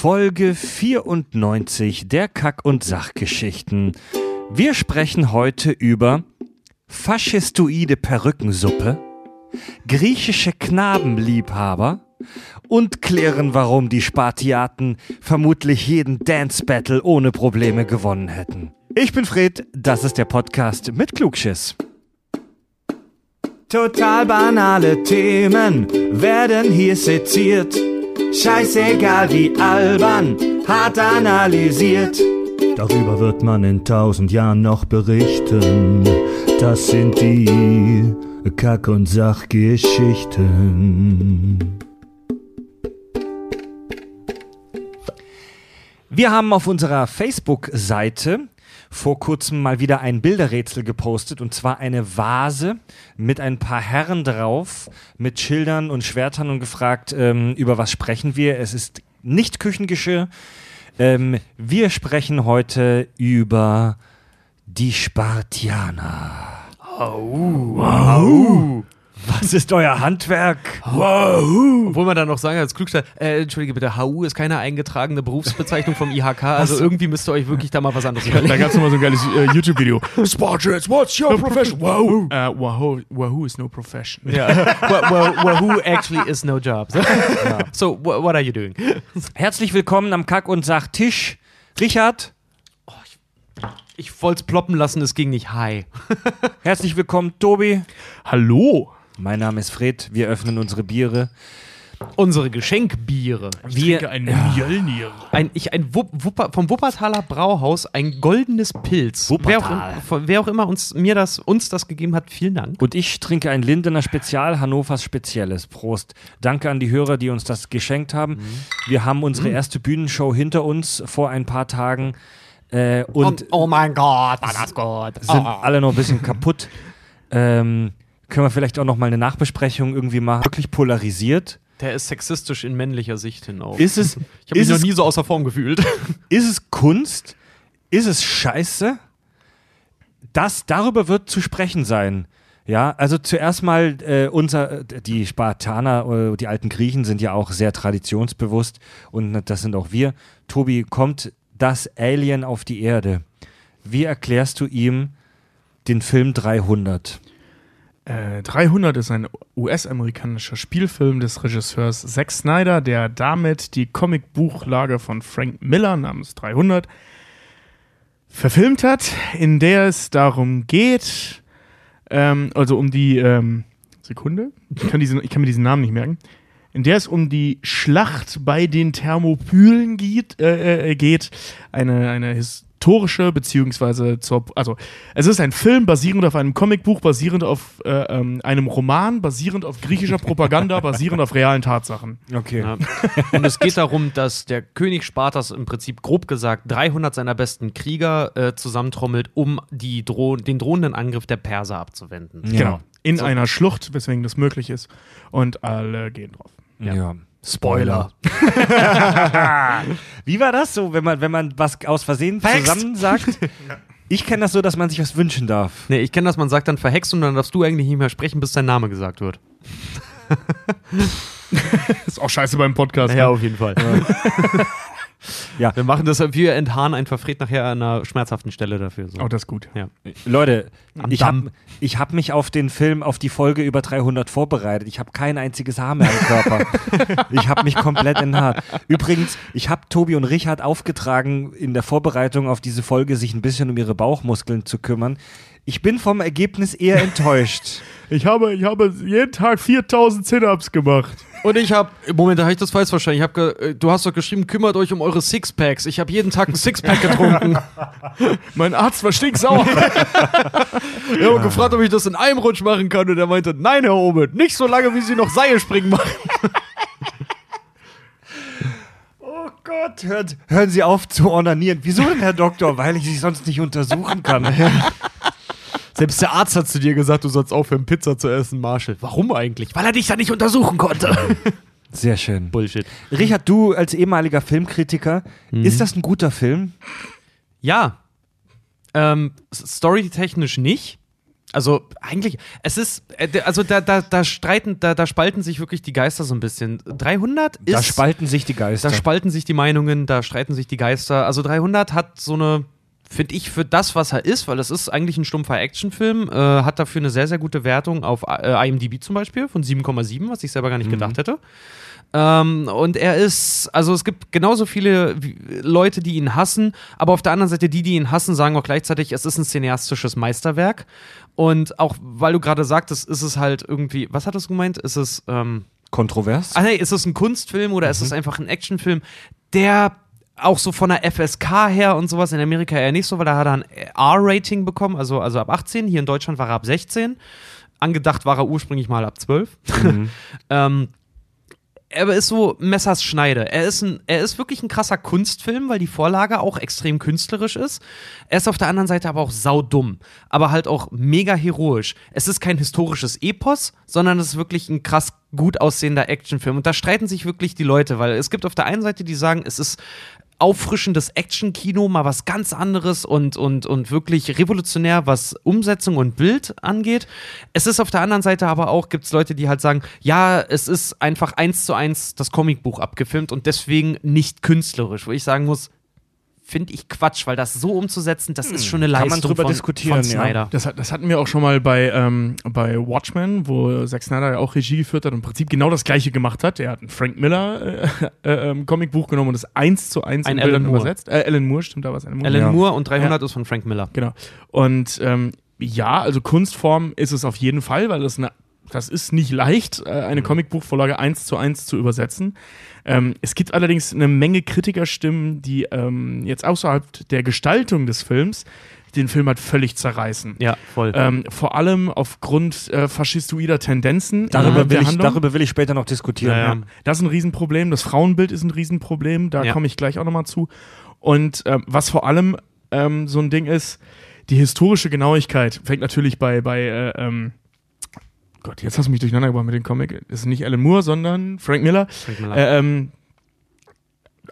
Folge 94 der Kack- und Sachgeschichten. Wir sprechen heute über faschistoide Perückensuppe, griechische Knabenliebhaber und klären, warum die Spartiaten vermutlich jeden Dance Battle ohne Probleme gewonnen hätten. Ich bin Fred, das ist der Podcast mit Klugschiss. Total banale Themen werden hier seziert. Scheißegal wie albern, hart analysiert. Darüber wird man in tausend Jahren noch berichten. Das sind die Kack- und Sachgeschichten. Wir haben auf unserer Facebook-Seite vor kurzem mal wieder ein Bilderrätsel gepostet und zwar eine Vase mit ein paar Herren drauf, mit Schildern und Schwertern und gefragt, ähm, über was sprechen wir. Es ist nicht Küchengeschirr. Ähm, wir sprechen heute über die Spartianer. Au, au. Was ist euer Handwerk? Wow. Obwohl man dann noch sagen als Klugstein, äh, entschuldige bitte, HU ist keine eingetragene Berufsbezeichnung vom IHK, also irgendwie müsst ihr euch wirklich da mal was anderes überlegen. Da gab es nochmal so ein geiles äh, YouTube-Video. Spartans, what's your profession? Wahoo. Uh, Wahoo, Wahoo is no profession. Well, Wahoo actually is no job. So, wh- what are you doing? Herzlich willkommen am Kack- und Sachtisch. Richard, Ich wollte es ploppen lassen, es ging nicht. Hi. herzlich willkommen Tobi. Hallo. Mein Name ist Fred. Wir öffnen unsere Biere. Unsere Geschenkbiere. Wir, ein Mjölnir. Ein, ich, ein Wupp, Wupper, vom Wuppertaler Brauhaus ein goldenes Pilz. Wer auch, Wuppertal. im- von- wer auch immer uns, mir das, uns das gegeben hat, vielen Dank. Und ich trinke ein Lindener Spezial, Hannovers Spezielles. Prost. Danke an die Hörer, die uns das geschenkt haben. Wir haben unsere erste Bühnenshow hinter uns vor ein paar Tagen. Äh, und oh mein Gott, war das gut. sind alle noch ein bisschen kaputt. Ähm, können wir vielleicht auch noch mal eine Nachbesprechung irgendwie machen? Wirklich polarisiert. Der ist sexistisch in männlicher Sicht hin auch. Ist es, ich habe mich noch nie so außer Form gefühlt. ist es Kunst? Ist es Scheiße? Das, darüber wird zu sprechen sein. Ja, also zuerst mal äh, unser, die Spartaner, äh, die alten Griechen sind ja auch sehr traditionsbewusst und das sind auch wir. Tobi, kommt das Alien auf die Erde? Wie erklärst du ihm den Film 300? Äh, 300 ist ein US-amerikanischer Spielfilm des Regisseurs Zack Snyder, der damit die Comicbuchlage von Frank Miller namens 300 verfilmt hat, in der es darum geht, ähm, also um die ähm, Sekunde, ich kann, diesen, ich kann mir diesen Namen nicht merken, in der es um die Schlacht bei den Thermopylen geht, äh, äh, geht. Eine, eine historische, beziehungsweise zur, also es ist ein Film basierend auf einem Comicbuch, basierend auf äh, ähm, einem Roman, basierend auf griechischer Propaganda, basierend auf realen Tatsachen. Okay. Ja. Und es geht darum, dass der König Spartas im Prinzip grob gesagt 300 seiner besten Krieger äh, zusammentrommelt, um die Dro den drohenden Angriff der Perser abzuwenden. Ja. Genau. In So. einer Schlucht, weswegen das möglich ist. Und alle gehen drauf. Ja. Spoiler. Wie war das so, wenn man, wenn man was aus Versehen zusammen sagt? Ich kenne das so, dass man sich was wünschen darf. Nee, ich kenne das, man sagt dann verhext und dann darfst du eigentlich nicht mehr sprechen, bis dein Name gesagt wird. Ist auch scheiße beim Podcast. Ja, ne? auf jeden Fall. Ja. Wir machen das, wir entharren ein Verfred nachher an einer schmerzhaften Stelle dafür. So. Oh, das ist gut. ja. Leute, Am ich habe ich hab mich auf den Film, auf die Folge über 300 vorbereitet. Ich habe kein einziges Haar mehr am Körper. ich habe mich komplett enthaart. Übrigens, ich habe Tobi und Richard aufgetragen, in der Vorbereitung auf diese Folge sich ein bisschen um ihre Bauchmuskeln zu kümmern. Ich bin vom Ergebnis eher enttäuscht. Ich habe, ich habe jeden Tag 4000 Sit-Ups gemacht. Und ich habe, Moment, da habe ich das falsch verstanden. Ich hab ge äh, du hast doch geschrieben, kümmert euch um eure Sixpacks. Ich habe jeden Tag ein Sixpack getrunken. Mein Arzt war stinksauer. Ich habe gefragt, ob ich das in einem Rutsch machen kann. Und er meinte, nein, Herr Oben, nicht so lange, wie Sie noch Seilspringen machen. Oh Gott, hören, hören Sie auf zu ornanieren. Wieso denn, Herr Doktor? Weil ich Sie sonst nicht untersuchen kann. Selbst der Arzt hat zu dir gesagt, du sollst aufhören, Pizza zu essen, Marshall. Warum eigentlich? Weil er dich da nicht untersuchen konnte. Sehr schön. Bullshit. Richard, du als ehemaliger Filmkritiker, ist das ein guter Film? Ja. Ähm, storytechnisch nicht. Also eigentlich, es ist, äh, also da, da, da streiten, da, da spalten sich wirklich die Geister so ein bisschen. 300 ist, Da spalten sich die Geister. da spalten sich die Meinungen, da streiten sich die Geister. Also 300 hat so eine, finde ich, für das, was er ist, weil es ist eigentlich ein stumpfer Actionfilm, äh, hat dafür eine sehr, sehr gute Wertung auf äh, IMDb zum Beispiel von 7,7, was ich selber gar nicht gedacht hätte. Ähm, und er ist, also es gibt genauso viele Leute, die ihn hassen, aber auf der anderen Seite, die, die ihn hassen, sagen auch gleichzeitig, es ist ein cineastisches Meisterwerk. Und auch, weil du gerade sagtest, ist es halt irgendwie, was hat das gemeint? Ist es, ähm, Kontrovers? Ah, nee, ist es ein Kunstfilm oder ist es einfach ein Actionfilm, der auch so von der FSK her und sowas in Amerika eher nicht so, weil da hat er ein R-Rating bekommen, also, also ab 18. Hier in Deutschland war er ab 16. Angedacht war er ursprünglich mal ab 12. ähm, er ist so Messers Schneide. Er ist, ein, er ist wirklich ein krasser Kunstfilm, weil die Vorlage auch extrem künstlerisch ist. Er ist auf der anderen Seite aber auch saudumm, aber halt auch mega heroisch. Es ist kein historisches Epos, sondern es ist wirklich ein krass gut aussehender Actionfilm. Und da streiten sich wirklich die Leute, weil es gibt auf der einen Seite, die sagen, es ist auffrischendes Action-Kino, mal was ganz anderes und, und, und wirklich revolutionär, was Umsetzung und Bild angeht. Es ist auf der anderen Seite aber auch, gibt es Leute, die halt sagen, ja, es ist einfach eins zu eins das Comicbuch abgefilmt und deswegen nicht künstlerisch, wo ich sagen muss, finde ich Quatsch, weil das so umzusetzen, das ist schon eine Kann man Leistung drüber von, diskutieren, von ja. Snyder. Das, das hatten wir auch schon mal bei, ähm, bei Watchmen, wo Zack Snyder ja auch Regie geführt hat und im Prinzip genau das gleiche gemacht hat. Er hat ein Frank Miller äh, äh, ähm, Comicbuch genommen und es eins zu eins Ein in Alan Bildern Moore. übersetzt. Äh, Alan Moore, stimmt, da war es Alan Moore. Alan Ja. Moore und 300 ist von Frank Miller. Genau. Und ähm, ja, also Kunstform ist es auf jeden Fall, weil das eine das ist nicht leicht, äh, eine Comicbuchvorlage eins zu eins zu übersetzen. Ähm, es gibt allerdings eine Menge Kritikerstimmen, die ähm, jetzt außerhalb der Gestaltung des Films den Film halt völlig zerreißen. Ja, voll. Ähm, vor allem aufgrund äh, faschistoider Tendenzen. Darüber innerhalb will, ich, darüber will ich später noch diskutieren. Ja, ja. Das ist ein Riesenproblem. Das Frauenbild ist ein Riesenproblem. Da Ja. komme ich gleich auch nochmal zu. Und ähm, was vor allem ähm, so ein Ding ist, die historische Genauigkeit fängt natürlich bei, bei äh, ähm, Gott, jetzt hast du mich durcheinander gebracht mit dem Comic. Es ist nicht Alan Moore, sondern Frank Miller. Frank Miller. Äh, ähm,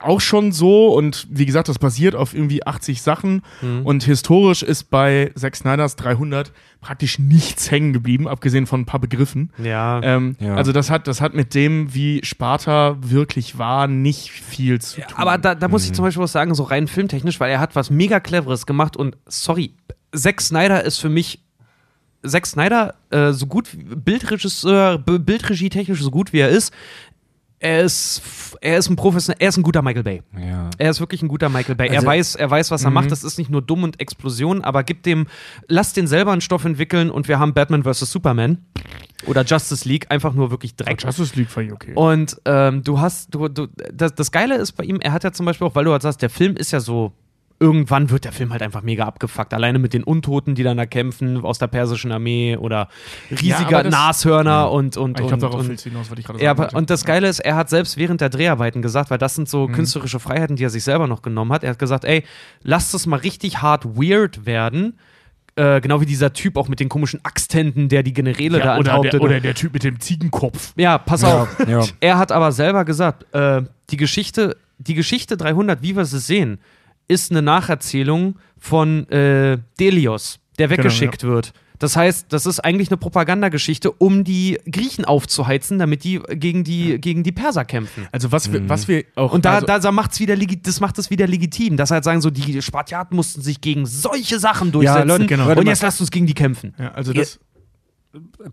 auch schon so und wie gesagt, das basiert auf irgendwie 80 Sachen Mhm. und historisch ist bei Zack Snyders 300 praktisch nichts hängen geblieben, abgesehen von ein paar Begriffen. ja. Ähm, Ja. Also das hat, das hat mit dem, wie Sparta wirklich war, nicht viel zu tun. Aber da, da muss ich zum Beispiel was sagen, so rein filmtechnisch, weil er hat was mega Cleveres gemacht und sorry, Zack Snyder ist für mich Zack Snyder äh, so gut Bildregisseur, Bildregie technisch so gut wie er ist. Er ist, er ist ein professionell, er ist ein guter Michael Bay. Ja. Er ist wirklich ein guter Michael Bay. er Also- weiß, er weiß, was er macht. Das ist nicht nur dumm und Explosion, aber gib dem, lass den selber einen Stoff entwickeln und wir haben Batman vs. Superman oder Justice League einfach nur wirklich Dreck. Justice League war okay. Und ähm, du hast, du, du, das, das Geile ist bei ihm, er hat ja zum Beispiel auch, weil du halt sagst, der Film ist ja so, irgendwann wird der Film halt einfach mega abgefuckt. Alleine mit den Untoten, die dann da kämpfen aus der persischen Armee oder riesiger aber das- Nashörner und, und, ich glaube, und, darauf und hinaus, was ich gerade ja, sagen und das Geile ist, er hat selbst während der Dreharbeiten gesagt, weil das sind Mhm. so künstlerische Freiheiten, die er sich selber noch genommen hat. Er hat gesagt, ey, lasst es mal richtig hart weird werden. Äh, genau wie dieser Typ auch mit den komischen Axthänden, der die Generäle da ja, oder, enthauptet. der, oder der Typ mit dem Ziegenkopf. ja, pass auf. Ja, ja. Er hat aber selber gesagt, äh, die Geschichte, die Geschichte 300, wie wir sie sehen, ist eine Nacherzählung von äh, Delios, der Genau, weggeschickt wird. Das heißt, das ist eigentlich eine Propagandageschichte, um die Griechen aufzuheizen, damit die gegen die, gegen die Perser kämpfen. Also was wir, was wir auch Und da, also, da, da macht's wieder das macht es wieder legitim. Das halt sagen so, die Spartiaten mussten sich gegen solche Sachen durchsetzen. Leute, genau. Und jetzt lasst uns gegen die kämpfen. ja, also das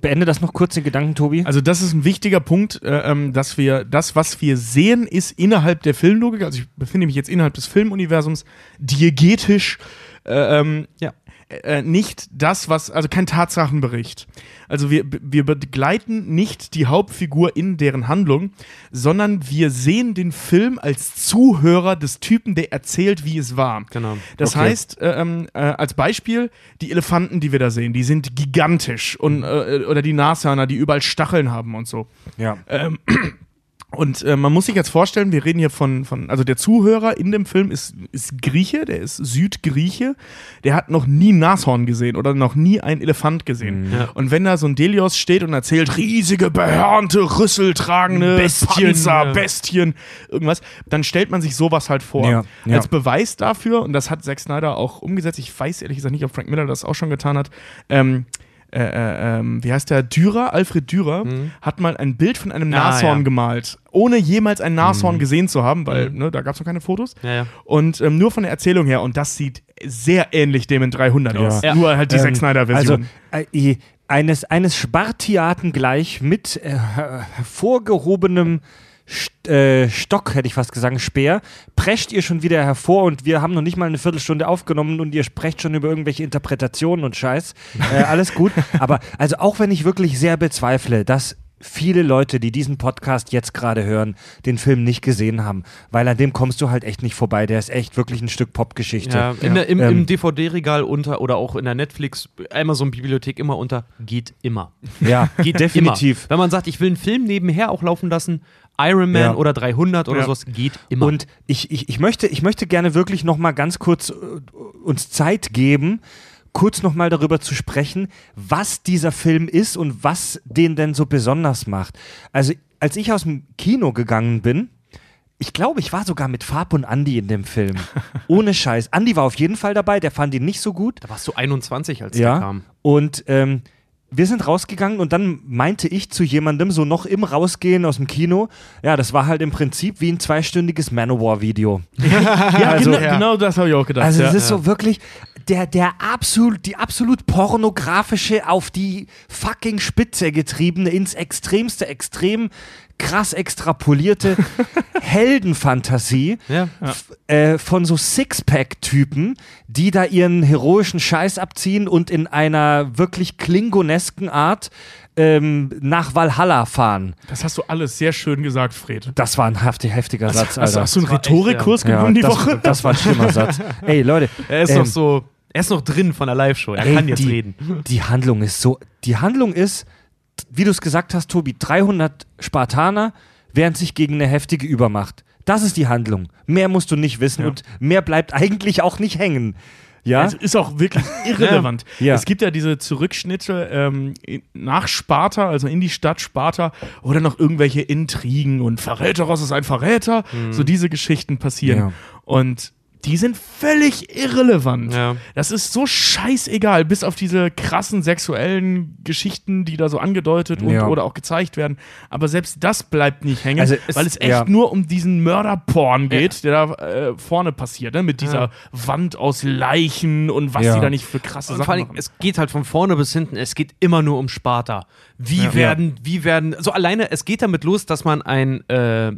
Beende das noch kurz, den Gedanken, Tobi. Also das ist ein wichtiger Punkt, äh, ähm, dass wir das, was wir sehen, ist innerhalb der Filmlogik, also ich befinde mich jetzt innerhalb des Filmuniversums, diegetisch äh, ähm, Ja. Äh, nicht das, was, also kein Tatsachenbericht. Also wir, wir begleiten nicht die Hauptfigur in deren Handlung, sondern wir sehen den Film als Zuhörer des Typen, der erzählt, wie es war. Genau. Das Okay. heißt, äh, ähm, äh, als Beispiel, die Elefanten, die wir da sehen, die sind gigantisch und, äh, oder die Nashörner, die überall Stacheln haben und so. Ja. Ähm, und äh, man muss sich jetzt vorstellen, wir reden hier von, von also der Zuhörer in dem Film ist, ist Grieche, der ist Südgrieche, der hat noch nie ein Nashorn gesehen oder noch nie einen Elefant gesehen. Ja. Und wenn da so ein Delios steht und erzählt, riesige, behörnte, rüsseltragende Bestien, Panzer, ja. Bestien, irgendwas, dann stellt man sich sowas halt vor. Ja, ja. Als Beweis dafür, und das hat Zack Snyder auch umgesetzt, ich weiß ehrlich gesagt nicht, ob Frank Miller das auch schon getan hat, ähm, äh, äh, ähm, wie heißt der, Dürer, Alfred Dürer, hat mal ein Bild von einem Mhm. Ah, Nashorn ja. gemalt, ohne jemals ein Nashorn gesehen zu haben, weil Mhm. ne, da gab es noch keine Fotos. Ja, ja. Und ähm, nur von der Erzählung her, und das sieht sehr ähnlich dem in 300 aus. Ja. Nur halt die Ähm, Zack Snyder-Version. Also äh, eines, eines Spartiaten gleich mit äh, her- hervorgehobenem St äh, Stock, hätte ich fast gesagt, Speer, prescht ihr schon wieder hervor und wir haben noch nicht mal eine Viertelstunde aufgenommen und ihr sprecht schon über irgendwelche Interpretationen und Scheiß. Äh, alles gut. Aber also auch wenn ich wirklich sehr bezweifle, dass viele Leute, die diesen Podcast jetzt gerade hören, den Film nicht gesehen haben, weil an dem kommst du halt echt nicht vorbei. Der ist echt wirklich ein Stück Popgeschichte. Ja, in Der, im, Ähm, im DVD-Regal unter oder auch in der Netflix, Amazon-Bibliothek immer unter, geht immer. Ja, Geht definitiv. Immer. Wenn man sagt, ich will einen Film nebenher auch laufen lassen, Iron Man Ja. oder 300 oder Ja. sowas, geht immer. Und ich, ich, ich, möchte, ich möchte gerne wirklich noch mal ganz kurz äh, uns Zeit geben, kurz noch mal darüber zu sprechen, was dieser Film ist und was den denn so besonders macht. Also, als ich aus dem Kino gegangen bin, ich glaube, ich war sogar mit Farb und Andy in dem Film. Ohne Scheiß. Andy war auf jeden Fall dabei, der fand ihn nicht so gut. da warst du 21, als der Ja. kam. Und ähm, wir sind rausgegangen und dann meinte ich zu jemandem, so noch im Rausgehen aus dem Kino, ja, das war halt im Prinzip wie ein zweistündiges Manowar-Video. ja, also- genau, ja. genau das habe ich auch gedacht. Also ja. es ist so wirklich der, der absolut, die absolut pornografische, auf die fucking Spitze getriebene, ins extremste, extrem krass extrapolierte Heldenfantasie Ja. f- äh, von so Sixpack-Typen, die da ihren heroischen Scheiß abziehen und in einer wirklich klingonesken Art ähm, nach Valhalla fahren. Das hast du alles sehr schön gesagt, Fred. Das war ein heftig, heftiger Satz, Hast, Alter. hast du einen Das war echt, Rhetorikkurs ja, genommen die das, Woche? das war ein schlimmer Satz. Ey, Leute, Er ist ähm, noch so, er ist noch drin von der Live-Show. Er Ey, kann jetzt die, reden. Die Handlung ist so. Die Handlung ist, wie du es gesagt hast, Tobi, 300 Spartaner wehren sich gegen eine heftige Übermacht. Das ist die Handlung. Mehr musst du nicht wissen Ja. und mehr bleibt eigentlich auch nicht hängen. Ja, Also ist auch wirklich irrelevant. Ja. Es gibt ja diese Zurückschnitte ähm, nach Sparta, also in die Stadt Sparta, oder noch irgendwelche Intrigen und Verräteros ist ein Verräter. So diese Geschichten passieren. Ja. Und die sind völlig irrelevant. Ja. Das ist so scheißegal, bis auf diese krassen sexuellen Geschichten, die da so angedeutet und, Ja. oder auch gezeigt werden. Aber selbst das bleibt nicht hängen, Also es- weil es echt ja. nur um diesen Mörderporn geht, der da äh, vorne passiert, ne? mit dieser Ja. Wand aus Leichen und was Ja. die da nicht für krasse Und Sachen vor allem, machen. es geht halt von vorne bis hinten, es geht immer nur um Sparta. Wie Ja. werden, wie werden, so alleine, es geht damit los, dass man einen äh,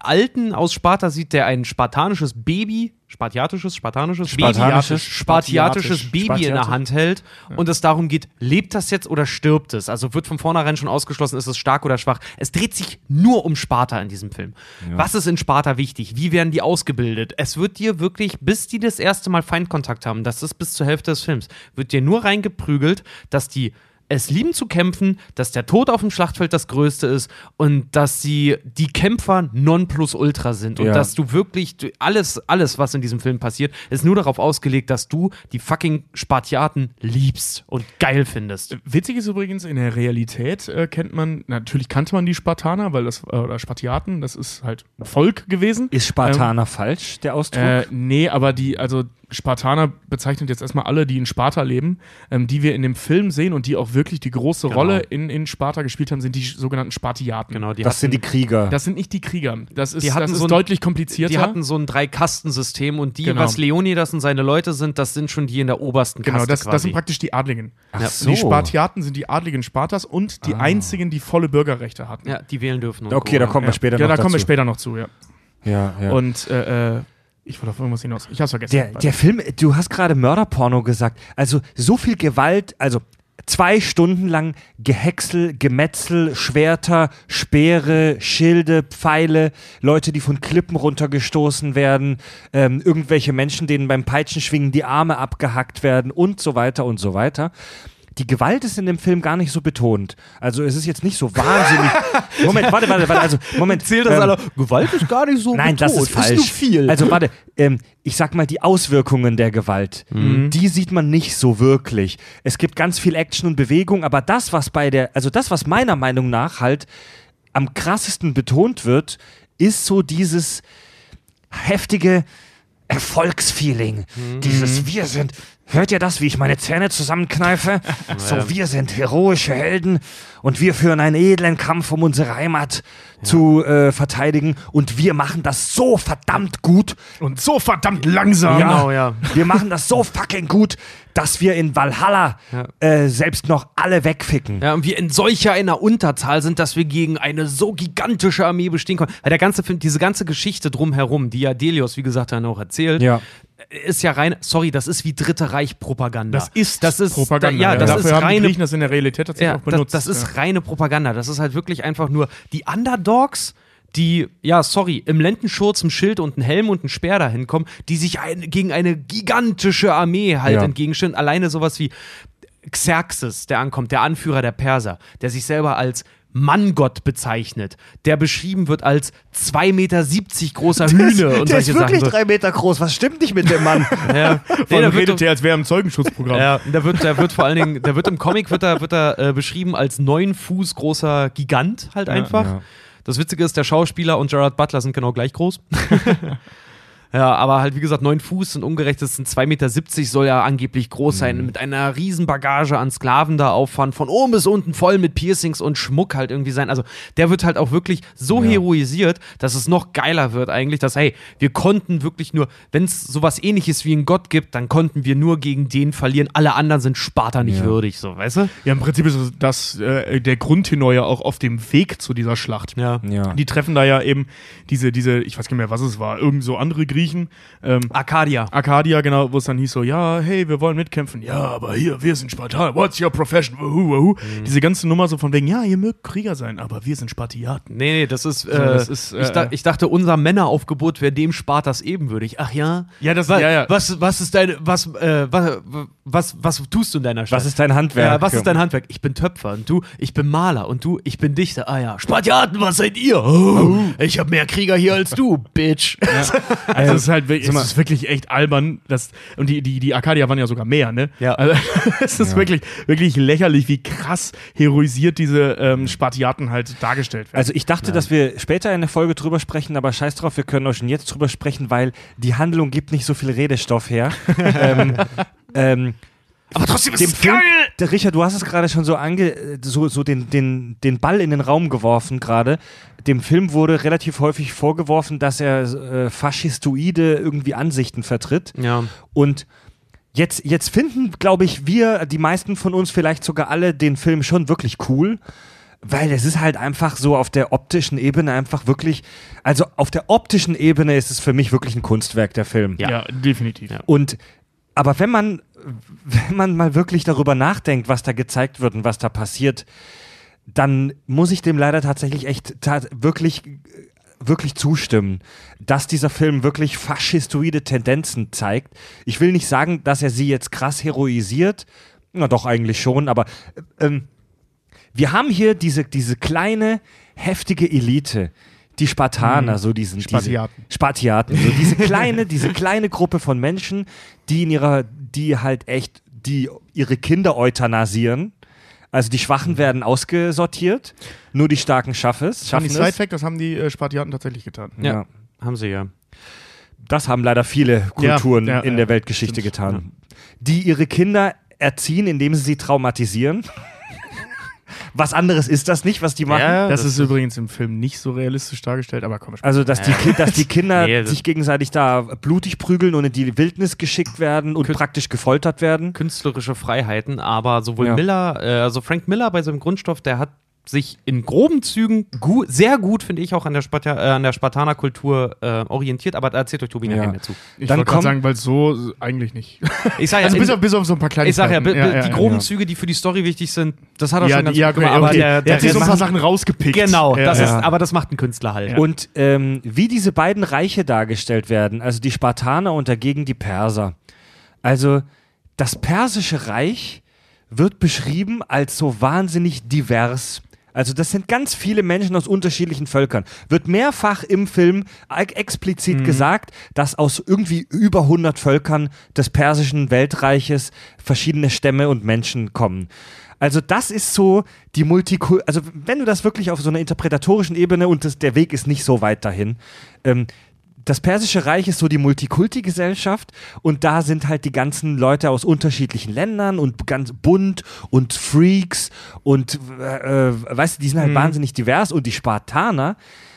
Alten aus Sparta sieht, der ein spartanisches Baby, spartiatisches, spartanisches, Spartanisches, Baby, spartiatisches Spartiatisch, Baby in der Spartiatisch. Hand hält und es darum geht, lebt das jetzt oder stirbt es? Also wird von vornherein schon ausgeschlossen, ist es stark oder schwach. Es dreht sich nur um Sparta in diesem Film. Was ist in Sparta wichtig? Wie werden die ausgebildet? Es wird dir wirklich, bis die das erste Mal Feindkontakt haben, das ist bis zur Hälfte des Films, wird dir nur reingeprügelt, dass die es lieben zu kämpfen, dass der Tod auf dem Schlachtfeld das Größte ist und dass sie die Kämpfer nonplusultra sind und Ja. dass du wirklich du- alles, alles, was in diesem Film passiert, ist nur darauf ausgelegt, dass du die fucking Spartiaten liebst und geil findest. Witzig ist übrigens, in der Realität äh, kennt man, natürlich kannte man die Spartaner, weil das, äh, oder Spartiaten, das ist halt ein Volk gewesen. ist Spartaner falsch, der Ausdruck? Äh, nee, aber die, also Spartaner bezeichnet jetzt erstmal alle, die in Sparta leben, ähm, die wir in dem Film sehen und die auch wirklich die große Genau. Rolle in, in Sparta gespielt haben, sind die sogenannten Spartiaten. Genau, die das sind die Krieger. Das sind nicht die Krieger. Das ist, Die hatten das ist so ein- deutlich komplizierter. Die hatten so ein Drei-Kasten-System und die, Genau. was Leonidas und seine Leute sind, das sind schon die in der obersten Genau, Kaste das, das quasi. sind praktisch die Adligen. Ach Ja, so. Die Spartiaten sind die Adligen Spartas und die Ah. einzigen, die volle Bürgerrechte hatten. ja, die wählen dürfen. Und Okay, da Co. kommen wir Ja. später ja, noch da kommen wir dazu. später noch zu, ja. Ja, ja. Und äh, äh, ich wollte auf irgendwas hinaus. Ich hab's vergessen. Der, der Film, du hast gerade Mörderporno gesagt. Also so viel Gewalt, also zwei Stunden lang Gehäcksel, Gemetzel, Schwerter, Speere, Schilde, Pfeile, Leute, die von Klippen runtergestoßen werden, ähm, irgendwelche Menschen, denen beim Peitschenschwingen die Arme abgehackt werden und so weiter und so weiter. Die Gewalt ist in dem Film gar nicht so betont. Also es ist jetzt nicht so wahnsinnig. Moment, warte, warte, warte. Also Moment. Zählt das ähm, alle? Gewalt ist gar nicht so Nein, das ist falsch. nur viel. Also warte, ähm, ich sag mal die Auswirkungen der Gewalt, Mhm. die sieht man nicht so wirklich. Es gibt ganz viel Action und Bewegung, aber das, was bei der, also das, was meiner Meinung nach halt am krassesten betont wird, ist so dieses heftige Erfolgsfeeling. Mhm. Dieses Wir sind Hört ihr das, wie ich meine Zähne zusammenkneife? So, wir sind heroische Helden und wir führen einen edlen Kampf, um unsere Heimat zu äh, verteidigen. Und wir machen das so verdammt gut. Und so verdammt langsam. Genau, ja. Wir machen das so fucking gut, dass wir in Valhalla Ja. äh, selbst noch alle wegficken. Ja, und wir in solcher einer Unterzahl sind, dass wir gegen eine so gigantische Armee bestehen können. Weil der ganze Film, diese ganze Geschichte drumherum, die ja Delios, wie gesagt, dann auch erzählt, Ja. Ist ja rein, sorry, das ist wie Dritte Reich Propaganda. Das ist, das ist Propaganda. Ja, das Dafür ist haben die reine Griechen das in der Realität tatsächlich ja, auch benutzt. Das, das ist ja. reine Propaganda. Das ist halt wirklich einfach nur die Underdogs, die, ja, sorry, im Lendenschurz, im Schild und ein Helm und ein Speer dahin kommen, die sich ein, gegen eine gigantische Armee halt entgegenstellen. Alleine sowas wie Xerxes, der ankommt, der Anführer der Perser, der sich selber als Manngott bezeichnet, der beschrieben wird als 2,70 Meter großer Hühne und der ist solche wirklich Sachen. drei Meter groß. Was stimmt nicht mit dem Mann? Ja. Vor Nee, redet er, als wäre er im Zeugenschutzprogramm. ja, der wird, der wird vor allen Dingen, der wird im Comic wird er, wird er äh, beschrieben als neun Fuß großer Gigant halt einfach. ja. Das Witzige ist, der Schauspieler und Gerard Butler sind genau gleich groß. Ja, aber halt, wie gesagt, neun Fuß und umgerechnet sind 2,70 Meter soll er angeblich groß sein, mit einer riesen Bagage an Sklaven da auffahren, von oben bis unten voll mit Piercings und Schmuck halt irgendwie sein. Also der wird halt auch wirklich so heroisiert, dass es noch geiler wird eigentlich, dass, hey, wir konnten wirklich nur, wenn es sowas ähnliches wie einen Gott gibt, dann konnten wir nur gegen den verlieren. Alle anderen sind Sparta nicht Ja. würdig, so, weißt du? Ja, im Prinzip ist das äh, der Grundtenor ja auch auf dem Weg zu dieser Schlacht. Ja. Ja. Die treffen da ja eben diese, diese, ich weiß gar nicht mehr, was es war, irgend so andere Griechen. Ähm, Arcadia. Arcadia, genau, wo es dann hieß so, ja, hey, wir wollen mitkämpfen. Ja, aber hier, wir sind Spartaner. What's your profession? Wuhu, wuhu. Mhm. Diese ganze Nummer so von wegen, ja, ihr mögt Krieger sein, aber wir sind Spartiaten. Nee, nee, das ist, äh, das ist, ich, äh, da, ich dachte, unser Männeraufgebot wäre dem Spartas ebenwürdig. Ach ja? Ja, das- was, ja, ja. Was, was ist deine, was, äh, was, was, was tust du in deiner Stadt? Was ist dein Handwerk? Ja, was ist dein Handwerk? Ich bin Töpfer und du, ich bin Maler und du, ich bin Dichter. Ah ja, Spartiaten, was seid ihr? Oh, ich habe mehr Krieger hier als du, Bitch. Also es ist halt wirklich, es ist wirklich echt albern. Das, und die, die, die Arcadia waren ja sogar mehr, ne? Ja. Also, es ist wirklich, wirklich lächerlich, wie krass heroisiert diese ähm, Spartiaten halt dargestellt werden. Also ich dachte, dass wir später in der Folge drüber sprechen, aber scheiß drauf, wir können auch schon jetzt drüber sprechen, weil die Handlung gibt nicht so viel Redestoff her. ähm, ähm, Aber trotzdem ist dem es Film, geil. der Richard, du hast es gerade schon so ange, so, so den, den, den Ball in den Raum geworfen gerade. Dem Film wurde relativ häufig vorgeworfen, dass er äh, faschistoide irgendwie Ansichten vertritt. Ja. Und jetzt, jetzt finden, glaube ich, wir, die meisten von uns vielleicht sogar alle, den Film schon wirklich cool. Weil es ist halt einfach so auf der optischen Ebene einfach wirklich, also auf der optischen Ebene ist es für mich wirklich ein Kunstwerk, der Film. ja, definitiv. Ja. Und aber wenn man, wenn man mal wirklich darüber nachdenkt, was da gezeigt wird und was da passiert, dann muss ich dem leider tatsächlich echt ta wirklich, wirklich zustimmen, dass dieser Film wirklich faschistoide Tendenzen zeigt. Ich will nicht sagen, dass er sie jetzt krass heroisiert, na doch eigentlich schon, aber ähm, wir haben hier diese, diese kleine, heftige Elite, die Spartaner, so diesen Spartiaten. Diese, Spartiaten, so diese kleine, diese kleine Gruppe von Menschen, die in ihrer, die halt echt, die ihre Kinder euthanasieren. Also die Schwachen werden ausgesortiert, nur die Starken schaffen es. Schaffen Side es. Fact, das haben die äh, Spartiaten tatsächlich getan. Ja. Ja. Haben sie ja. Das haben leider viele Kulturen ja, in ja, der Weltgeschichte stimmt. getan. Die ihre Kinder erziehen, indem sie sie traumatisieren. Was anderes ist das nicht, was die machen. Ja, Das, das ist übrigens im Film nicht so realistisch dargestellt, aber komm, Also, dass die, Ki- dass die Kinder Nee, sich gegenseitig da blutig prügeln und in die Wildnis geschickt werden und Kün- praktisch gefoltert werden. künstlerische Freiheiten, aber sowohl Ja. Miller, äh, also Frank Miller bei seinem Grundstoff, der hat sich in groben Zügen gu sehr gut, finde ich, auch an der, Sparta äh, an der Spartanerkultur äh, orientiert, aber da erzählt euch Tobi Ja. nachher mehr zu. ich wollte gerade sagen, weil so eigentlich nicht. Ich sag ja, Also bis auf, bis auf so ein paar Kleinigkeiten. ich sag ja, ja, ja, die groben ja. Züge, die für die Story wichtig sind, das hat er Ja, schon ganz ja, gut gemacht, aber okay. der, der hat sich so ein paar Sachen rausgepickt. Genau, ja, das ja. ist, aber das macht ein Künstler halt. Und ähm, wie diese beiden Reiche dargestellt werden, also die Spartaner und dagegen die Perser. Also das persische Reich wird beschrieben als so wahnsinnig divers. Also das sind ganz viele Menschen aus unterschiedlichen Völkern. Wird mehrfach im Film ex- explizit gesagt, dass aus irgendwie über 100 Völkern des persischen Weltreiches verschiedene Stämme und Menschen kommen. Also das ist so die Multikul... Also wenn du das wirklich auf so einer interpretatorischen Ebene und das, der Weg ist nicht so weit dahin, ähm, das Persische Reich ist so die Multikulti-Gesellschaft und da sind halt die ganzen Leute aus unterschiedlichen Ländern und ganz bunt und Freaks und äh, äh, weißt du, die sind halt wahnsinnig divers und die Spartaner,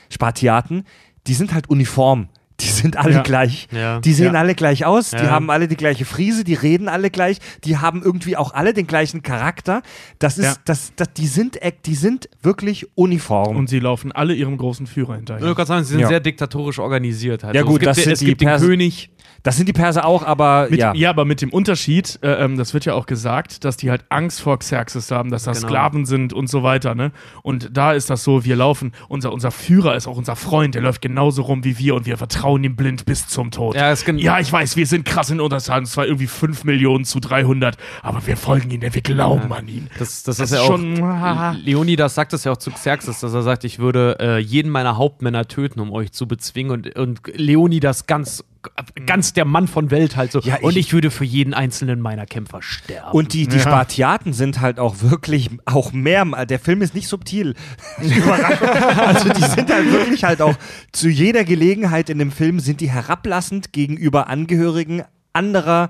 Spartiaten, die sind halt uniform. Die sind alle Ja. gleich. Ja. Die sehen Ja. alle gleich aus, die haben alle die gleiche Frise, die reden alle gleich, die haben irgendwie auch alle den gleichen Charakter. Das ist, Ja. das, das, die sind, ek- die sind wirklich uniform. Und sie laufen alle ihrem großen Führer Ich hinterher. wollte gerade sagen, sie sind Ja. sehr diktatorisch organisiert. Halt. Ja, So, gut, es gibt, das sind es die gibt den König. Das sind die Perser auch, aber Mit, ja. ja. aber mit dem Unterschied, äh, ähm, das wird ja auch gesagt, dass die halt Angst vor Xerxes haben, dass das Genau. Sklaven sind und so weiter, ne? Und da ist das so, wir laufen, unser, unser Führer ist auch unser Freund, der läuft genauso rum wie wir und wir vertrauen ihm blind bis zum Tod. Ja, ja ich weiß, wir sind krass in Unterzahl, es war irgendwie 5 Millionen zu 300, aber wir folgen ihm, denn wir glauben an ihn. Das, das, Das ist ja auch. schon- ah. Leonidas sagt das ja auch zu Xerxes, dass er sagt, ich würde äh, jeden meiner Hauptmänner töten, um euch zu bezwingen. Und, und Leonidas ganz, ganz der Mann von Welt halt so. Ja, ich- und ich würde für jeden einzelnen meiner Kämpfer sterben. Und die, die Ja. Spartiaten sind halt auch wirklich auch mehr. Der Film ist nicht subtil. Also die sind halt wirklich halt auch zu jeder Gelegenheit in dem Film sind die herablassend gegenüber Angehörigen anderer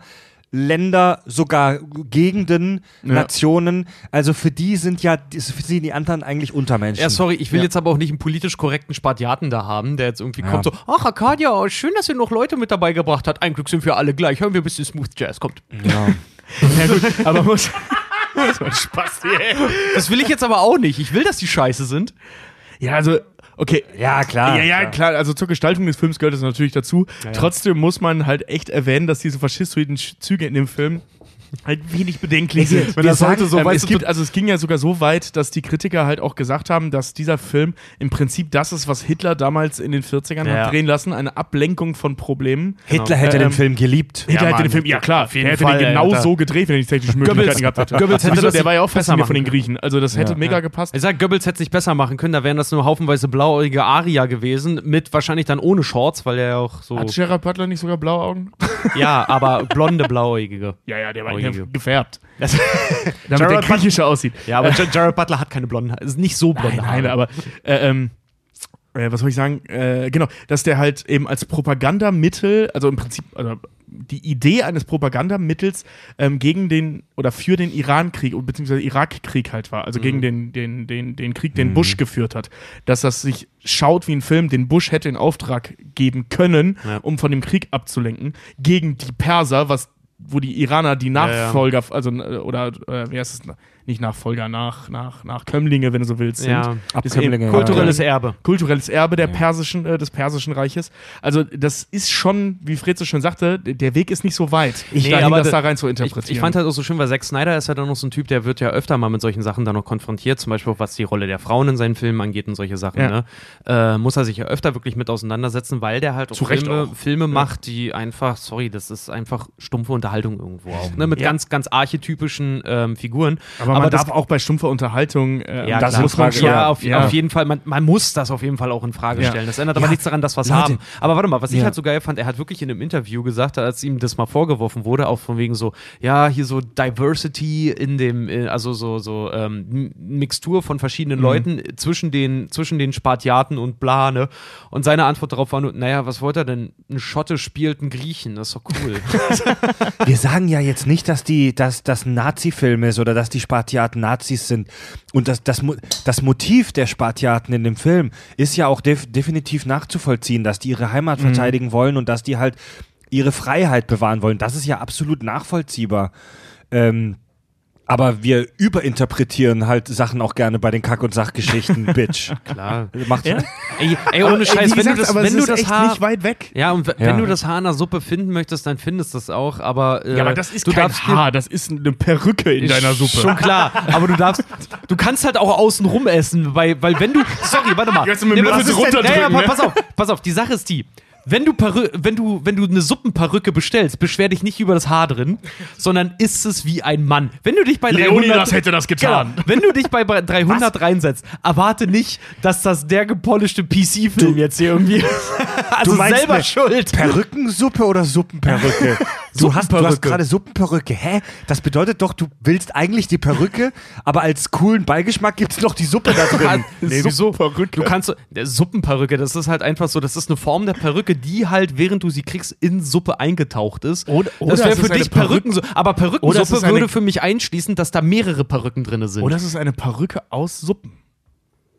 Länder, sogar Gegenden, Ja. Nationen. Also für die sind ja die, für sie die anderen eigentlich Untermenschen. Ja, sorry, ich will Ja. jetzt aber auch nicht einen politisch korrekten Spartiaten da haben, der jetzt irgendwie Ja. kommt so, ach Arcadia, schön, dass ihr noch Leute mit dabei gebracht habt. Ein Glück sind wir alle gleich. Hören wir ein bisschen Smooth Jazz, kommt. Ja. Ja gut, aber muss... so ein Spaß ey. Das will ich jetzt aber auch nicht. Ich will, dass die scheiße sind. Ja, also, okay, ja, klar. ja, ja, klar. Also zur Gestaltung des Films gehört es natürlich dazu. ja. Trotzdem muss man halt echt erwähnen, dass diese faschistoiden Sch- Züge in dem Film halt wenig bedenklich sind. wir sagen so ähm, es gibt, also es ging ja sogar so weit, dass die Kritiker halt auch gesagt haben, dass dieser Film im Prinzip das ist, was Hitler damals in den 40ern Ja. hat drehen lassen, eine Ablenkung von Problemen. Hitler hätte Ähm, den Film geliebt. Hitler hätte Mann. den Film, ja klar, Auf jeden er hätte Fall, den genau Alter. so gedreht, wenn er nicht technische Möglichkeiten gehabt hätte. Goebbels hätte das der war ja auch besser fasziniert von machen den Griechen. Also das hätte Ja. mega gepasst. Ich sag, Goebbels hätte es nicht besser machen können, da wären das nur haufenweise blauäugige Arier gewesen, mit wahrscheinlich dann ohne Shorts, weil er ja auch so. Hat Gerard Butler nicht sogar blaue Augen? Ja, aber blonde blauäugige. Ja, ja, der war Ja je. gefärbt. Das, Damit der Gerard griechischer aussieht. ja, aber Jar- Jared Butler hat keine blonden Haare. Ist nicht so blonde Nein, Haare. nein, aber äh, ähm, äh, was soll ich sagen? Äh, genau, dass der halt eben als Propagandamittel, also im Prinzip, also die Idee eines Propagandamittels ähm, gegen den oder für den Irankrieg beziehungsweise Irakkrieg halt war, also gegen den, den, den, den Krieg, den Bush geführt hat, dass das sich schaut wie ein Film, den Bush hätte in Auftrag geben können, Ja. um von dem Krieg abzulenken, gegen die Perser, was wo die Iraner die ja. Nachfolger, also äh, oder äh, wie heißt es, nicht Nachfolger, nach, nach, nach Kömmlinge, wenn du so willst. Ja. Abkömmlinge, eben ja. Kulturelles Erbe. kulturelles Erbe der persischen, äh, des persischen Reiches. Also das ist schon, wie Fred so schön sagte, der Weg ist nicht so weit, Nee, dahin, aber das da- rein zu Ich, interpretieren. ich fand halt auch so schön, weil Zack Snyder ist ja dann noch so ein Typ, der wird ja öfter mal mit solchen Sachen dann noch konfrontiert, zum Beispiel auch was die Rolle der Frauen in seinen Filmen angeht und solche Sachen. Ja. Ne? Äh, muss er sich ja öfter wirklich mit auseinandersetzen, weil der halt auch Zu Recht Filme, auch. Filme macht, die einfach, sorry, das ist einfach stumpfe Unterhaltung irgendwo auch, ne? mit Ja. ganz, ganz archetypischen ähm, Figuren. aber, man das, darf auch bei stumpfer Unterhaltung, äh, ja, das klar. muss man schon- ja, auf, ja. auf jeden Fall. Man, man muss das auf jeden Fall auch in Frage stellen. Das ändert aber nichts daran, dass wir es haben. Aber warte mal, was ich halt so geil fand, er hat wirklich in einem Interview gesagt, als ihm das mal vorgeworfen wurde, auch von wegen so, ja, hier so Diversity in dem, äh, also so, so ähm, Mixtur von verschiedenen Leuten zwischen den, zwischen den Spartiaten und bla, ne? Und seine Antwort darauf war nur, naja, was wollte er denn? Ein Schotte spielt einen Griechen, das ist doch cool. Wir sagen ja jetzt nicht, dass die, dass das ein Nazi-Film ist oder dass die Spartiaten Nazis sind. Und das, das, das Motiv der Spartiaten in dem Film ist ja auch def definitiv nachzuvollziehen, dass die ihre Heimat verteidigen wollen und dass die halt ihre Freiheit bewahren wollen. Das ist ja absolut nachvollziehbar. Ähm, aber wir überinterpretieren halt Sachen auch gerne bei den Kack- und Sachgeschichten, Bitch. Klar. Macht, Ja? Ey, ey ohne Scheiß, wenn gesagt, du das, wenn du das Haar, nicht weit weg. Ja, und w- Ja. wenn du das Haar in der Suppe finden möchtest, dann findest du es auch, aber. Äh, Ja, aber das ist du kein Haar, das ist eine Perücke in deiner Suppe. Schon klar, aber du darfst, du kannst halt auch außen rum essen, weil, weil wenn du, sorry, warte mal. Jetzt mit dem Löffel runterdrücken, ja, ja, ne? pass auf, pass auf, die Sache ist die. Wenn du, Perü wenn, du, wenn du eine Suppenperücke bestellst, beschwer dich nicht über das Haar drin, sondern isst es wie ein Mann. Wenn du dich bei 300, Leonidas hätte das getan. Genau, wenn du dich bei 300 reinsetzt, erwarte nicht, dass das der gepolischte PC-Film jetzt hier irgendwie. also Du meinst selber schuld. Perückensuppe oder Suppenperücke? Du hast, du hast gerade Suppenperücke. Hä? Das bedeutet doch, du willst eigentlich die Perücke, aber als coolen Beigeschmack gibt es noch die Suppe da drin. Nee, wieso? Suppenperücke. Du kannst so, der Suppenperücke, das ist halt einfach so, das ist eine Form der Perücke, die halt, während du sie kriegst, in Suppe eingetaucht ist. Oder- oder das wäre für dich Perückensuppe. Aber Oder es Perückensuppe würde für mich einschließen, dass da mehrere Perücken drin sind. Oder es ist eine Perücke aus Suppen.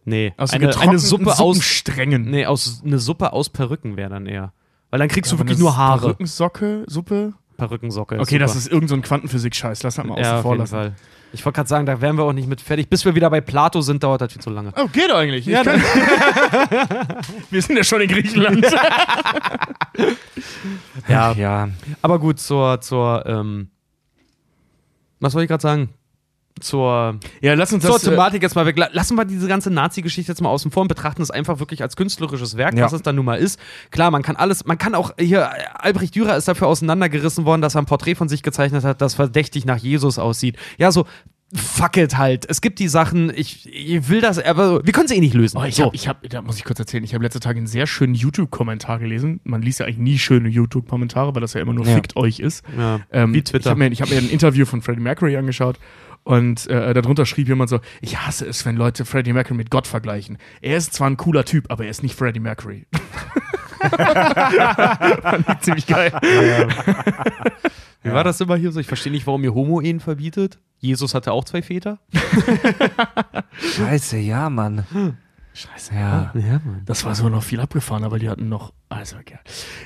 nee, Aus eine, eine Suppe aus, Suppensträngen. nee, aus, eine Suppe aus Perücken wäre dann eher. Weil dann kriegst du Aber wirklich nur Haare. Perückensocke, Suppe. Perückensocke. Okay, das super. ist irgendein so ein Quantenphysik-Scheiß. Lass das mal ja, außen vor lassen. Fall. Ich wollte gerade sagen, da wären wir auch nicht mit fertig. Bis wir wieder bei Plato sind, dauert das viel zu lange. Oh, geht eigentlich. Ja, Wir sind ja schon in Griechenland. Ja, ja. aber gut, zur, zur, ähm, was soll ich gerade sagen? Zur, ja, lass uns zur das. äh, Thematik jetzt mal weg. La- Lassen wir diese ganze Nazi-Geschichte jetzt mal außen vor und betrachten es einfach wirklich als künstlerisches Werk, Ja. was es dann nun mal ist. Klar, man kann alles, man kann auch, hier, Albrecht Dürer ist dafür auseinandergerissen worden, dass er ein Porträt von sich gezeichnet hat, das verdächtig nach Jesus aussieht. Ja, so, fuck it halt. Es gibt die Sachen, ich, ich will das, aber wir können sie eh nicht lösen. Oh, ich so. hab, ich hab, da muss ich kurz erzählen, ich habe letzte Tage einen sehr schönen YouTube-Kommentar gelesen. Man liest ja eigentlich nie schöne YouTube-Kommentare, weil das ja immer nur Ja. fickt euch ist. ja. Ähm, Wie Twitter. Ich habe mir, ich hab mir ein Interview von Freddie Mercury angeschaut und äh, darunter schrieb jemand so: Ich hasse es, wenn Leute Freddie Mercury mit Gott vergleichen. Er ist zwar ein cooler Typ, aber er ist nicht Freddie Mercury. Fand ich ziemlich geil. Wie war das immer hier so? Ich verstehe nicht, warum ihr Homo-Ehen verbietet. Jesus hatte auch zwei Väter. Scheiße, ja, Mann. Scheiße, Ja. Ja, Mann. Das war so noch viel abgefahren, aber die hatten noch. Also, ja.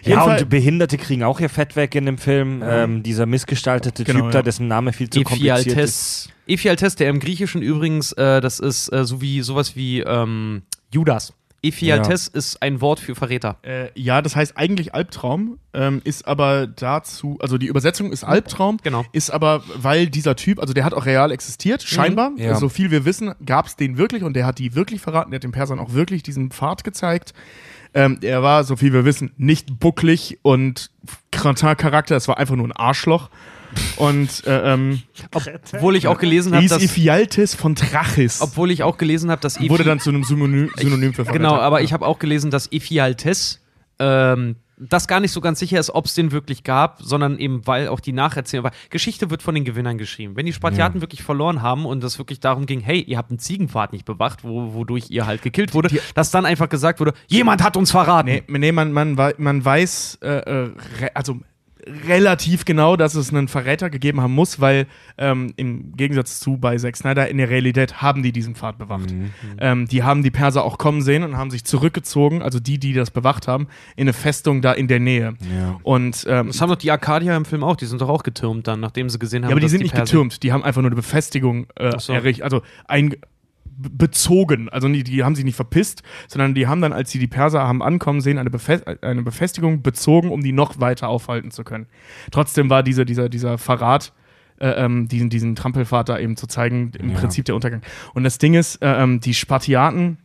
Ja, und Behinderte kriegen auch ihr Fett weg in dem Film. Ja. Ähm, dieser missgestaltete Genau, Typ da, ja. dessen Name viel zu kompliziert ist. Ephialtes. Ephialtes, der im Griechischen übrigens, äh, das ist äh, so wie sowas wie ähm, Judas. Ephialtes ist ein Wort für Verräter. Äh, ja, das heißt eigentlich Albtraum, ähm, ist aber dazu, also die Übersetzung ist Albtraum, Genau. ist aber, weil dieser Typ, also der hat auch real existiert, scheinbar, Ja. so viel wir wissen, gab es den wirklich und der hat die wirklich verraten, der hat den Persern auch wirklich diesen Pfad gezeigt. Ähm, er war, so viel wir wissen, nicht bucklig und Cretin-Charakter, es war einfach nur ein Arschloch. Und äh, ähm, Obwohl ich auch gelesen habe, dass, Ephialtes von Trachis. obwohl ich auch gelesen habe, dass wurde dann zu einem Synonym, Synonym für Verräter. Genau, aber ich habe auch gelesen, dass Ephialtes ähm, das gar nicht so ganz sicher ist, ob es den wirklich gab, sondern eben, weil auch die Nacherzählung war. Geschichte wird von den Gewinnern geschrieben. Wenn die Spartiaten wirklich verloren haben und es wirklich darum ging, hey, ihr habt einen Ziegenpfad nicht bewacht, wo, wodurch ihr halt gekillt wurde, Die- dass dann einfach gesagt wurde, jemand hat uns verraten. Nee, nee man, man, man weiß, äh, äh, also relativ genau, dass es einen Verräter gegeben haben muss, weil ähm, im Gegensatz zu bei Zack Snyder in der Realität haben die diesen Pfad bewacht. Ähm, die haben die Perser auch kommen sehen und haben sich zurückgezogen, also die, die das bewacht haben, in eine Festung da in der Nähe. Ja. Und ähm, Das haben doch die Arkadier im Film auch, die sind doch auch getürmt dann, nachdem sie gesehen haben, ja, aber die sind nicht Perser- getürmt, die haben einfach nur eine Befestigung äh, so. errichtet, also ein bezogen, also die, die haben sich nicht verpisst, sondern die haben dann, als sie die Perser haben ankommen sehen, eine, Befest eine Befestigung bezogen, um die noch weiter aufhalten zu können. Trotzdem war dieser, dieser, dieser Verrat, äh, ähm, diesen, diesen Trampelpfad da eben zu zeigen, im Ja. Prinzip der Untergang. Und das Ding ist, äh, ähm, die Spartiaten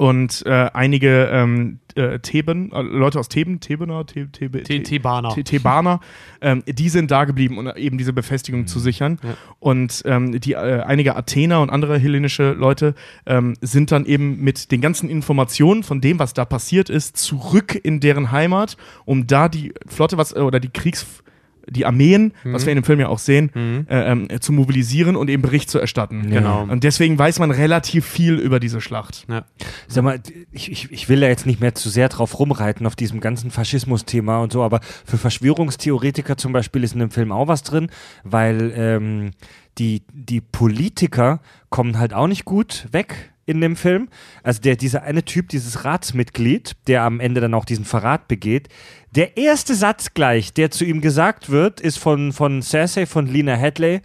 und äh, einige ähm, äh, Theben, äh, Leute aus Theben, Thebener, The, Thebe, Te- Thebaner. The- Thebaner, ähm, die sind da geblieben, um eben diese Befestigung zu sichern. Ja. Und ähm, die äh, einige Athener und andere hellenische Leute ähm, sind dann eben mit den ganzen Informationen von dem, was da passiert ist, zurück in deren Heimat, um da die Flotte, was äh, oder die Kriegs die Armeen, was wir in dem Film ja auch sehen, Mhm. äh, ähm, zu mobilisieren und eben Bericht zu erstatten. Genau. Und deswegen weiß man relativ viel über diese Schlacht. Ja. Sag mal, ich, ich, ich will da jetzt nicht mehr zu sehr drauf rumreiten auf diesem ganzen Faschismus-Thema und so, aber für Verschwörungstheoretiker zum Beispiel ist in dem Film auch was drin, weil ähm, die, die Politiker kommen halt auch nicht gut weg in dem Film. Also der, dieser eine Typ, dieses Ratsmitglied, der am Ende dann auch diesen Verrat begeht, der erste Satz gleich, der zu ihm gesagt wird, ist von, von Cersei, von Lena Headley.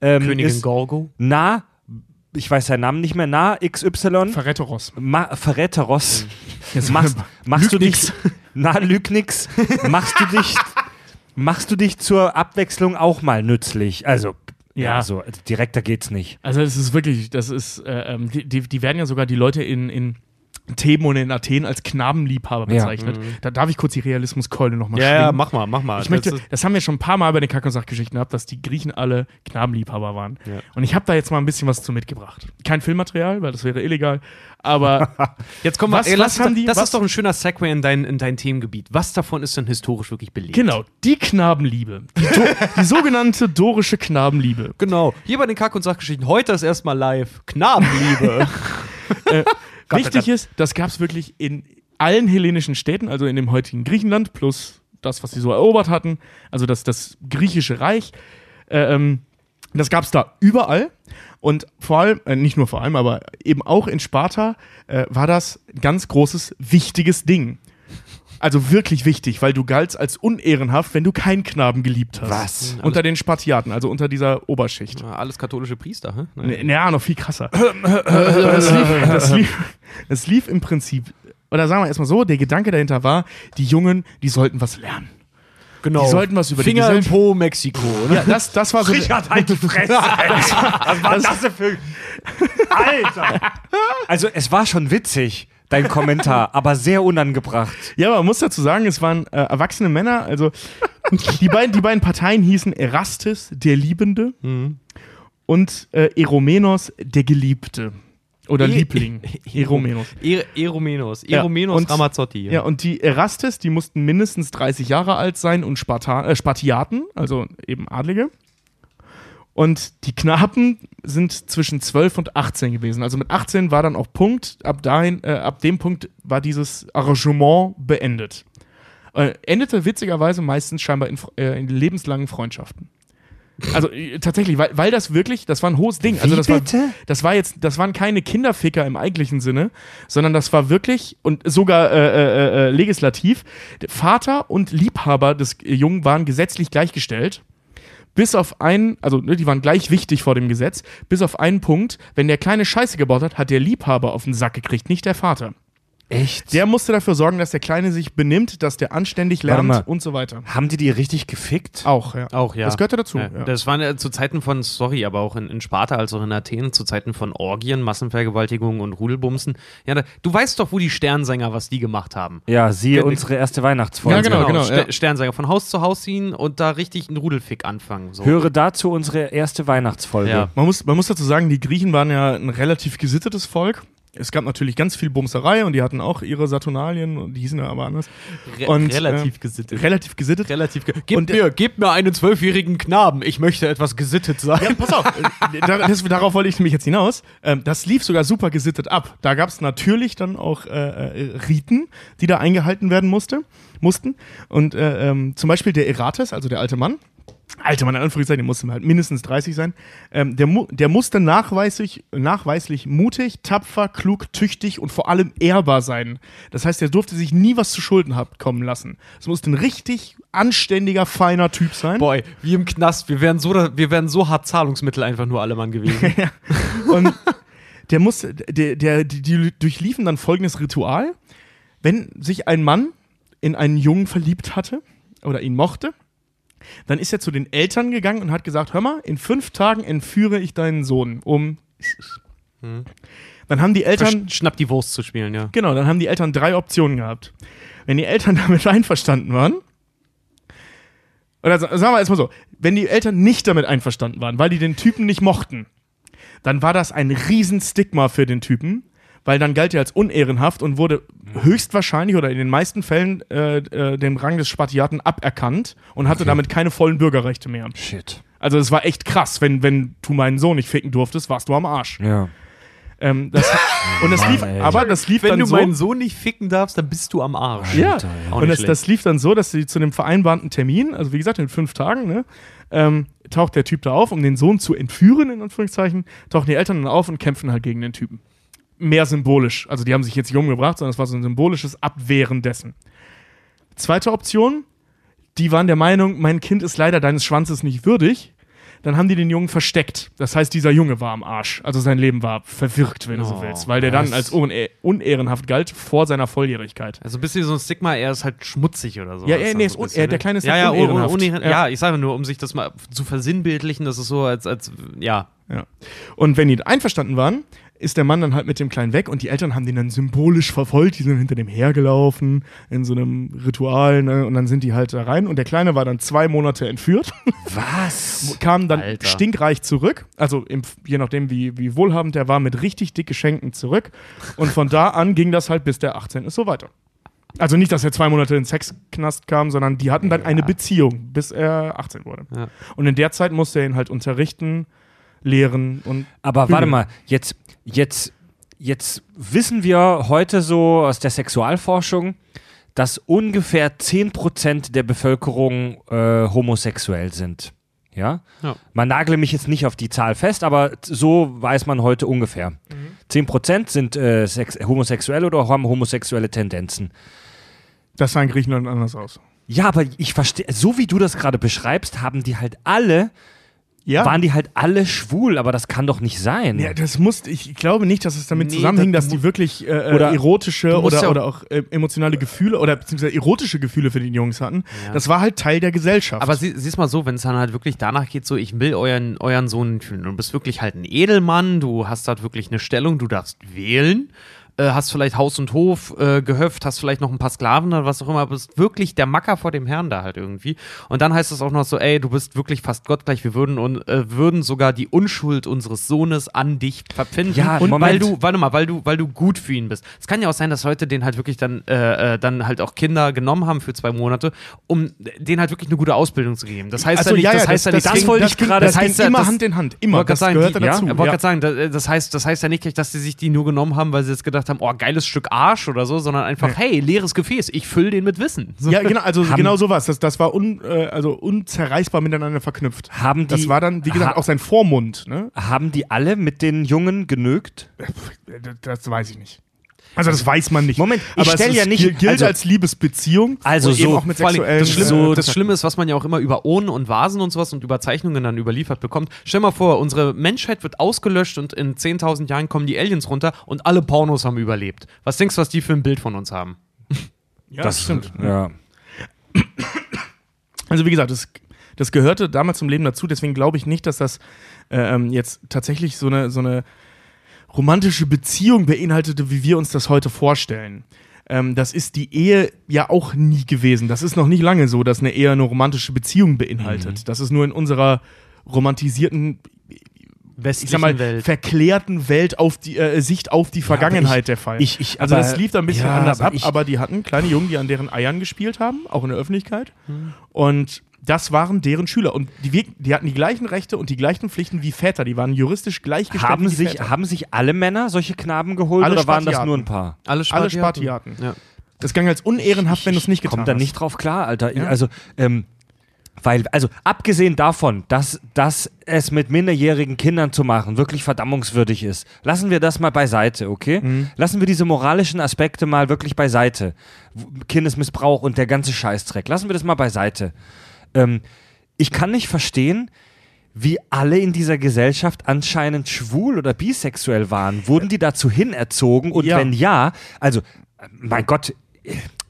Ähm, Königin ist, Gorgo. na, ich weiß seinen Namen nicht mehr, na, XY. Verräteros. Ma Verräteros. Jetzt Machst, machst du dich. Na, lüg nix. machst du dich. Machst du dich zur Abwechslung auch mal nützlich? Also, ja, Ja. so, direkter geht's nicht. Also es ist wirklich, das ist, äh, ähm, die, die, die werden ja sogar die Leute in, in Und in Athen als Knabenliebhaber Ja. bezeichnet. Da darf ich kurz die Realismuskeule nochmal Ja, schwingen. ja, mach mal, mach mal. Ich möchte, Das das, ist- haben wir schon ein paar Mal bei den Kack- und Sachgeschichten gehabt, dass die Griechen alle Knabenliebhaber waren. Ja. Und ich habe da jetzt mal ein bisschen was zu mitgebracht. Kein Filmmaterial, weil das wäre illegal. Aber Jetzt kommen wir, Was- ey, was haben uns- die- das was- ist doch ein schöner Segway in dein, in dein Themengebiet. Was davon ist denn historisch wirklich belegt? genau, die Knabenliebe. Die, Do die sogenannte dorische Knabenliebe. Genau. Hier bei den Kack- und Sachgeschichten. Heute ist erstmal live. Knabenliebe. Wichtig ist, das gab es wirklich in allen hellenischen Städten, also in dem heutigen Griechenland, plus das, was sie so erobert hatten, also das, das griechische Reich. Äh, ähm, das gab es da überall. Und vor allem, äh, nicht nur vor allem, aber eben auch in Sparta äh, war das ein ganz großes, wichtiges Ding. Also wirklich wichtig, weil du galtst als unehrenhaft, wenn du keinen Knaben geliebt hast. Was? Unter den Spartiaten, also unter dieser Oberschicht. Ja, Alles katholische Priester, hä? Nee, Naja, noch viel krasser. das, lief, das, lief, das lief im Prinzip, oder sagen wir erstmal so, der Gedanke dahinter war, die Jungen, die sollten was lernen. Genau. Die sollten was über die Finger im Gesellschaft- Po, Mexiko. Ne? Ja, das, das war so. halt die Fresse. Was war das für. Alter! Also, es war schon witzig, dein Kommentar, aber sehr unangebracht. Ja, aber man muss dazu sagen, es waren äh, erwachsene Männer. Also die beiden, die beiden Parteien hießen Erastes, der Liebende, und äh, Eromenos, der Geliebte. Oder E- Liebling. Eromenos. E- Eromenos. Ja, Eromenos und- Ramazzotti. Ja, und die Erastes, die mussten mindestens 30 Jahre alt sein und Sparta äh, Spartiaten, also eben Adlige. Und die Knaben sind zwischen 12 und 18 gewesen. Also mit 18 war dann auch Punkt. Ab dahin, äh, ab dem Punkt war dieses Arrangement beendet. Äh, endete witzigerweise meistens scheinbar in, äh, in lebenslangen Freundschaften. Also äh, tatsächlich, weil, weil das wirklich, das war ein hohes Ding. also das war, das war jetzt, das waren keine Kinderficker im eigentlichen Sinne, sondern das war wirklich und sogar äh, äh, äh, legislativ. Der Vater und Liebhaber des Jungen waren gesetzlich gleichgestellt. Bis auf einen, also ne, die waren gleich wichtig vor dem Gesetz, bis auf einen Punkt, wenn der kleine Scheiße gebaut hat, hat der Liebhaber auf den Sack gekriegt, nicht der Vater. Echt? Der musste dafür sorgen, dass der Kleine sich benimmt, dass der anständig lernt mal. und so weiter. Haben die die richtig gefickt? Auch, ja. Auch, ja. Das gehörte dazu. Ja. Ja. Das waren ja zu Zeiten von, sorry, aber auch in, in Sparta als auch in Athen, zu Zeiten von Orgien, Massenvergewaltigungen und Rudelbumsen. Ja, da, du weißt doch, wo die Sternsänger, was die gemacht haben. Ja, siehe Ja, unsere erste Weihnachtsfolge. Ja, genau, genau. Ster ja. Sternsänger von Haus zu Haus ziehen und da richtig einen Rudelfick anfangen. So. Höre dazu unsere erste Weihnachtsfolge. Ja. Man muss, man muss dazu sagen, die Griechen waren ja ein relativ gesittetes Volk. Es gab natürlich ganz viel Bumserei und die hatten auch ihre Saturnalien und die hießen ja aber anders. Re und, relativ äh, gesittet. Relativ gesittet. relativ ge Gebt Und- mir, gebt mir einen zwölfjährigen Knaben. Ich möchte etwas gesittet sein. Ja, pass auf, äh, da- das, darauf wollte ich nämlich jetzt hinaus. Ähm, das lief sogar super gesittet ab. Da gab es natürlich dann auch äh, äh, Riten, die da eingehalten werden musste, mussten. Und äh, ähm, zum Beispiel der Erates, also der alte Mann, alte Mann in Anführungszeichen, der musste halt mindestens 30 sein, ähm, der, mu der musste nachweislich, nachweislich mutig, tapfer, klug, tüchtig und vor allem ehrbar sein. Das heißt, er durfte sich nie was zu Schulden haben kommen lassen. Es musste ein richtig anständiger, feiner Typ sein. Boy, wie im Knast. Wir wären so, wir wären so hart Zahlungsmittel einfach nur alle Mann gewesen. Und der musste, der, der, die, die durchliefen dann folgendes Ritual. Wenn sich ein Mann in einen Jungen verliebt hatte oder ihn mochte, dann ist er zu den Eltern gegangen und hat gesagt, hör mal, in fünf Tagen entführe ich deinen Sohn um. Dann haben die Eltern, Versch- Schnapp die Wurst zu spielen, ja. genau, dann haben die Eltern drei Optionen gehabt. Wenn die Eltern damit einverstanden waren, oder sa- sagen wir erstmal so, wenn die Eltern nicht damit einverstanden waren, weil die den Typen nicht mochten, dann war das ein Riesenstigma für den Typen, weil dann galt er als unehrenhaft und wurde höchstwahrscheinlich oder in den meisten Fällen äh, äh, dem Rang des Spartiaten aberkannt und hatte damit keine vollen Bürgerrechte mehr. Shit. Also es war echt krass, wenn, wenn du meinen Sohn nicht ficken durftest, warst du am Arsch. Ja. Ähm, das, und das Mann, lief, ey. aber das lief Wenn dann du so. meinen Sohn nicht ficken darfst, dann bist du am Arsch. Ja, Alter, ja. Und das, das lief dann so, dass sie zu dem vereinbarten Termin, also wie gesagt, in fünf Tagen, ne, ähm, taucht der Typ da auf, um den Sohn zu entführen, in Anführungszeichen, tauchen die Eltern dann auf und kämpfen halt gegen den Typen. Mehr symbolisch. Also die haben sich jetzt nicht umgebracht, sondern es war so ein symbolisches Abwehren dessen. Zweite Option, die waren der Meinung, mein Kind ist leider deines Schwanzes nicht würdig. Dann haben die den Jungen versteckt. Das heißt, dieser Junge war am Arsch. Also sein Leben war verwirkt, wenn du so Oh, willst. Weil der dann als une unehrenhaft galt vor seiner Volljährigkeit. Also ein bisschen so ein Stigma, er ist halt schmutzig oder so. Ja, ja, nee, ist un- er- der Kleine ist ja, halt ja, unehrenhaft. unehrenhaft. Ja. Ja. ich sage nur, um sich das mal zu versinnbildlichen, das ist so als, als ja. Ja. Und wenn die einverstanden waren, ist der Mann dann halt mit dem Kleinen weg und die Eltern haben den dann symbolisch verfolgt, die sind hinter dem hergelaufen in so einem Ritual ne? und dann sind die halt da rein und der Kleine war dann zwei Monate entführt, Was? kam dann Alter. stinkreich zurück, also im, je nachdem wie, wie wohlhabend der war, mit richtig dick Geschenken zurück und von da an ging das halt bis der 18 ist so weiter. Also nicht, dass er zwei Monate in Sexknast kam, sondern die hatten dann eine Beziehung, bis er 18 wurde. Ja. Und in der Zeit musste er ihn halt unterrichten, lehren und Aber warte Bügeln. mal, jetzt, jetzt, jetzt wissen wir heute so aus der Sexualforschung, dass ungefähr 10% der Bevölkerung äh, homosexuell sind. Ja? Ja. Man nagle mich jetzt nicht auf die Zahl fest, aber so weiß man heute ungefähr. 10% sind äh, sex homosexuell oder haben homosexuelle Tendenzen. das sah in Griechenland anders aus. Ja, aber ich verstehe, so wie du das gerade beschreibst, haben die halt alle, Ja. waren die halt alle schwul, aber das kann doch nicht sein. Ja, das muss, ich glaube nicht, dass es damit Nee, zusammenhing, das- dass die wirklich äh, Oder- erotische oder, ja auch- oder auch äh, emotionale Gefühle oder beziehungsweise erotische Gefühle für die Jungs hatten. Ja. Das war halt Teil der Gesellschaft. Aber sie, siehst mal so, wenn es dann halt wirklich danach geht, so, ich will euren, euren Sohn fühlen. Du bist wirklich halt ein Edelmann, du hast halt wirklich eine Stellung, du darfst wählen, äh, hast vielleicht Haus und Hof äh, gehöft, hast vielleicht noch ein paar Sklaven oder was auch immer, bist wirklich der Macker vor dem Herrn da halt irgendwie. Und dann heißt es auch noch so, ey, du bist wirklich fast gottgleich, wir würden, und, äh, würden sogar die Unschuld unseres Sohnes an dich verpfinden. Ja, und weil Moment. du, warte mal, weil du, weil du gut für ihn bist. Es kann ja auch sein, dass Leute den halt wirklich dann, äh, äh, dann halt auch Kinder genommen haben für zwei Monate, um denen halt wirklich eine gute Ausbildung zu geben. Das heißt also, ja nicht, ja, ja, das heißt ja nicht, das ging- wollte ich gerade- Das, das heißt immer das- Hand in Hand, immer. wollte Das sagen, dazu. Ja, wollte ja. gerade sagen, da- das heißt, das heißt ja nicht, dass sie sich die nur genommen haben, weil sie jetzt gedacht haben, oh, geiles Stück Arsch oder so, sondern einfach, Nee. hey, leeres Gefäß, ich fülle den mit Wissen. So. Ja, genau, also Haben- genau sowas. Das, das war un, äh, also unzerreißbar miteinander verknüpft. Haben die, Das war dann, wie gesagt, ha- auch sein Vormund. Ne? Haben die alle mit den Jungen genügt? Das, das weiß ich nicht. Also das weiß man nicht. Moment, ich Aber es stell ist- ja nicht- gilt also- als Liebesbeziehung. Also so- auch mit sexuellen das, Schlimme, so- das Schlimme ist, was man ja auch immer über Urnen und Vasen und sowas und über Zeichnungen dann überliefert bekommt. Stell mal vor, unsere Menschheit wird ausgelöscht und in 10.000 Jahren kommen die Aliens runter und alle Pornos haben überlebt. Was denkst du, was die für ein Bild von uns haben? Ja, das stimmt. Ja. Also wie gesagt, das, das gehörte damals zum Leben dazu, deswegen glaube ich nicht, dass das äh, ähm, jetzt tatsächlich so eine, so eine romantische Beziehung beinhaltete, wie wir uns das heute vorstellen. Ähm, das ist die Ehe ja auch nie gewesen. Das ist noch nicht lange so, dass eine Ehe eine romantische Beziehung beinhaltet. Das ist nur in unserer romantisierten, ich sag mal, Welt. verklärten Welt auf die äh, Sicht auf die Vergangenheit der Fall. ich- ich- also das lief da ein bisschen ja, anders aber ab, ich- aber die hatten kleine Jungen, die an deren Eiern gespielt haben, auch in der Öffentlichkeit. Und das waren deren Schüler. Und die, die hatten die gleichen Rechte und die gleichen Pflichten wie Väter. Die waren juristisch gleichgestellt. Haben sich, Väter. haben sich alle Männer solche Knaben geholt Alle oder waren das Spartiaten. nur ein paar? Alle Alle Spartiaten. Ja. Das ging als unehrenhaft, wenn du es nicht getan Kommt da hast. nicht drauf klar, Alter. Ja. Also, ähm, weil, also abgesehen davon, dass, dass es mit minderjährigen Kindern zu machen wirklich verdammungswürdig ist, lassen wir das mal beiseite, okay? Mhm. Lassen wir diese moralischen Aspekte mal wirklich beiseite. Kindesmissbrauch und der ganze Scheißdreck. Lassen wir das mal beiseite. Ähm, ich kann nicht verstehen, wie alle in dieser Gesellschaft anscheinend schwul oder bisexuell waren. Wurden die dazu hinerzogen? Und Ja. wenn ja, also, äh, mein Gott,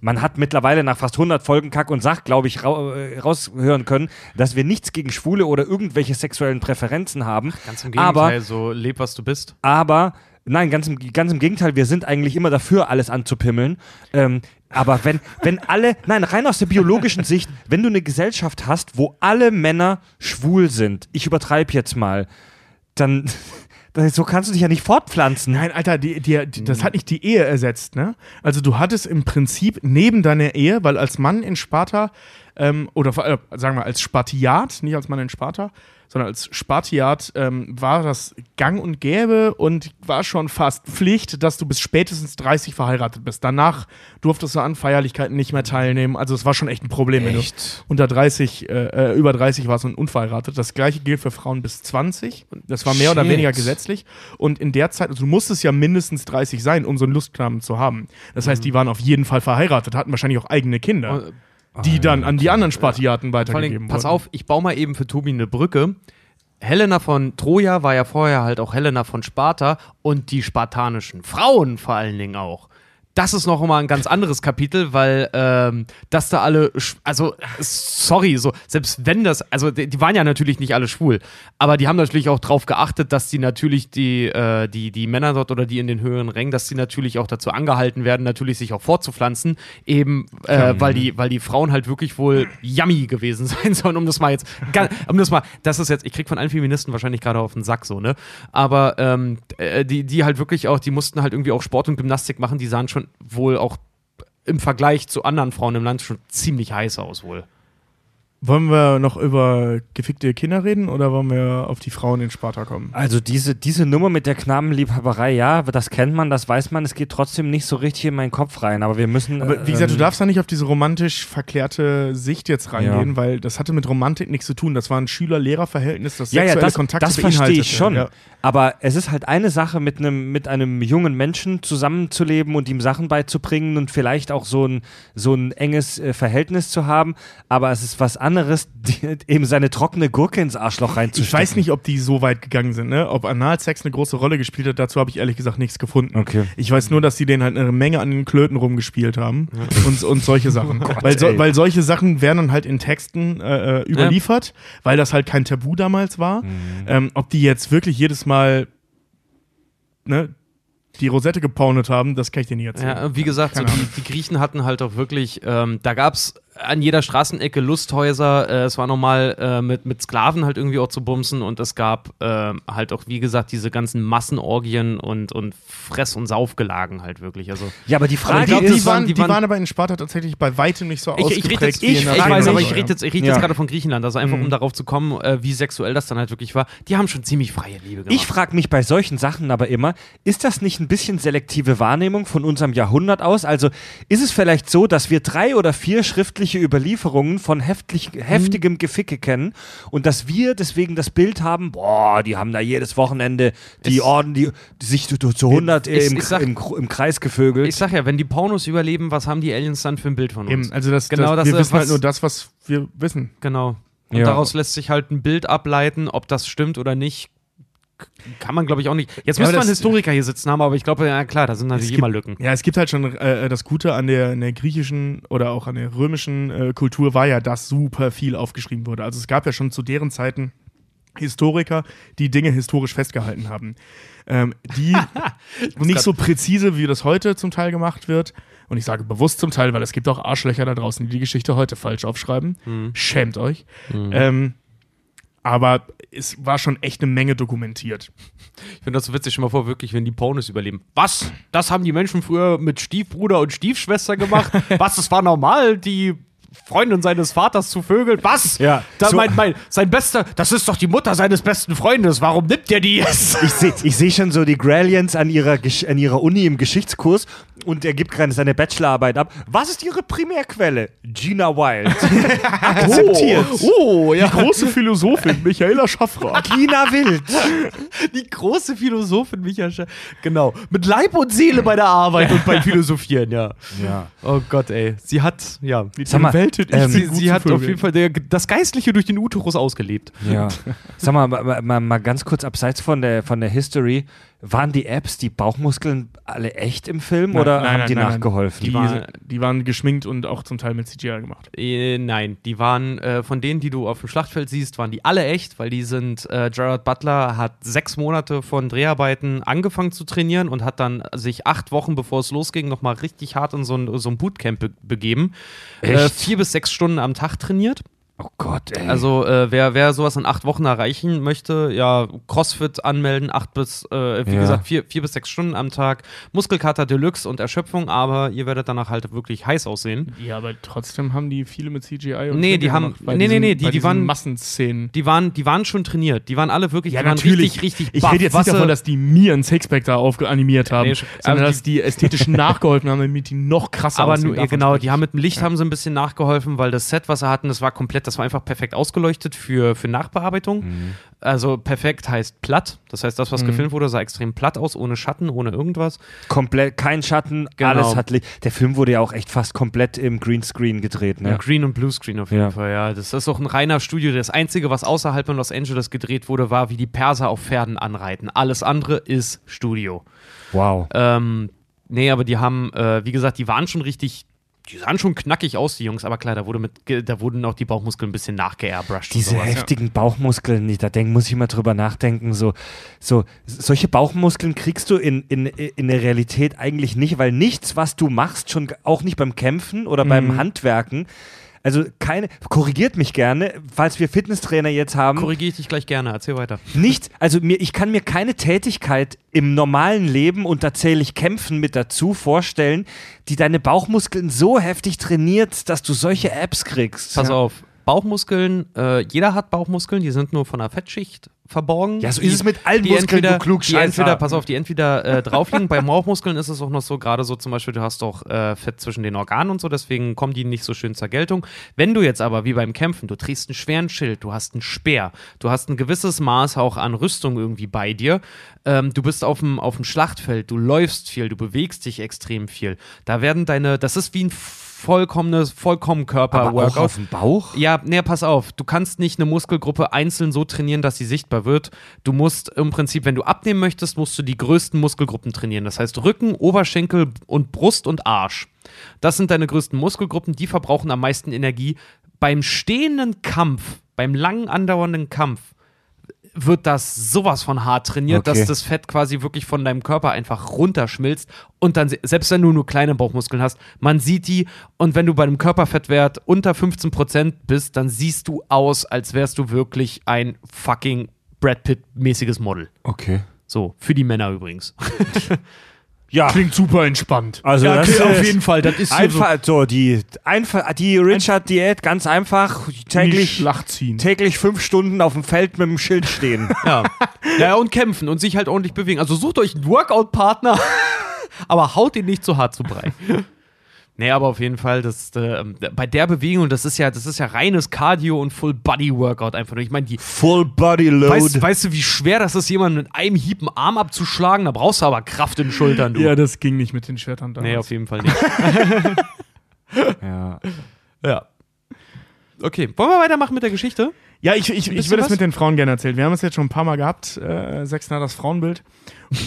man hat mittlerweile nach fast 100 Folgen Kack und Sach, glaube ich, äh, raushören können, dass wir nichts gegen Schwule oder irgendwelche sexuellen Präferenzen haben. Ganz im Gegenteil, Aber, so leb, was du bist. aber, nein, ganz im, ganz im Gegenteil, wir sind eigentlich immer dafür, alles anzupimmeln. Ähm, aber wenn, wenn alle, nein, rein aus der biologischen Sicht, wenn du eine Gesellschaft hast, wo alle Männer schwul sind, ich übertreibe jetzt mal, dann, so kannst du dich ja nicht fortpflanzen. Nein, Alter, die, die, die, das hat nicht die Ehe ersetzt, ne? Also du hattest im Prinzip neben deiner Ehe, weil als Mann in Sparta, ähm, oder äh, sagen wir als Spartiat, nicht als Mann in Sparta, sondern als Spartiat ähm, war das gang und gäbe und war schon fast Pflicht, dass du bis spätestens 30 verheiratet bist. Danach durftest du an Feierlichkeiten nicht mehr teilnehmen. Also es war schon echt ein Problem, wenn du Echt? unter 30, äh, äh, über 30 warst und unverheiratet. Das gleiche gilt für Frauen bis 20. Das war mehr oder Shit. weniger gesetzlich. Und in der Zeit, also du musstest ja mindestens 30 sein, um so einen Lustknaben zu haben. Das heißt, die waren auf jeden Fall verheiratet, hatten wahrscheinlich auch eigene Kinder, die dann an die anderen Spartiaten Vor allem, weitergegeben pass wurden. auf, ich baue mal eben für Tobi eine Brücke. Helena von Troja war ja vorher halt auch Helena von Sparta und die spartanischen Frauen vor allen Dingen auch. Das ist noch mal ein ganz anderes Kapitel, weil ähm, dass da alle, also sorry, so selbst wenn das, also die, die waren ja natürlich nicht alle schwul, aber die haben natürlich auch darauf geachtet, dass die natürlich die äh, die die Männer dort oder die in den höheren Rängen, dass die natürlich auch dazu angehalten werden, natürlich sich auch fortzupflanzen, eben äh, weil die weil die Frauen halt wirklich wohl yummy gewesen sein sollen, um das mal jetzt, um das mal, das ist jetzt, ich krieg von allen Feministen wahrscheinlich gerade auf den Sack so, ne, aber ähm, äh, die die halt wirklich auch, die mussten halt irgendwie auch Sport und Gymnastik machen, die sahen schon wohl auch im Vergleich zu anderen Frauen im Land schon ziemlich heiß aus wohl. Wollen wir noch über gefickte Kinder reden oder wollen wir auf die Frauen in Sparta kommen? Also diese, diese Nummer mit der Knabenliebhaberei, ja, das kennt man, das weiß man, es geht trotzdem nicht so richtig in meinen Kopf rein, aber wir müssen... Aber wie gesagt, du ähm, darfst da nicht auf diese romantisch verklärte Sicht jetzt reingehen, Ja. weil das hatte mit Romantik nichts zu tun. Das war ein Schüler-Lehrer-Verhältnis, das Ja, ja, sexuelle das, Kontakte das verstehe ich schon. Ja. Aber es ist halt eine Sache, mit einem, mit einem jungen Menschen zusammenzuleben und ihm Sachen beizubringen und vielleicht auch so ein, so ein enges äh, Verhältnis zu haben. Aber es ist was anderes, die, eben seine trockene Gurke ins Arschloch reinzustecken. Ich weiß nicht, ob die so weit gegangen sind, ne? Ob Analsex eine große Rolle gespielt hat, dazu habe ich ehrlich gesagt nichts gefunden. Okay. Ich weiß nur, dass sie den halt eine Menge an den Klöten rumgespielt haben und, und solche Sachen. weil, so, weil solche Sachen werden dann halt in Texten äh, äh, überliefert, weil das halt kein Tabu damals war. Mhm. Ähm, ob die jetzt wirklich jedes Mal ne, die Rosette gepaunet haben, das kann ich dir nicht erzählen. Ja, wie gesagt, so die, die Griechen hatten halt auch wirklich, ähm, da gab's an jeder Straßenecke Lusthäuser, äh, es war normal äh, mit, mit Sklaven halt irgendwie auch zu bumsen und es gab ähm, halt auch, wie gesagt, diese ganzen Massenorgien und, und Fress- und Saufgelagen halt wirklich. Also Ja, aber die Aber Frage ich glaube, ist, die, waren, die die, waren- waren, aber in Sparta tatsächlich bei weitem nicht so ich, ich rede ausgeprägt ich, in ich Athen weiß, aber ich rede jetzt, ich rede Ja. jetzt gerade von Griechenland, also einfach Mhm. um darauf zu kommen, äh, wie sexuell das dann halt wirklich war. Die haben schon ziemlich freie Liebe gemacht. Ich frage mich bei solchen Sachen aber immer, ist das nicht ein bisschen selektive Wahrnehmung von unserem Jahrhundert aus? Also ist es vielleicht so, dass wir drei oder vier schriftliche Überlieferungen von heftig, heftigem Geficke kennen und dass wir deswegen das Bild haben, boah, die haben da jedes Wochenende die Es- Orden, die, die sich zu, zu 100 Ich- im, ich sag- im, im Kreis gevögelt. ich sag ja, wenn die Pornos überleben, was haben die Aliens dann für ein Bild von uns? Eben, also das, Genau, das, das, wir wissen halt was- nur das, was wir wissen. Genau. Und Ja. daraus lässt sich halt ein Bild ableiten, ob das stimmt oder nicht. Kann man, glaube ich, auch nicht. Jetzt Ja, müsste man Historiker hier sitzen haben, aber ich glaube, ja klar, da sind natürlich gibt- immer Lücken. Ja, es gibt halt schon äh, das Gute an der, der griechischen oder auch an der römischen äh, Kultur war ja, dass super viel aufgeschrieben wurde. Also es gab ja schon zu deren Zeiten Historiker, die Dinge historisch festgehalten haben. Ähm, die nicht so präzise, wie das heute zum Teil gemacht wird. Und ich sage bewusst zum Teil, weil es gibt auch Arschlöcher da draußen, die die Geschichte heute falsch aufschreiben. Hm. Schämt euch. Ähm, aber es war schon echt eine Menge dokumentiert. Ich finde das so witzig, schon mal vor, wirklich, wenn die Pornos überleben. Was? Das haben die Menschen früher mit Stiefbruder und Stiefschwester gemacht? Was? Es war normal, die Freundin seines Vaters zu vögeln? Was? Ja, Da so- mein, mein, sein bester, das ist doch die Mutter seines besten Freundes. Warum nimmt der die jetzt? Ich sehe ich seh schon so die Gralians an ihrer, an ihrer Uni im Geschichtskurs und er gibt gerade seine Bachelorarbeit ab. Was ist ihre Primärquelle? Gina Wild. Akzeptiert. Oh, ja. Die große Philosophin, Michaela Schaffrath. Gina Wild. Die große Philosophin Micha Scha- Genau. Mit Leib und Seele bei der Arbeit und beim Philosophieren, ja. Ja. Oh Gott, ey. Sie hat, ja. Sag mal, Ich ähm, Sie, sie hat auf jeden Fall der, das Geistliche durch den Uterus ausgelebt. Ja. Sag mal, mal, mal, mal ganz kurz abseits von der, von der History. Waren die Apps, die Bauchmuskeln alle echt im Film Nein, oder nein, haben nein, die nachgeholfen? Die, war- die waren geschminkt und auch zum Teil mit CGI gemacht. Äh, nein, die waren äh, von denen, die du auf dem Schlachtfeld siehst, waren die alle echt, weil die sind, äh, Gerard Butler hat sechs Monate von Dreharbeiten angefangen zu trainieren und hat dann sich acht Wochen, bevor es losging, nochmal richtig hart in so ein, so ein Bootcamp be begeben. Äh, vier bis sechs Stunden am Tag trainiert. Oh Gott, ey. Also äh, wer, wer sowas in acht Wochen erreichen möchte, ja, Crossfit anmelden, acht bis, äh, wie Ja. gesagt, vier, vier bis sechs Stunden am Tag, Muskelkater Deluxe und Erschöpfung, aber ihr werdet danach halt wirklich heiß aussehen. Ja, aber trotzdem haben die viele mit CGI und Nee, die haben- nee, nee, diesen- nee, die- bei die diesen waren- Massenszenen. Die waren, die waren schon trainiert, die waren alle wirklich, die waren richtig, richtig Ich buff. rede jetzt Was nicht davon, dass die mir ein Sixpack da aufgeanimiert haben, Nee, sondern aber dass die ästhetischen nachgeholfen haben, damit die noch krasser aber aussehen. nur, genau, die ich. haben mit dem Licht haben sie ein bisschen nachgeholfen, weil das Set, was sie hatten, das war komplett, das war einfach perfekt ausgeleuchtet für, für Nachbearbeitung. Mhm. Also perfekt heißt platt. Das heißt, das, was Mhm. gefilmt wurde, sah extrem platt aus, ohne Schatten, ohne irgendwas. komplett kein Schatten, Genau. alles hat Licht. Der Film wurde ja auch echt fast komplett im Greenscreen gedreht, ne? Ja. Green und Bluescreen auf jeden Ja. Fall, ja. Das ist auch ein reiner Studio. Das Einzige, was außerhalb von Los Angeles gedreht wurde, war, wie die Perser auf Pferden anreiten. Alles andere ist Studio. Wow. Ähm, Nee, aber die haben, äh, wie gesagt, die waren schon richtig, die sahen schon knackig aus, die Jungs, aber klar, da, wurde mit, da wurden auch die Bauchmuskeln ein bisschen nachgeairbrushed. Diese sowas. heftigen Bauchmuskeln, die da denken, muss ich mal drüber nachdenken. So, so, solche Bauchmuskeln kriegst du in, in, in der Realität eigentlich nicht, weil nichts, was du machst, schon auch nicht beim Kämpfen oder beim Handwerken, also keine, korrigiert mich gerne, falls wir Fitnesstrainer jetzt haben. Korrigiere ich dich gleich gerne, erzähl weiter. Nicht, also mir, ich kann mir keine Tätigkeit im normalen Leben und da zähle ich Kämpfen mit dazu vorstellen, die deine Bauchmuskeln so heftig trainiert, dass du solche Apps kriegst. Pass ja. auf, Bauchmuskeln, äh, jeder hat Bauchmuskeln, die sind nur von der Fettschicht verborgen. Ja, so die, ist es mit allen die Muskeln, entweder, du. Die entweder, pass auf, die entweder äh, drauf liegen. Bei Bauchmuskeln ist es auch noch so, gerade so zum Beispiel, du hast doch äh, Fett zwischen den Organen und so, deswegen kommen die nicht so schön zur Geltung. Wenn du jetzt aber, wie beim Kämpfen, du trägst einen schweren Schild, du hast einen Speer, du hast ein gewisses Maß auch an Rüstung irgendwie bei dir, ähm, du bist auf dem, auf dem Schlachtfeld, du läufst viel, du bewegst dich extrem viel. Da werden deine, das ist wie ein vollkommenes, vollkommen aber auch Körper-Workout. auf dem Bauch? Ja, nee, pass auf. Du kannst nicht eine Muskelgruppe einzeln so trainieren, dass sie sichtbar wird. Du musst im Prinzip, wenn du abnehmen möchtest, musst du die größten Muskelgruppen trainieren. Das heißt Rücken, Oberschenkel und Brust und Arsch. Das sind deine größten Muskelgruppen, die verbrauchen am meisten Energie. Beim stehenden Kampf, beim lang andauernden Kampf, wird das sowas von hart trainiert, Okay. dass das Fett quasi wirklich von deinem Körper einfach runterschmilzt und dann, se- selbst wenn du nur kleine Bauchmuskeln hast, man sieht die und wenn du bei einem Körperfettwert unter 15% bist, dann siehst du aus, als wärst du wirklich ein fucking Brad Pitt-mäßiges Model. Okay. So, für die Männer übrigens. Ja, Klingt super entspannt. also Ja, das auf jeden Fall, das ist einfach so die einfach die Richard Diät ganz einfach täglich Schlacht ziehen. täglich fünf Stunden auf dem Feld mit dem Schild stehen. Ja. ja, und kämpfen und sich halt ordentlich bewegen. Also sucht euch einen Workout-Partner, aber haut ihn nicht zu hart zu Brei. Nee, aber auf jeden Fall, das, äh, bei der Bewegung, das ist ja, das ist ja reines Cardio und Full-Body-Workout einfach nur. Ich meine, die, Full Body Load. weißt, weißt du, wie schwer das ist, jemanden mit einem Hieb einen Arm abzuschlagen? Da brauchst du aber Kraft in den Schultern, du. Ja, das ging nicht mit den Schwertern damals. nee, auf jeden Fall nicht. ja. ja. Okay, wollen wir weitermachen mit der Geschichte? Ja, ich, ich, ich es was? mit den Frauen gerne erzählen. Wir haben es jetzt schon ein paar Mal gehabt, äh, Zack Snyders Frauenbild.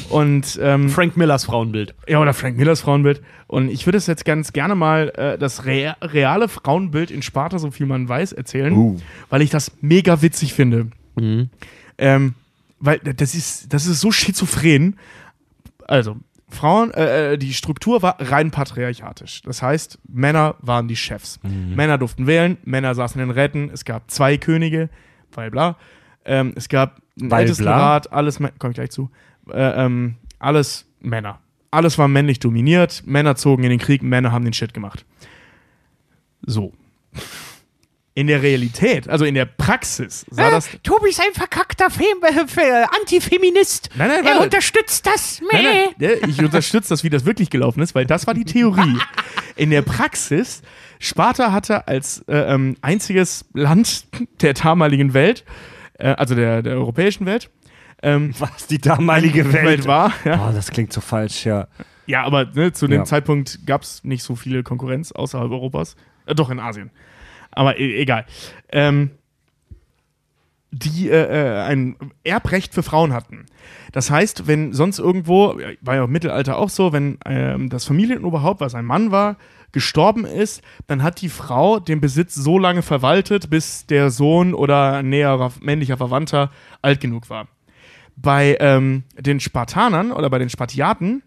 Und, ähm, Frank Millers Frauenbild. ja, oder Frank Millers Frauenbild. Und ich würde es jetzt ganz gerne mal äh, das rea reale Frauenbild in Sparta, so viel man weiß, erzählen, Uh. weil ich das mega witzig finde. Mhm. Ähm, weil das ist, das ist so schizophren. Also, Frauen, äh, äh, die Struktur war rein patriarchatisch. Das heißt, Männer waren die Chefs. Männer durften wählen, Männer saßen in den Räten, es gab zwei Könige, weil bla. Ähm, es gab einen Weil Ältestenrat, alles, Mä- komm ich gleich zu, äh, ähm, alles Männer. Alles war männlich dominiert, Männer zogen in den Krieg, Männer haben den Shit gemacht. So. In der Realität, also in der Praxis, sah das Tobi ist ein verkackter Fem äh, Antifeminist. Nein, nein, er unterstützt das. Nein, nein, ja, ich unterstütze das, wie das wirklich gelaufen ist, weil das war die Theorie. In der Praxis, Sparta hatte als äh, ähm, einziges Land der damaligen Welt, äh, also der, der europäischen Welt, ähm, Was die damalige Welt, war. Ja, Oh, das klingt so falsch, ja. ja aber ne, zu dem Ja. Zeitpunkt gab es nicht so viele Konkurrenz außerhalb Europas. Äh, doch, in Asien. Aber e egal. Ähm, die äh, äh, ein Erbrecht für Frauen hatten. Das heißt, wenn sonst irgendwo, war ja im Mittelalter auch so, wenn ähm, das Familienoberhaupt, was ein Mann war, gestorben ist, dann hat die Frau den Besitz so lange verwaltet, bis der Sohn oder näherer männlicher Verwandter alt genug war. Bei ähm, den Spartanern oder bei den Spartiaten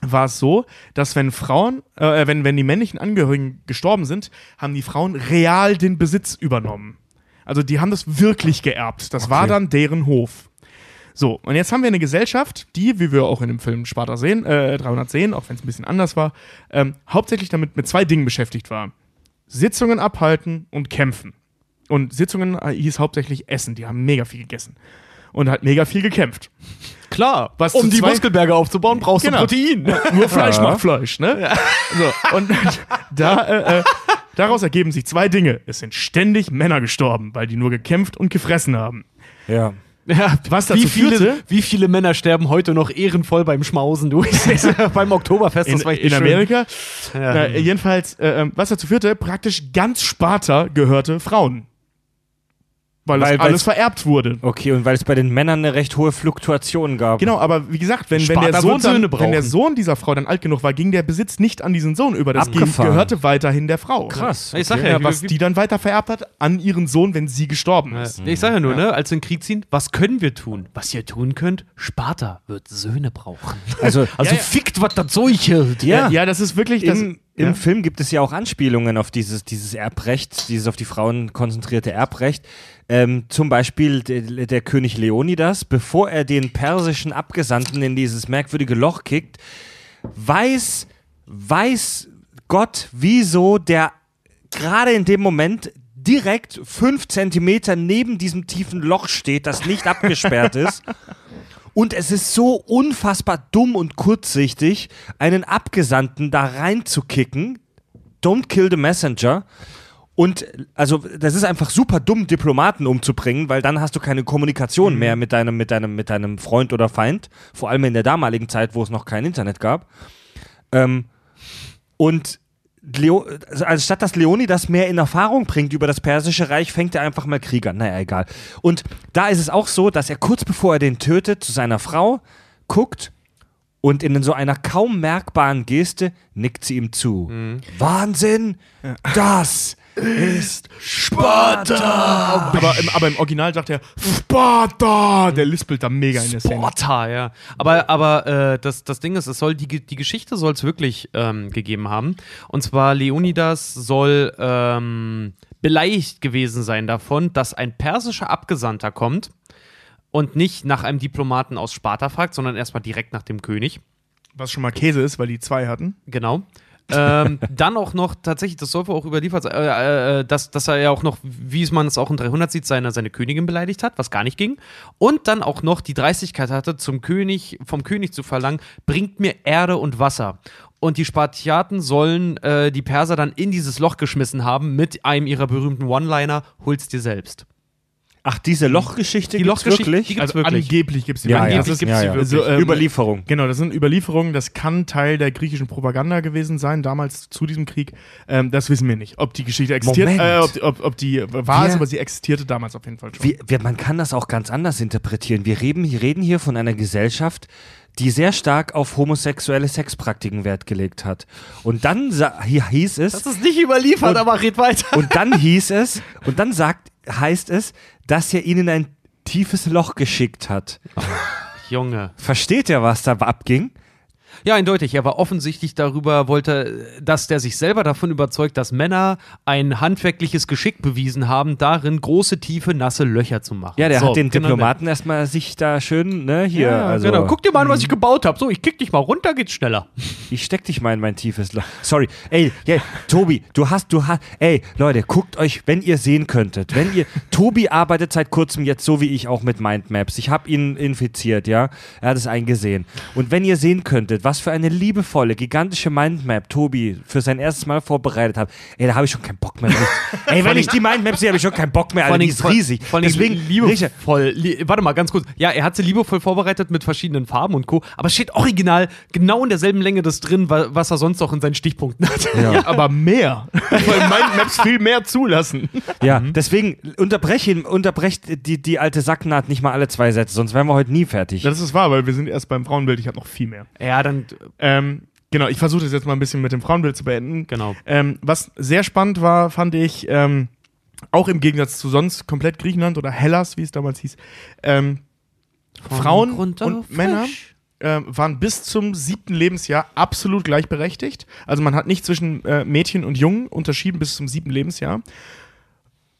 war es so, dass wenn Frauen, äh, wenn, wenn die männlichen Angehörigen gestorben sind, haben die Frauen real den Besitz übernommen. Also die haben das wirklich geerbt. Das war Okay. dann deren Hof. So, und jetzt haben wir eine Gesellschaft, die, wie wir auch in dem Film Sparta sehen, äh, 300 sehen, auch wenn es ein bisschen anders war, ähm, hauptsächlich damit mit zwei Dingen beschäftigt war. Sitzungen abhalten und kämpfen. Und Sitzungen äh, hieß hauptsächlich Essen. Die haben mega viel gegessen. Und hat mega viel gekämpft. Klar, Was um die Muskelberge aufzubauen, brauchst Genau. du Protein. Nur Fleisch Ja. macht Fleisch, ne? So, und da, äh, äh, daraus ergeben sich zwei Dinge. Es sind ständig Männer gestorben, weil die nur gekämpft und gefressen haben. Ja. Ja, Was wie dazu viele, führte- wie viele Männer sterben heute noch ehrenvoll beim Schmausen, du? beim Oktoberfest, In, das war in richtig schön. Amerika. Ja. Äh, jedenfalls, äh, ähm, was dazu führte, praktisch ganz Sparta gehörte Frauen. Weil, Weil- es alles vererbt wurde. Okay, und weil es bei den Männern eine recht hohe Fluktuation gab. Genau, aber wie gesagt, wenn, wenn, der Sohn dann, wenn der Sohn dieser Frau dann alt genug war, ging der Besitz nicht an diesen Sohn über. Das Abgefahren. gehörte weiterhin der Frau. Krass. Ich sag okay. ja, was die dann weiter vererbt hat an ihren Sohn, wenn sie gestorben ist. Ich sage ja nur, ne, als wir in den Krieg ziehen, was können wir tun? Was ihr tun könnt, Sparta wird Söhne brauchen. Also, Also Ja, ja. fickt, was das Zeug hält. Ja. ja, das ist wirklich das. Im, im ja. Film gibt es ja auch Anspielungen auf dieses, dieses Erbrecht, dieses auf die Frauen konzentrierte Erbrecht. Ähm, zum Beispiel der, der König Leonidas, bevor er den persischen Abgesandten in dieses merkwürdige Loch kickt, weiß, weiß Gott, wieso der gerade in dem Moment direkt fünf Zentimeter neben diesem tiefen Loch steht, das nicht abgesperrt ist. Und es ist so unfassbar dumm und kurzsichtig, einen Abgesandten da reinzukicken. Don't kill the messenger. Und also das ist einfach super dumm, Diplomaten umzubringen, weil dann hast du keine Kommunikation mehr mit deinem, mit deinem, mit deinem Freund oder Feind. Vor allem in der damaligen Zeit, wo es noch kein Internet gab. Ähm, und Leo, also statt dass Leonidas mehr in Erfahrung bringt über das persische Reich, fängt er einfach mal Krieg an. Naja, egal. Und da ist es auch so, dass er kurz bevor er den tötet, zu seiner Frau guckt und in so einer kaum merkbaren Geste nickt sie ihm zu. Wahnsinn! Das ist Sparta! aber, im, aber im Original sagt er Sparta! Der lispelt da mega in der Szene. Sparta, ja. Aber, aber äh, das, das Ding ist, es soll die, die Geschichte soll es wirklich ähm, gegeben haben. Und zwar Leonidas soll ähm, beleidigt gewesen sein davon, dass ein persischer Abgesandter kommt und nicht nach einem Diplomaten aus Sparta fragt, sondern erstmal direkt nach dem König. Was schon mal Käse ist, weil die zwei hatten. Genau. Ähm, dann auch noch tatsächlich, das soll wohl auch überliefert sein, äh, äh, dass, dass er ja auch noch, wie man es auch in 300 sieht, seine, seine Königin beleidigt hat, was gar nicht ging. Und dann auch noch die Dreistigkeit hatte, zum König, vom König zu verlangen, bringt mir Erde und Wasser. Und die Spartiaten sollen äh, die Perser dann in dieses Loch geschmissen haben mit einem ihrer berühmten One-Liner, hol's dir selbst. Ach, diese Lochgeschichte Die gibt's Lochgeschichte, wirklich? die gibt's Also wirklich. angeblich gibt es die ja, ja. wirklich. angeblich Das ist- gibt's die wirklich. Also, ähm, Überlieferung. Genau, das sind Überlieferungen. Das kann Teil der griechischen Propaganda gewesen sein, damals zu diesem Krieg. Ähm, das wissen wir nicht. Ob die Geschichte existiert, äh, ob, die- ob, ob die wahr Wir- ist, aber sie existierte damals auf jeden Fall schon. Wir, wir, man kann das auch ganz anders interpretieren. Wir reden, wir reden hier von einer Gesellschaft, die sehr stark auf homosexuelle Sexpraktiken Wert gelegt hat. Und dann hieß es, Das ist nicht überliefert, Und- aber red weiter. und dann hieß es, und dann sagt, heißt es, dass er ihnen ein tiefes Loch geschickt hat. Junge. Versteht ihr, was da abging? Ja, eindeutig. Er war offensichtlich darüber, wollte, dass der sich selber davon überzeugt, dass Männer ein handwerkliches Geschick bewiesen haben, darin große, tiefe, nasse Löcher zu machen. Ja, der So, hat den genau Diplomaten erstmal sich da schön, ne, hier, Ja, also. genau. Guck dir mal an, was ich gebaut habe. So, ich kick dich mal runter, geht's schneller. Ich steck dich mal in mein tiefes Loch. Sorry. Ey, ja, Tobi, du hast, du hast, ey, Leute, guckt euch, wenn ihr sehen könntet, wenn ihr, Tobi arbeitet seit kurzem jetzt so wie ich auch mit Mindmaps. Ich habe ihn infiziert, ja. Er hat es eingesehen. Und wenn ihr sehen könntet, was für eine liebevolle, gigantische Mindmap Tobi für sein erstes Mal vorbereitet hat, ey, da habe ich schon keinen Bock mehr. ey, wenn ich die Mindmap sehe, habe ich schon keinen Bock mehr, Alter. Die ist riesig. Vor Deswegen, liebevoll. Li warte mal, ganz kurz. Ja, er hat sie liebevoll vorbereitet mit verschiedenen Farben und Co. Aber es steht original genau in derselben Länge das drin, wa- was er sonst auch in seinen Stichpunkten hat. Ja, aber mehr. Weil Mindmaps viel mehr zulassen. Ja, deswegen unterbreche ihn, unterbrecht die, die alte Sacknaht nicht mal alle zwei Sätze, sonst wären wir heute nie fertig. Das ist wahr, weil wir sind erst beim Frauenbild. Ich habe noch viel mehr. Ja, dann, Ähm, genau, ich versuche das jetzt mal ein bisschen mit dem Frauenbild zu beenden. genau. Ähm, was sehr spannend war, fand ich, ähm, auch im Gegensatz zu sonst komplett Griechenland oder Hellas, wie es damals hieß, ähm, Frauen und auf Männer frisch. ähm, waren bis zum siebten Lebensjahr absolut gleichberechtigt. Also man hat nicht zwischen äh, Mädchen und Jungen unterschieden bis zum siebten Lebensjahr.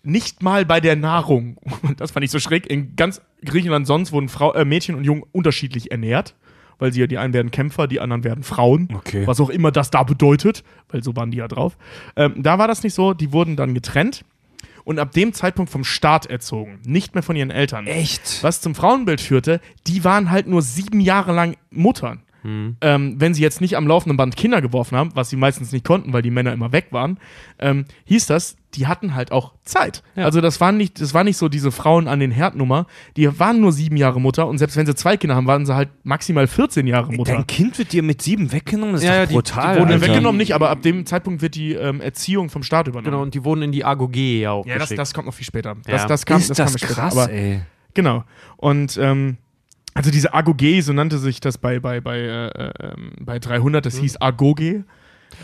Nicht mal bei der Nahrung. Und das fand ich so schräg. In ganz Griechenland sonst wurden Frau, äh, Mädchen und Jungen unterschiedlich ernährt. Weil sie ja, die einen werden Kämpfer, die anderen werden Frauen. Okay. Was auch immer das da bedeutet. Weil so waren die ja drauf. Ähm, da war das nicht so. Die wurden dann getrennt. Und ab dem Zeitpunkt vom Staat erzogen. Nicht mehr von ihren Eltern. Echt? Was zum Frauenbild führte, die waren halt nur sieben Jahre lang Muttern. ähm, wenn sie jetzt nicht am laufenden Band Kinder geworfen haben, was sie meistens nicht konnten, weil die Männer immer weg waren, ähm, hieß das, die hatten halt auch Zeit. Ja. Also das waren nicht, das war nicht so diese Frauen an den Herdnummer, die waren nur sieben Jahre Mutter und selbst wenn sie zwei Kinder haben, waren sie halt maximal 14 Jahre Mutter. Dein Kind wird dir mit sieben weggenommen? Das ist Ja, doch die- brutal. die wurden Äh, Alter. weggenommen nicht, aber ab dem Zeitpunkt wird die ähm, Erziehung vom Staat übernommen. Genau, und die wurden in die AGOG ja auch Ja, das, das kommt noch viel später. Das, Ja. das kam, ist das das, kam später. krass, aber, ey. Genau. Und ähm, also diese Agoge, so nannte sich das bei, bei, bei, äh, äh, ähm, bei 300, das hieß Agoge.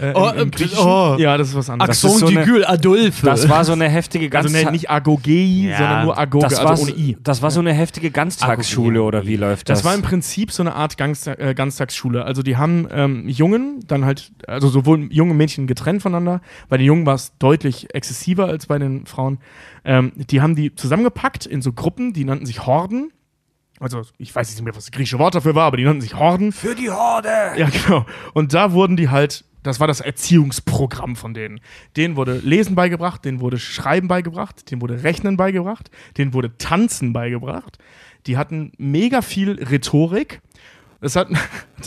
Äh, Oh, im, im äh, oh. Ja, das ist was anderes. Ist so eine- Adolphe. Das war so eine heftige also Ganztag- ne, nicht Agogei, Ja, sondern nur Agoge, das war, also ohne I. Das war so eine heftige Ganztagsschule oder wie läuft das? Das war im Prinzip so eine Art Ganzta äh, Ganztagsschule. Also die haben ähm, Jungen dann halt, also sowohl Junge und Mädchen getrennt voneinander. Bei den Jungen war es deutlich exzessiver als bei den Frauen. Ähm, die haben die zusammengepackt in so Gruppen, die nannten sich Horden. Also ich weiß nicht mehr, was das griechische Wort dafür war, aber die nannten sich Horden. für die Horde. Ja, genau. Und da wurden die halt, das war das Erziehungsprogramm von denen. Denen wurde Lesen beigebracht, denen wurde Schreiben beigebracht, denen wurde Rechnen beigebracht, denen wurde Tanzen beigebracht. Die hatten mega viel Rhetorik. Das hatten,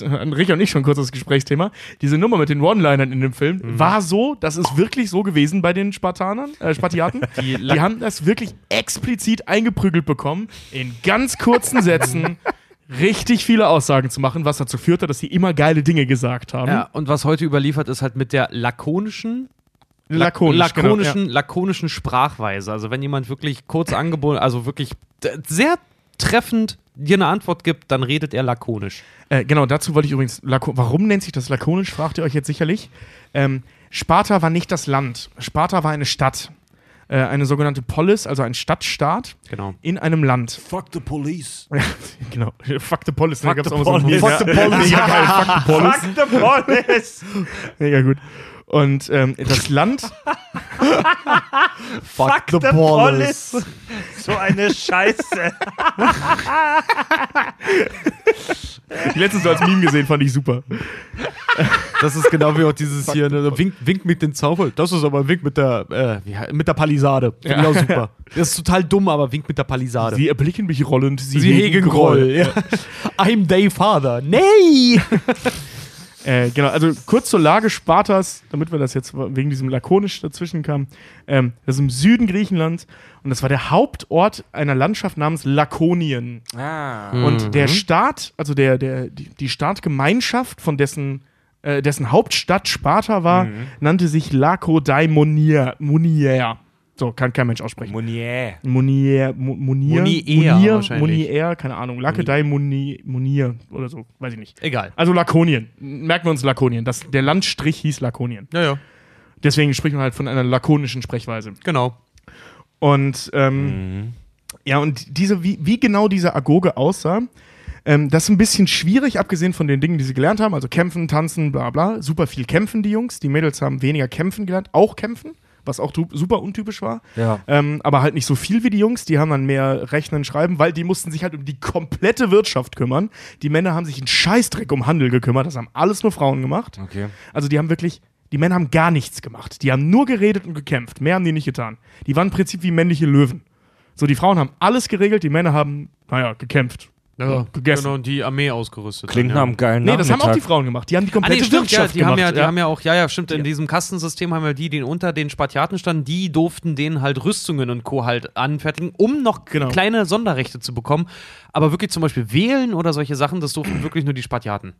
Rick und ich schon kurz das Gesprächsthema. Diese Nummer mit den One-Linern in dem Film war so, das ist wirklich so gewesen bei den Spartanern, äh, Spartiaten. Die Die, haben das wirklich explizit eingeprügelt bekommen, in ganz kurzen Sätzen richtig viele Aussagen zu machen, was dazu führte, dass sie immer geile Dinge gesagt haben. Ja, und was heute überliefert ist halt mit der lakonischen Lakonisch, lakonischen, genau, lakonischen Sprachweise. Also wenn jemand wirklich kurz angeboten, also wirklich sehr treffend dir eine Antwort gibt, dann redet er lakonisch. ja. Äh, genau, dazu wollte ich übrigens, Lako warum nennt sich das lakonisch, fragt ihr euch jetzt sicherlich. Ähm, Sparta war nicht das Land. Sparta war eine Stadt. Äh, eine sogenannte Polis, also ein Stadtstaat Genau. in einem Land. Fuck the police. Ja, genau. Fuck the Police. Fuck the so police. Fuck the Police. Mega geil. Fuck the Police. the police. Mega gut. Und ähm, das Land, Fuck the police. So eine Scheiße. die letztens so als Meme gesehen, fand ich super. Das ist genau wie auch dieses hier, ne, Wink, Wink mit den Zauber. Das ist aber ein Wink mit der, äh, mit der Palisade. Finde ich auch super. Das ist total dumm, aber Wink mit der Palisade. Sie erblicken mich rollend, sie, Sie hegen Groll. Ja. I'm Day Father. Nee! Äh, genau, also kurz zur Lage Spartas, damit wir das jetzt wegen diesem lakonisch dazwischen kamen. Ähm, das ist im Süden Griechenlands und das war der Hauptort einer Landschaft namens Lakonien. Ah. Und der Staat, also der, der, die, die Staatgemeinschaft, von dessen, äh, dessen Hauptstadt Sparta war, nannte sich Lakodaimonia. Monier. So, kann kein Mensch aussprechen. Monier. Monier, Mo- Monier, Monier Monier. Monier, keine Ahnung, Lakedaimoni- Monier oder so, weiß ich nicht. Egal. Also Lakonien. Merken wir uns Lakonien. Das, der Landstrich hieß Lakonien. Ja, ja. Deswegen spricht man halt von einer lakonischen Sprechweise. Genau. Und ähm, ja, und diese, wie, wie genau diese Agoge aussah, ähm, das ist ein bisschen schwierig, abgesehen von den Dingen, die sie gelernt haben. Also kämpfen, tanzen, bla bla. Super viel kämpfen, die Jungs. Die Mädels haben weniger kämpfen gelernt, auch kämpfen, was auch super untypisch war. Ja. Ähm, aber halt nicht so viel wie die Jungs. Die haben dann mehr Rechnen, Schreiben, weil die mussten sich halt um die komplette Wirtschaft kümmern. Die Männer haben sich einen Scheißdreck um Handel gekümmert. Das haben alles nur Frauen gemacht. Okay. Also die haben wirklich, die Männer haben gar nichts gemacht. Die haben nur geredet und gekämpft. Mehr haben die nicht getan. Die waren im Prinzip wie männliche Löwen. So, die Frauen haben alles geregelt, die Männer haben, naja, gekämpft. Ja, gegessen. Genau, und die Armee ausgerüstet. Klingt nach ja. einem geilen Nee, das haben auch die. Frauen gemacht. Die haben die Ah, komplette nee, stimmt, ja, Wirtschaft die gemacht. haben ja, die haben ja auch, ja, ja, stimmt, in diesem Kastensystem haben ja die, die unter den Spartiaten standen, die durften denen halt Rüstungen und Co. halt anfertigen, um noch Genau. kleine Sonderrechte zu bekommen. Aber wirklich zum Beispiel wählen oder solche Sachen, das durften wirklich nur die Spartiaten.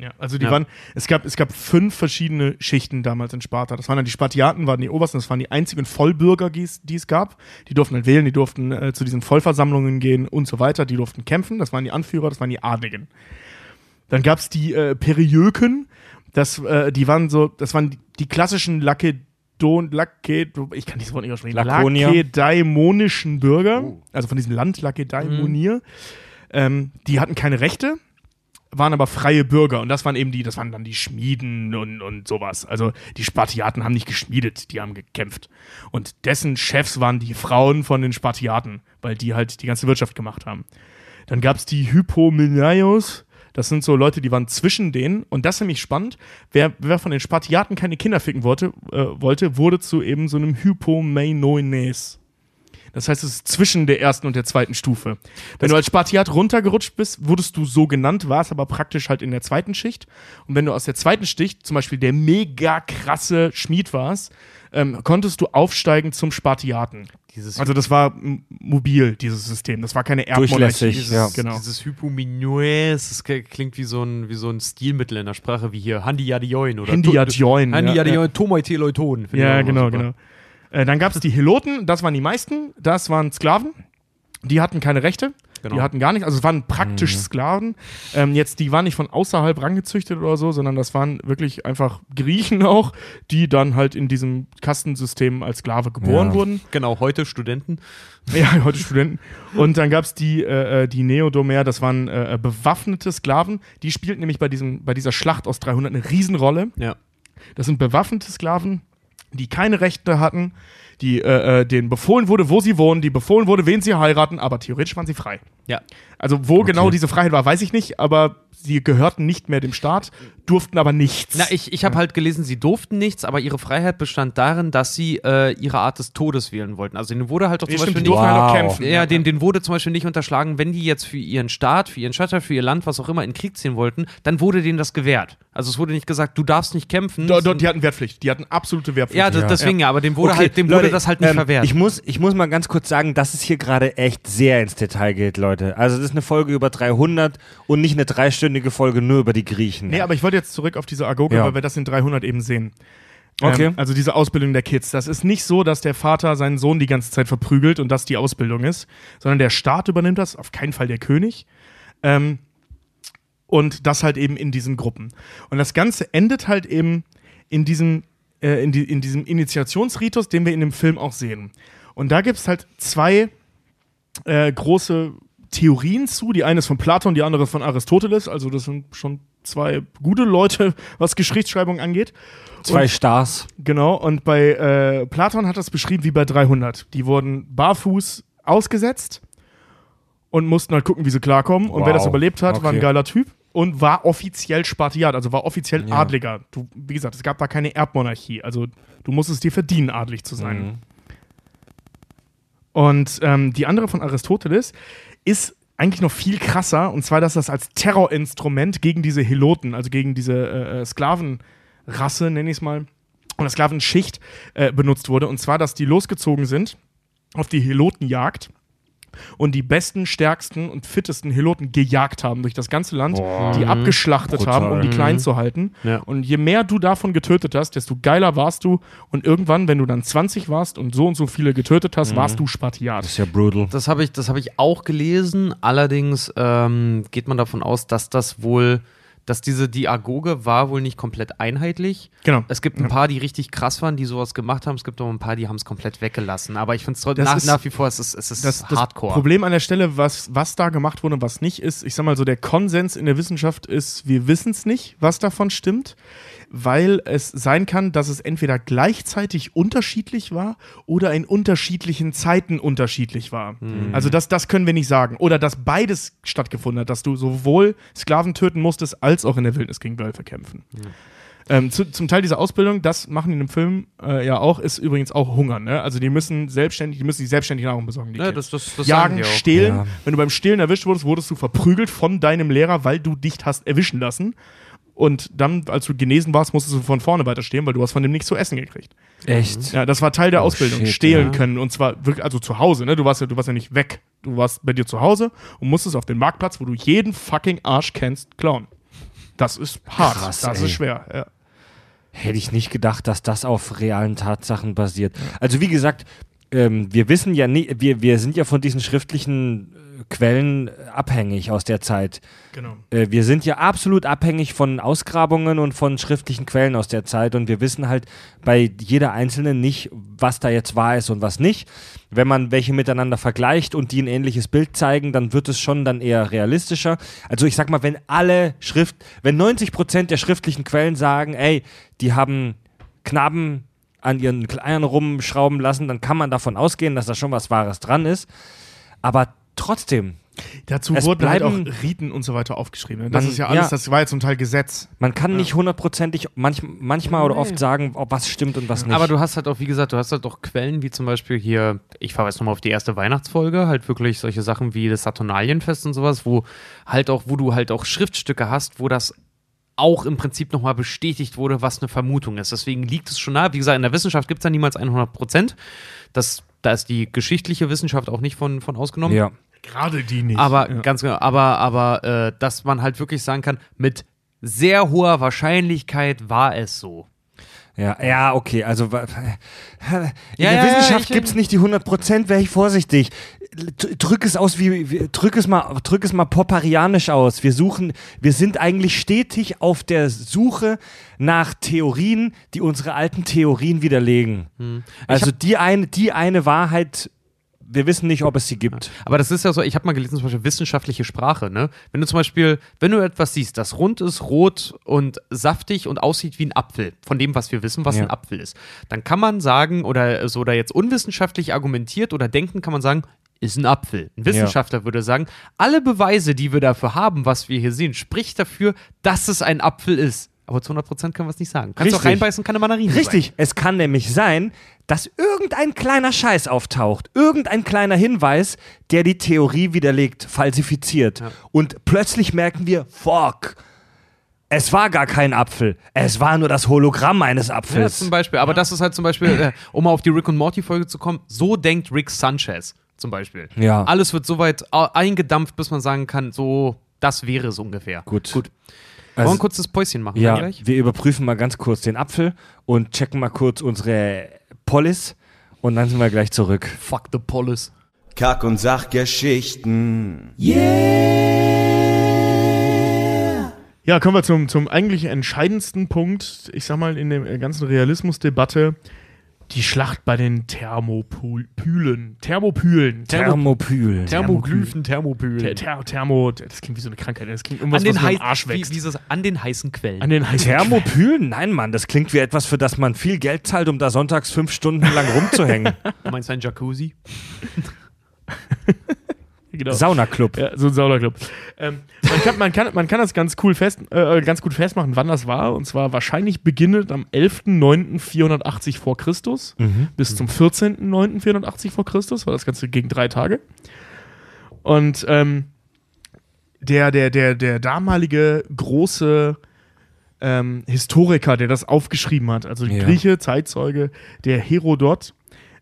Ja, also die Ja. waren, es gab, es gab fünf verschiedene Schichten damals in Sparta. Das waren dann die Spartiaten, waren die Obersten, das waren die einzigen Vollbürger, die es, die es gab. Die durften halt wählen, die durften äh, zu diesen Vollversammlungen gehen und so weiter. Die durften kämpfen, das waren die Anführer, das waren die Adligen. Dann gab es die äh, Periöken, das, äh, die waren so, das waren die, die klassischen Lakedon, Lake, ich kann dieses Wort nicht aussprechen, Lakonier. lakedaimonischen Bürger, Oh. also von diesem Land Lakedaimonier. Ähm, die hatten keine Rechte, waren aber freie Bürger und das waren eben die, das waren dann die Schmieden und, und sowas. Also die Spartiaten haben nicht geschmiedet, die haben gekämpft. Und dessen Chefs waren die Frauen von den Spartiaten, weil die halt die ganze Wirtschaft gemacht haben. Dann gab es die Hypomeniaios, das sind so Leute, die waren zwischen denen und das ist nämlich spannend. Wer, wer von den Spartiaten keine Kinder ficken wollte, äh, wollte wurde zu eben so einem Hypomeinoines. Das heißt, es ist zwischen der ersten und der zweiten Stufe. Wenn du als Spartiat runtergerutscht bist, wurdest du so genannt, warst aber praktisch halt in der zweiten Schicht. Und wenn du aus der zweiten Schicht, zum Beispiel der mega krasse Schmied warst, ähm, konntest du aufsteigen zum Spartiaten. Dieses, Also das war mobil, dieses System. Das war keine Erbmonarchie. Durchlässig, dieses, ja. Genau. dieses Hypominoes, das klingt wie so, ein, wie so ein Stilmittel in der Sprache, wie hier Handi Yadioin oder. Handi ja, ja. Yadioin, Tomoi Teleuton. Finde ich Ja, genau, super. genau. Äh, dann gab es die Heloten, das waren die meisten, das waren Sklaven. Die hatten keine Rechte, Genau. die hatten gar nichts, also es waren praktisch Sklaven. Ähm, jetzt, die waren nicht von außerhalb rangezüchtet oder so, sondern das waren wirklich einfach Griechen auch, die dann halt in diesem Kastensystem als Sklave geboren Ja. wurden. Genau, heute Studenten. Ja, heute Studenten. Und dann gab es die, äh, äh, die Neodomer, das waren äh, äh, bewaffnete Sklaven. Die spielten nämlich bei, diesem, bei dieser Schlacht aus 300 eine Riesenrolle. Ja. Das sind bewaffnete Sklaven, die keine Rechte hatten, die äh, äh, denen befohlen wurde, wo sie wohnen, die befohlen wurde, wen sie heiraten, aber theoretisch waren sie frei. Ja. Also wo genau diese Freiheit war, weiß ich nicht, aber sie gehörten nicht mehr dem Staat, durften aber nichts. Na, ich, ich habe halt gelesen, sie durften nichts, aber ihre Freiheit bestand darin, dass sie äh, ihre Art des Todes wählen wollten. Also denen wurde halt doch zum Beispiel nicht. durften halt Wow. kämpfen. Ja, den, den wurde zum Beispiel nicht unterschlagen, wenn die jetzt für ihren Staat, für ihren Stadtteil, für ihr Land, was auch immer, in Krieg ziehen wollten, dann wurde denen das gewährt. Also es wurde nicht gesagt, du darfst nicht kämpfen. Do, do, die hatten Wehrpflicht, die hatten absolute Wehrpflicht. ja, das, deswegen ja, aber dem wurde, Okay, halt, dem wurde Leute, das halt nicht ähm, verwehrt. Ich muss, ich muss mal ganz kurz sagen, dass es hier gerade echt sehr ins Detail geht, Leute. Also das ist eine Folge über 300 und nicht eine dreistündige Folge nur über die Griechen. Nee, aber ich wollte jetzt zurück auf diese Agoge, Ja. weil wir das in 300 eben sehen. Okay. Ähm, also diese Ausbildung der Kids. Das ist nicht so, dass der Vater seinen Sohn die ganze Zeit verprügelt und das die Ausbildung ist, sondern der Staat übernimmt das, auf keinen Fall der König. Ähm, und das halt eben in diesen Gruppen. Und das Ganze endet halt eben in diesem, äh, in, die, in diesem Initiationsritus, den wir in dem Film auch sehen. Und da gibt es halt zwei äh, große Theorien zu. Die eine ist von Platon, die andere von Aristoteles. Also das sind schon zwei gute Leute, was Geschichtsschreibung angeht. Zwei Stars. Genau, und bei äh, Platon hat das beschrieben wie bei 300. Die wurden barfuß ausgesetzt und mussten halt gucken, wie sie klarkommen. Und wer das Wow. überlebt hat, war ein Okay. geiler Typ und war offiziell Spartiat, also war offiziell Ja. Adliger. Du, wie gesagt, es gab da keine Erbmonarchie. Also du musstest dir verdienen, adlig zu sein. Mhm. Und ähm, die andere von Aristoteles ist eigentlich noch viel krasser, und zwar, dass das als Terrorinstrument gegen diese Heloten, also gegen diese äh, äh, Sklavenrasse, nenne ich es mal, oder Sklavenschicht äh, benutzt wurde. Und zwar, dass die losgezogen sind auf die Helotenjagd und die besten, stärksten und fittesten Heloten gejagt haben durch das ganze Land, Boah. die abgeschlachtet Brutal. haben, um die klein zu halten. Ja. Und je mehr du davon getötet hast, desto geiler warst du. Und irgendwann, wenn du dann 20 warst und so und so viele getötet hast, warst du Spartiat. Das ist ja brutal. Das habe ich, das hab ich auch gelesen. Allerdings ähm, geht man davon aus, dass das wohl, dass diese Diagoge war wohl nicht komplett einheitlich. Genau. Es gibt ein paar, die richtig krass waren, die sowas gemacht haben. Es gibt auch ein paar, die haben es komplett weggelassen. Aber ich finde es trotzdem Das nach, nach wie vor, es ist, es ist das, das Hardcore. Problem an der Stelle, was, was da gemacht wurde und was nicht ist, ich sag mal so, der Konsens in der Wissenschaft ist, wir wissen es nicht, was davon stimmt, weil es sein kann, dass es entweder gleichzeitig unterschiedlich war oder in unterschiedlichen Zeiten unterschiedlich war. Also das, das können wir nicht sagen. Oder dass beides stattgefunden hat, dass du sowohl Sklaven töten musstest, als auch in der Wildnis gegen Wölfe kämpfen. Ähm, zu, zum Teil dieser Ausbildung, das machen die in dem Film äh, ja auch, ist übrigens auch Hunger. Ne? Also die müssen selbstständig, die müssen sich selbstständig Nahrung besorgen. Die ja, das, das, das sagen Jagen, die auch. stehlen. Ja. Wenn du beim Stehlen erwischt wurdest, wurdest du verprügelt von deinem Lehrer, weil du dich hast erwischen lassen. Und dann, als du genesen warst, musstest du von vorne weiter stehen, weil du hast von dem nichts zu essen gekriegt. Echt? Ja, das war Teil der Oh, Ausbildung. shit, Stehlen ja. können. Und zwar wirklich, also zu Hause, ne? Du warst ja, du warst ja nicht weg. Du warst bei dir zu Hause und musstest auf den Marktplatz, wo du jeden fucking Arsch kennst, klauen. Das ist hart. Krass, das ey. ist schwer. Ja. Hätte ich nicht gedacht, dass das auf realen Tatsachen basiert. Also wie gesagt, ähm, wir wissen ja nie, wir, wir sind ja von diesen schriftlichen Quellen äh, abhängig aus der Zeit. Genau. Äh, wir sind ja absolut abhängig von Ausgrabungen und von schriftlichen Quellen aus der Zeit und wir wissen halt bei jeder einzelnen nicht, was da jetzt wahr ist und was nicht. Wenn man welche miteinander vergleicht und die ein ähnliches Bild zeigen, dann wird es schon dann eher realistischer. Also ich sag mal, wenn alle Schrift, wenn 90 Prozent der schriftlichen Quellen sagen, ey, die haben Knaben an ihren Eiern rumschrauben lassen, dann kann man davon ausgehen, dass da schon was Wahres dran ist. Aber trotzdem Dazu Es wurden halt bleiben- auch Riten und so weiter aufgeschrieben. Das Man- ist ja alles, ja. das war ja zum Teil Gesetz. Man kann nicht hundertprozentig manch, manchmal oder oft sagen, ob was stimmt und was nicht. Aber du hast halt auch, wie gesagt, du hast halt auch Quellen wie zum Beispiel hier, ich verweise nochmal auf die erste Weihnachtsfolge, halt wirklich solche Sachen wie das Saturnalienfest und sowas, wo halt auch, wo du halt auch Schriftstücke hast, wo das auch im Prinzip nochmal bestätigt wurde, was eine Vermutung ist. Deswegen liegt es schon nahe. Wie gesagt, in der Wissenschaft gibt es ja niemals 100 Prozent. Das, da ist die geschichtliche Wissenschaft auch nicht von, von ausgenommen. ja. Gerade die nicht. Aber ja. ganz genau, aber, aber äh, dass man halt wirklich sagen kann, mit sehr hoher Wahrscheinlichkeit war es so. Ja, ja, okay, also in Ja, der ja, ja, Wissenschaft ich- gibt's nicht die 100%, wäre ich vorsichtig. Drück es aus wie, wie drück es mal drück es mal popperianisch aus. Wir suchen, wir sind eigentlich stetig auf der Suche nach Theorien, die unsere alten Theorien widerlegen. Hm. Also die eine die eine Wahrheit wir wissen nicht, ob es sie gibt. Aber das ist ja so, ich habe mal gelesen, zum Beispiel wissenschaftliche Sprache, ne? Wenn du zum Beispiel, wenn du etwas siehst, das rund ist, rot und saftig und aussieht wie ein Apfel, von dem, was wir wissen, was Ja. ein Apfel ist, dann kann man sagen, oder so, oder jetzt unwissenschaftlich argumentiert oder denken, kann man sagen, ist ein Apfel. Ein Wissenschaftler würde sagen, alle Beweise, die wir dafür haben, was wir hier sehen, spricht dafür, dass es ein Apfel ist. Aber zu 100% können wir es nicht sagen. Kannst du auch reinbeißen, kann eine Mandarine Richtig, es kann nämlich sein, dass irgendein kleiner Scheiß auftaucht, irgendein kleiner Hinweis, der die Theorie widerlegt, falsifiziert. Ja. Und plötzlich merken wir, fuck, es war gar kein Apfel, es war nur das Hologramm eines Ja, Apfels. zum Beispiel. Aber das ist halt zum Beispiel, äh, um mal auf die Rick und Morty Folge zu kommen, so denkt Rick Sanchez zum Beispiel. Ja. Alles wird so weit eingedampft, bis man sagen kann, so, das wäre es ungefähr. Gut. Gut. Also- Wollen wir ein kurzes Päuschen machen? ja, gleich? wir überprüfen mal ganz kurz den Apfel und checken mal kurz unsere Polis und dann sind wir gleich zurück. Fuck the Polis. Kack- und Sachgeschichten. Ja, kommen wir zum, zum eigentlich entscheidendsten Punkt, ich sag mal, in der ganzen Realismusdebatte. Die Schlacht bei den Thermopylen. Thermopylen. Thermopyl. Thermoglyphen, Ther Thermopylen. Ther Thermo, das klingt wie so eine Krankheit. Das klingt irgendwas, An den, was im Arsch wächst. wie das, an den heißen Quellen. An den heißen Thermopyl? Nein, Mann, das klingt wie etwas, für das man viel Geld zahlt, um da sonntags fünf Stunden lang rumzuhängen. du meinst ein Jacuzzi? Genau. Saunaclub. Ja, so ein Saunaclub. Ähm, man, kann, man, kann, man kann das ganz cool fest, äh, ganz gut festmachen, wann das war. Und zwar wahrscheinlich beginnend am 11.09.480 vor Christus bis zum 14.09.480 vor Christus. War das Ganze gegen drei Tage. Und ähm, der, der, der, der damalige große ähm, Historiker, der das aufgeschrieben hat, also Ja. Grieche, Zeitzeuge, der Herodot,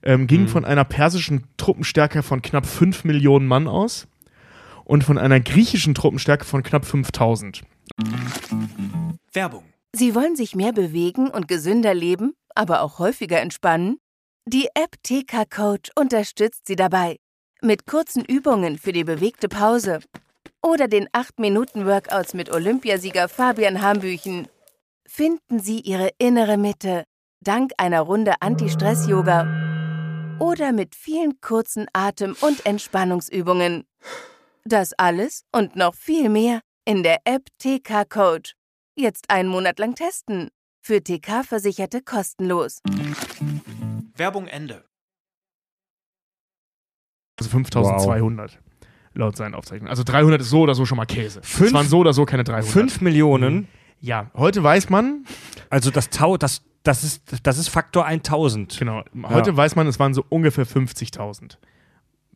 ähm, ging von einer persischen Truppenstärke von knapp 5 Millionen Mann aus und von einer griechischen Truppenstärke von knapp 5000. Werbung. Sie wollen sich mehr bewegen und gesünder leben, aber auch häufiger entspannen? Die App TK Coach unterstützt Sie dabei. Mit kurzen Übungen für die bewegte Pause oder den 8-Minuten-Workouts mit Olympiasieger Fabian Hambüchen. Finden Sie Ihre innere Mitte dank einer Runde Anti-Stress-Yoga oder mit vielen kurzen Atem- und Entspannungsübungen. Das alles und noch viel mehr in der App TK Coach. Jetzt einen Monat lang testen. Für TK-Versicherte kostenlos. Werbung Ende. Also 5200 laut seinen Aufzeichnungen. Also 300 ist so oder so schon mal Käse. Fünf- es waren so oder so keine 300. Fünf Millionen, Ja, heute weiß man, also das Tau, das, das ist, das ist Faktor 1000. genau, heute Ja. weiß man, es waren so ungefähr 50.000.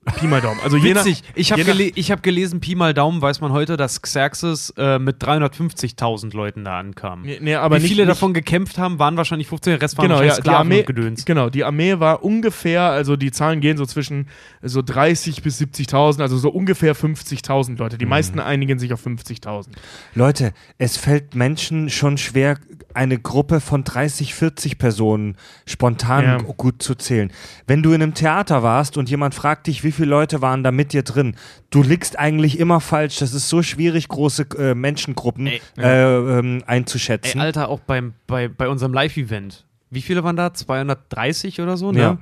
Pi mal Daumen. Also je nach, Witzig. Ich habe gele hab gelesen, Pi mal Daumen weiß man heute, dass Xerxes äh, mit 350.000 Leuten da ankam. Nee, nee, aber Wie nicht, viele nicht, davon gekämpft haben, waren wahrscheinlich 15, der Rest waren Genau, wahrscheinlich ja, die Sklaven Armee, und Gedöns. genau, die Armee war ungefähr, also die Zahlen gehen so zwischen so 30 bis 70.000, also so ungefähr 50.000 Leute. Mhm. Die meisten einigen sich auf 50.000. Leute, es fällt Menschen schon schwer, eine Gruppe von 30, 40 Personen spontan Ja. gut zu zählen. Wenn du in einem Theater warst und jemand fragt dich, wie viele Leute waren da mit dir drin, du liegst eigentlich immer falsch. Das ist so schwierig, große äh, Menschengruppen Ey, äh, ähm, Ey, einzuschätzen. Alter, auch beim, bei, bei unserem Live-Event. Wie viele waren da? 230 oder so? Ne? Ja.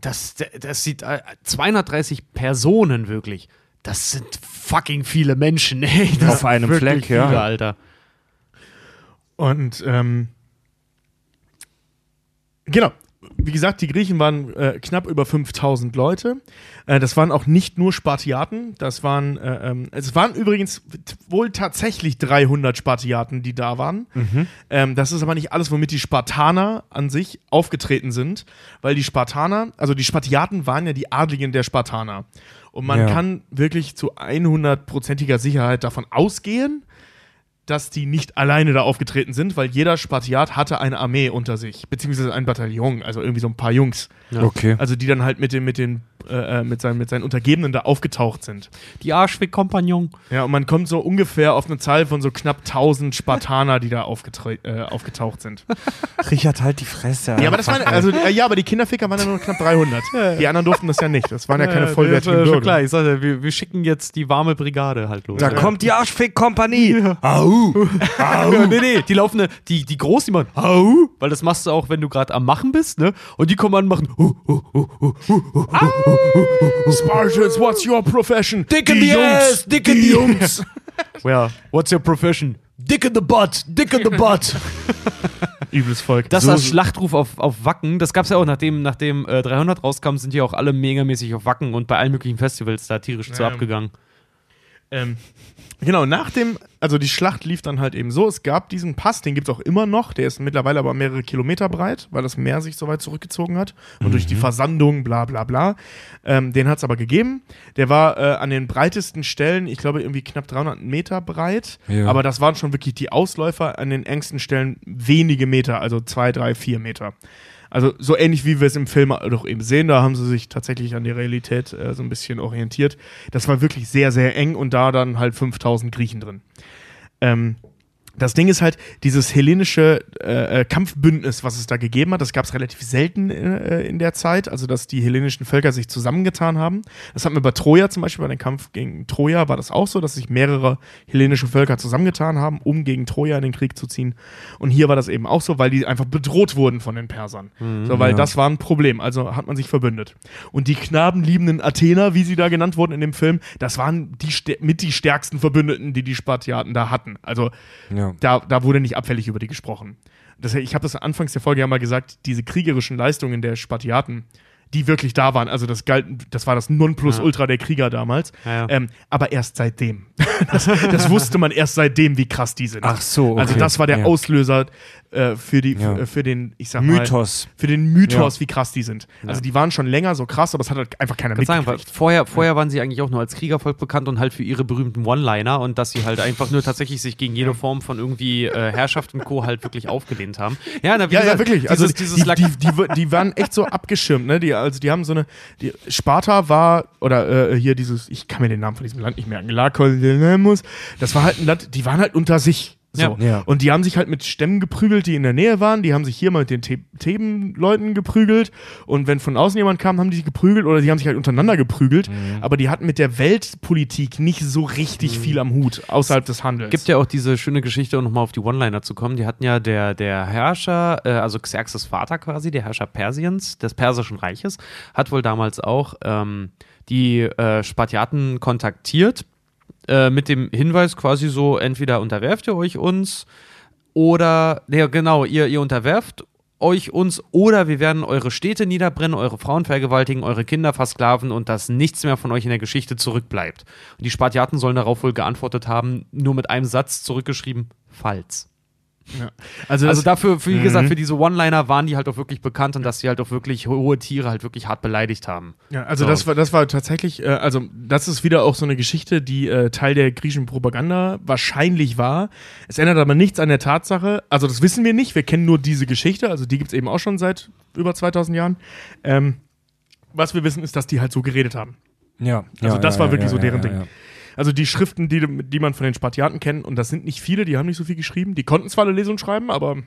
Das, das sieht äh, 230 Personen wirklich. Das sind fucking viele Menschen, ey. Das Auf einem Fleck, ja. viele, Alter. Und ähm, genau. Wie gesagt, die Griechen waren äh, knapp über 5000 Leute. Äh, das waren auch nicht nur Spartiaten, das waren, äh, ähm, es waren übrigens wohl tatsächlich 300 Spartiaten, die da waren. Ähm, das ist aber nicht alles, womit die Spartaner an sich aufgetreten sind, weil die Spartaner, also die Spartiaten waren ja die Adligen der Spartaner. Und man Ja. kann wirklich zu 100%iger Sicherheit davon ausgehen, dass die nicht alleine da aufgetreten sind, weil jeder Spartiat hatte eine Armee unter sich, beziehungsweise ein Bataillon, also irgendwie so ein paar Jungs. Okay. Also die dann halt mit den, mit den, äh, äh, mit seinen, mit seinen Untergebenen da aufgetaucht sind. Die Arschweg-Kompagnon. Ja, und man kommt so ungefähr auf eine Zahl von so knapp 1000 Spartaner, die da äh, aufgetaucht sind. Richard, halt die Fresse. Ja, aber das waren, also, äh, ja, aber die Kinderficker waren ja nur knapp 300. Die anderen durften das ja nicht. Das waren ja keine vollwertigen äh, schon Bürger. klar. Ich sagte, wir, wir schicken jetzt die warme Brigade halt los. Da kommt die Arschfick-Kompanie. Au. Ja, nee, nee, die laufen, die, die groß, die machen, au, weil das machst du auch, wenn du gerade am Machen bist, ne? Und die kommen an und machen, hu, Spartans, what's your profession? Dick in Die the ass, dick in die the Jungs. Ja, what's your profession? Dick in the butt, dick in the butt. Übles Volk. Das So- als Schlachtruf auf, auf Wacken, das gab's ja auch, nachdem, nachdem äh, 300 rauskam, sind die auch alle megamäßig auf Wacken und bei allen möglichen Festivals da tierisch zu Ja. abgegangen. Ähm, genau, nach dem, also die Schlacht lief dann halt eben so, es gab diesen Pass, den gibt es auch immer noch, der ist mittlerweile aber mehrere Kilometer breit, weil das Meer sich so weit zurückgezogen hat und durch die Versandung, bla bla bla. Ähm, den hat es aber gegeben. Der war äh, an den breitesten Stellen, ich glaube irgendwie knapp 300 Meter breit, Ja. aber das waren schon wirklich die Ausläufer an den engsten Stellen wenige Meter, also zwei, drei, vier Meter. Also so ähnlich wie wir es im Film doch eben sehen, da haben sie sich tatsächlich an die Realität äh, so ein bisschen orientiert. Das war wirklich sehr, sehr eng und da dann halt 5000 Griechen drin. Ähm, das Ding ist halt, dieses hellenische äh, äh, Kampfbündnis, was es da gegeben hat, das gab es relativ selten äh, in der Zeit, also dass die hellenischen Völker sich zusammengetan haben. Das hatten wir bei Troja zum Beispiel, bei dem Kampf gegen Troja war das auch so, dass sich mehrere hellenische Völker zusammengetan haben, um gegen Troja in den Krieg zu ziehen. Und hier war das eben auch so, weil die einfach bedroht wurden von den Persern. so, weil ja. das war ein Problem, also hat man sich verbündet. Und die knabenliebenden Athener, wie sie da genannt wurden in dem Film, das waren die mit die stärksten Verbündeten, die die Spartiaten da hatten. Also Ja. Da, da wurde nicht abfällig über die gesprochen. Das, ich habe das anfangs der Folge ja mal gesagt, diese kriegerischen Leistungen der Spartiaten, die wirklich da waren, also das galt, das war das Nonplusultra der Krieger damals, Ja, ja. Ähm, aber erst seitdem. Das, das wusste man erst seitdem, wie krass die sind. Ach so, okay. Also das war der Ja. Auslöser äh, für, die, Ja. äh, für den, ich sag mal, Mythos. für den Mythos, wie krass die sind. Also die waren schon länger so krass, aber es hat halt einfach keiner Kann sagen, mitgekriegt. vorher, vorher waren sie eigentlich auch nur als Kriegervolk bekannt und halt für ihre berühmten One-Liner und dass sie halt einfach nur tatsächlich sich gegen jede Form von irgendwie äh, Herrschaft und Co. halt wirklich aufgelehnt haben. Ja, na, wie Ja, ja, gesagt, wirklich. Dieses, Also die, dieses die, die, die, die waren echt so abgeschirmt, ne? Die, also die haben so eine. Die, Sparta war, oder äh, hier dieses, ich kann mir den Namen von diesem Land nicht merken, Lacodemus, das war halt ein Land, die waren halt unter sich. So. Ja. Und die haben sich halt mit Stämmen geprügelt, die in der Nähe waren. Die haben sich hier mal mit den The Thebenleuten geprügelt. Und wenn von außen jemand kam, haben die sich geprügelt oder die haben sich halt untereinander geprügelt. Mhm. Aber die hatten mit der Weltpolitik nicht so richtig viel am Hut, außerhalb des Handels. gibt ja auch diese schöne Geschichte, um nochmal auf die One-Liner zu kommen. Die hatten ja der, der Herrscher, äh, also Xerxes Vater quasi, der Herrscher Persiens, des Persischen Reiches, hat wohl damals auch ähm, die äh, Spartiaten kontaktiert äh, mit dem Hinweis quasi so, entweder unterwerft ihr euch uns oder, ja genau, ihr, ihr unterwerft euch uns oder wir werden eure Städte niederbrennen, eure Frauen vergewaltigen, eure Kinder versklaven und dass nichts mehr von euch in der Geschichte zurückbleibt. Und die Spartiaten sollen darauf wohl geantwortet haben, nur mit einem Satz zurückgeschrieben, falls. Also, Also dafür, für, wie Mhm. gesagt, für diese One-Liner waren die halt auch wirklich bekannt und dass sie halt auch wirklich hohe Tiere halt wirklich hart beleidigt haben. Ja, also So. das war das war tatsächlich, äh, also das ist wieder auch so eine Geschichte, die äh, Teil der griechischen Propaganda wahrscheinlich war. Es ändert aber nichts an der Tatsache, also das wissen wir nicht, wir kennen nur diese Geschichte, also die gibt es eben auch schon seit über 2000 Jahren. Ähm, was wir wissen, ist, dass die halt so geredet haben. Ja. Also ja, das ja, war ja, wirklich ja, so deren ja, Ding. Also die Schriften, die, die man von den Spartiaten kennt, und das sind nicht viele, die haben nicht so viel geschrieben, die konnten zwar alle lesen und schreiben, aber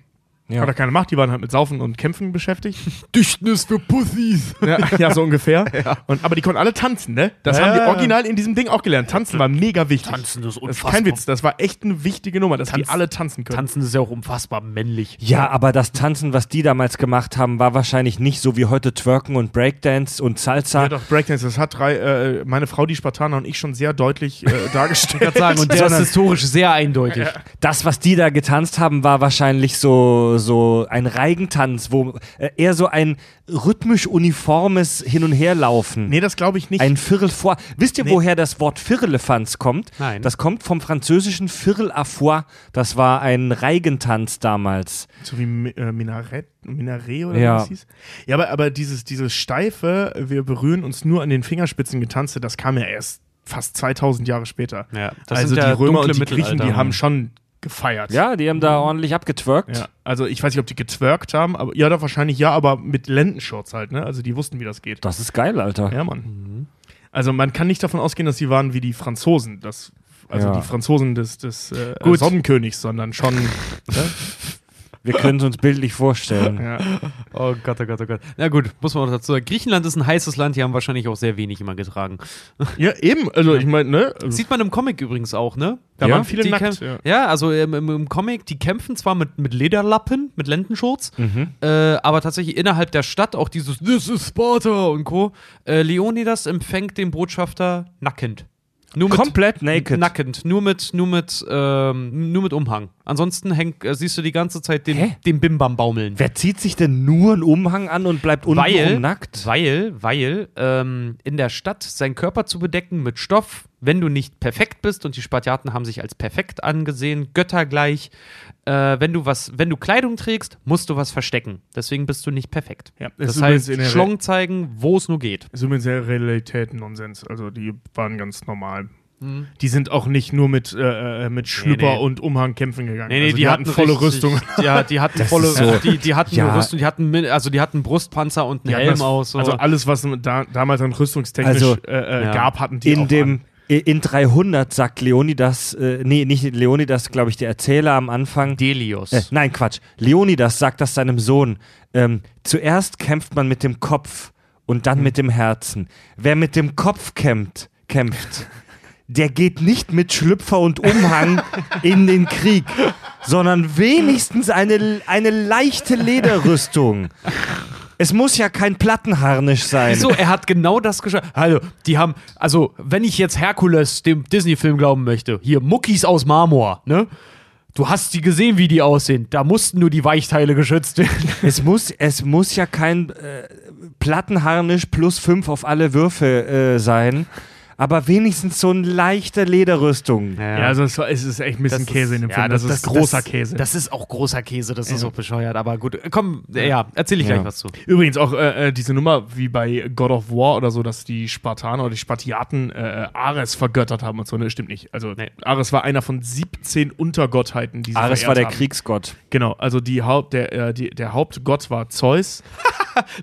Ja. hat er keine Macht, die waren halt mit Saufen und Kämpfen beschäftigt. Dichtnis für Pussys. Ja, ja, so ungefähr. Und, aber die konnten alle tanzen, ne? Das Ja, haben die ja, ja. original in diesem Ding auch gelernt. Tanzen war mega wichtig. Tanzen ist das ist unfassbar. kein Witz, das war echt eine wichtige Nummer, dass die Tanz- alle tanzen können. Tanzen ist ja auch unfassbar männlich. Ja, aber das Tanzen, was die damals gemacht haben, war wahrscheinlich nicht so wie heute Twerken und Breakdance und Salsa. Ja, doch, Breakdance, das hat drei, äh, meine Frau, die Spartaner und ich schon sehr deutlich äh, dargestellt. Ich sagen, und der ist historisch sehr eindeutig. Das, was die da getanzt haben, war wahrscheinlich so so, so ein Reigentanz, wo äh, eher so ein rhythmisch uniformes Hin- und Herlaufen. Nee, das glaube ich nicht. Ein Firle foire. Wisst ihr, Nee. woher das Wort Firlefanz kommt? Nein. Das kommt vom französischen Firle à foire. Das war ein Reigentanz damals. So wie äh, Minarett, Minaret oder Ja. wie das hieß. Ja, aber, aber dieses, dieses steife, wir berühren uns nur an den Fingerspitzen getanzte, das kam ja erst fast 2000 Jahre später. Ja, das also sind die Römer und dunkle die Griechen, die haben schon gefeiert. Ja, die haben da ordentlich abgetwerkt. Mhm. Ja, also ich weiß nicht, ob die getwerkt haben, aber ja, doch wahrscheinlich ja, aber mit Lendenschurz halt, ne? Also die wussten, wie das geht. Das ist geil, Alter. Ja, Mann. Also man kann nicht davon ausgehen, dass sie waren wie die Franzosen, das, also Ja. die Franzosen des, des äh. Sonnenkönigs, sondern schon. ne? Wir können es uns bildlich vorstellen. ja. Oh Gott, oh Gott, oh Gott. Na gut, muss man auch dazu sagen. Griechenland ist ein heißes Land, die haben wahrscheinlich auch sehr wenig immer getragen. ja, eben. Also ich meine, ne? Also, Sieht man im Comic übrigens auch, ne? da Ja. waren viele Die nackt. Ja. ja, also im, im, im Comic, die kämpfen zwar mit, mit Lederlappen, mit Lendenschurz, Mhm. äh, aber tatsächlich innerhalb der Stadt auch dieses This is Sparta und Co. Äh, Leonidas empfängt den Botschafter nackend. Nur mit, Komplett naked. Nackend, nur mit, nur mit, ähm, nur mit Umhang. Ansonsten häng, äh, siehst du die ganze Zeit den, Hä? den Bimbam baumeln. Wer zieht sich denn nur einen Umhang an und bleibt unten nackt? Weil, weil ähm, in der Stadt seinen Körper zu bedecken mit Stoff, wenn du nicht perfekt bist, und die Spartiaten haben sich als perfekt angesehen, göttergleich, äh, wenn du was, wenn du Kleidung trägst, musst du was verstecken. Deswegen bist du nicht perfekt. Ja, Das heißt, in der Re- Schlong zeigen, wo es nur geht. ist übrigens der Realität Nonsens. Also die waren ganz normal. Hm. Die sind auch nicht nur mit, äh, äh, mit Schlüpper nee. und Umhang kämpfen gegangen. Nee, nee, also die, hatten volle richtig- Rüstung. Ja, die hatten Das volle, so- die, die hatten Ja. eine Rüstung, die hatten, also die hatten Brustpanzer und einen Die hatten Helm das- aus. So. Also alles, was da, damals an rüstungstechnisch Also, äh, äh, ja. gab, hatten die in auch dem an. in 300 sagt Leonidas, äh, nee, nicht Leonidas, glaube ich, der Erzähler am Anfang. Delius. Äh, nein, Quatsch. Leonidas sagt das seinem Sohn. Ähm, zuerst kämpft man mit dem Kopf und dann mit dem Herzen. Wer mit dem Kopf kämpft, kämpft, der geht nicht mit Schlüpfer und Umhang in den Krieg, sondern wenigstens eine, eine leichte Lederrüstung. Es muss ja kein Plattenharnisch sein. So, er hat genau das geschafft. Also, die haben, also, wenn ich jetzt Herkules, dem Disney-Film glauben möchte, hier Muckis aus Marmor, ne? Du hast die gesehen, wie die aussehen. Da mussten nur die Weichteile geschützt werden. Es muss, es muss ja kein äh, Plattenharnisch plus fünf auf alle Würfe äh, sein, aber wenigstens so eine leichte Lederrüstung. Ja, also es, ist echt ein bisschen Käse in dem Film. Das, ist großer Käse. Das ist auch großer Käse, das ist auch bescheuert. Aber gut, komm, ja, erzähl ich Ja. gleich was zu. Übrigens auch äh, äh, diese Nummer wie bei God of War oder so, dass die Spartaner oder die Spartiaten äh, Ares vergöttert haben und so, ne, stimmt nicht. Also Nee. Ares war einer von 17 Untergottheiten, die sie Ares war der haben. Genau. Genau, also die Haupt, der, äh, die, der Hauptgott war Zeus.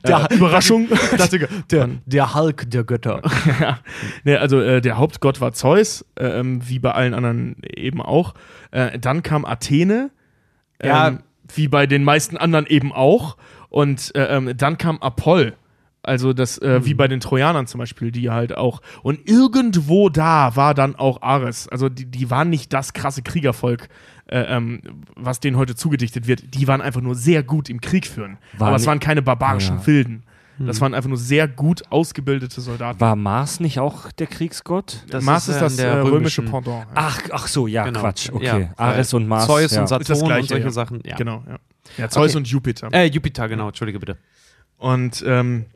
Der- äh, Überraschung. Der, der Hulk der Götter. ja. nee, also äh, der Hauptgott war Zeus, äh, wie bei allen anderen eben auch. Äh, dann kam Athene, Ja. ähm, wie bei den meisten anderen eben auch. Und äh, ähm, dann kam Apoll. Also das, äh, wie bei den Trojanern zum Beispiel, die halt auch. Und irgendwo da war dann auch Ares. Also die, die waren nicht das krasse Kriegervolk, äh, ähm, was denen heute zugedichtet wird. Die waren einfach nur sehr gut im Krieg führen. War Aber es waren keine barbarischen Ja. Wilden. Das waren einfach nur sehr gut ausgebildete Soldaten. War Mars nicht auch der Kriegsgott? Das Mars ist, ist, das der äh, römische Pendant. ja. Ach, ach so, ja, Genau. Quatsch. Okay. Ja, Ares und Mars. Zeus ja. und Ist das Saturn Gleiche, und solche ja. Sachen. Ja. Genau, ja. Ja, Zeus Okay. und Jupiter. Äh, Jupiter, genau, entschuldige bitte. Und ähm,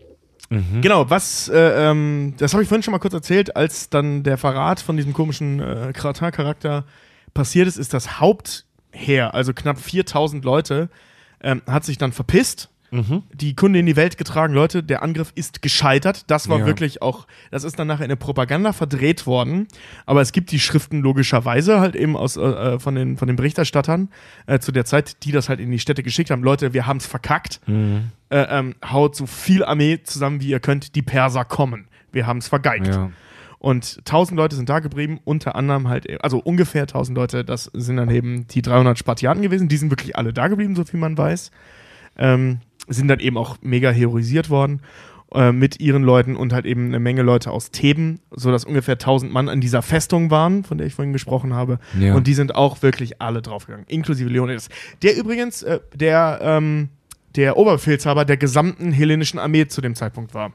Mhm. genau, was, äh, ähm, das habe ich vorhin schon mal kurz erzählt, als dann der Verrat von diesem komischen äh, Kratar-Charakter passiert ist, ist das Hauptheer, also knapp 4000 Leute, ähm, hat sich dann verpisst. Mhm. Die Kunde in die Welt getragen, Leute, der Angriff ist gescheitert. Das war Ja. wirklich auch, das ist dann nachher in der Propaganda verdreht worden. Aber es gibt die Schriften logischerweise halt eben aus, äh, von, den, von den Berichterstattern äh, zu der Zeit, die das halt in die Städte geschickt haben. Leute, wir haben es verkackt. Mhm. Äh, ähm, haut so viel Armee zusammen, wie ihr könnt. Die Perser kommen. Wir haben es vergeigt. Ja. Und 1000 Leute sind da geblieben, unter anderem halt, äh, also ungefähr 1000 Leute, das sind dann eben die 300 Spartiaten gewesen. Die sind wirklich alle da geblieben, so viel man weiß. Ähm, sind dann eben auch mega heroisiert worden äh, mit ihren Leuten und halt eben eine Menge Leute aus Theben, sodass ungefähr 1000 Mann an dieser Festung waren, von der ich vorhin gesprochen habe. Ja. Und die sind auch wirklich alle draufgegangen, inklusive Leonidas. Der übrigens, äh, der, ähm, der Oberbefehlshaber der gesamten hellenischen Armee zu dem Zeitpunkt war.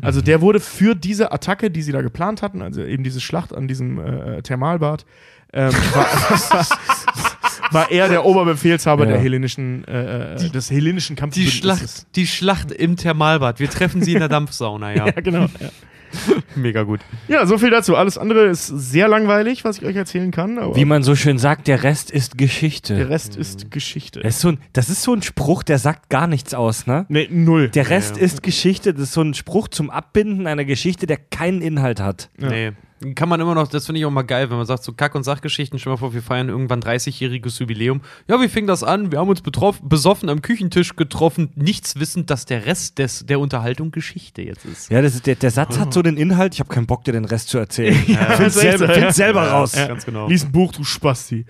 Also der wurde für diese Attacke, die sie da geplant hatten, also eben diese Schlacht an diesem äh, Thermalbad, ähm, war, war er der Oberbefehlshaber Ja. der hellenischen, äh, äh, des hellenischen Die Kampfbündnisses. Schlacht, die Schlacht im Thermalbad. Wir treffen sie in der Dampfsauna, ja. Ja, genau. Ja. Mega gut. ja, so viel dazu. Alles andere ist sehr langweilig, was ich euch erzählen kann. Aber Wie man so schön sagt, der Rest ist Geschichte. der Rest ist Geschichte. Das ist, so ein, das ist so ein Spruch, der sagt gar nichts aus, ne? nee, null. Der Rest Ja. ist Geschichte. Das ist so ein Spruch zum Abbinden einer Geschichte, der keinen Inhalt hat. Ja. Nee. Kann man immer noch, das finde ich auch mal geil, wenn man sagt, so Kack- und Sachgeschichten, stell mal vor, wir feiern irgendwann 30-jähriges Jubiläum. Ja, wie fing das an? Wir haben uns betroff, besoffen am Küchentisch getroffen, nichts wissend, dass der Rest des, der Unterhaltung Geschichte jetzt ist. Ja, das ist, der, der Satz hat so den Inhalt, ich habe keinen Bock, dir den Rest zu erzählen. Ja, Find's selber, find's ja. selber raus. Ja, ganz genau. Lies ein Buch, du Spasti.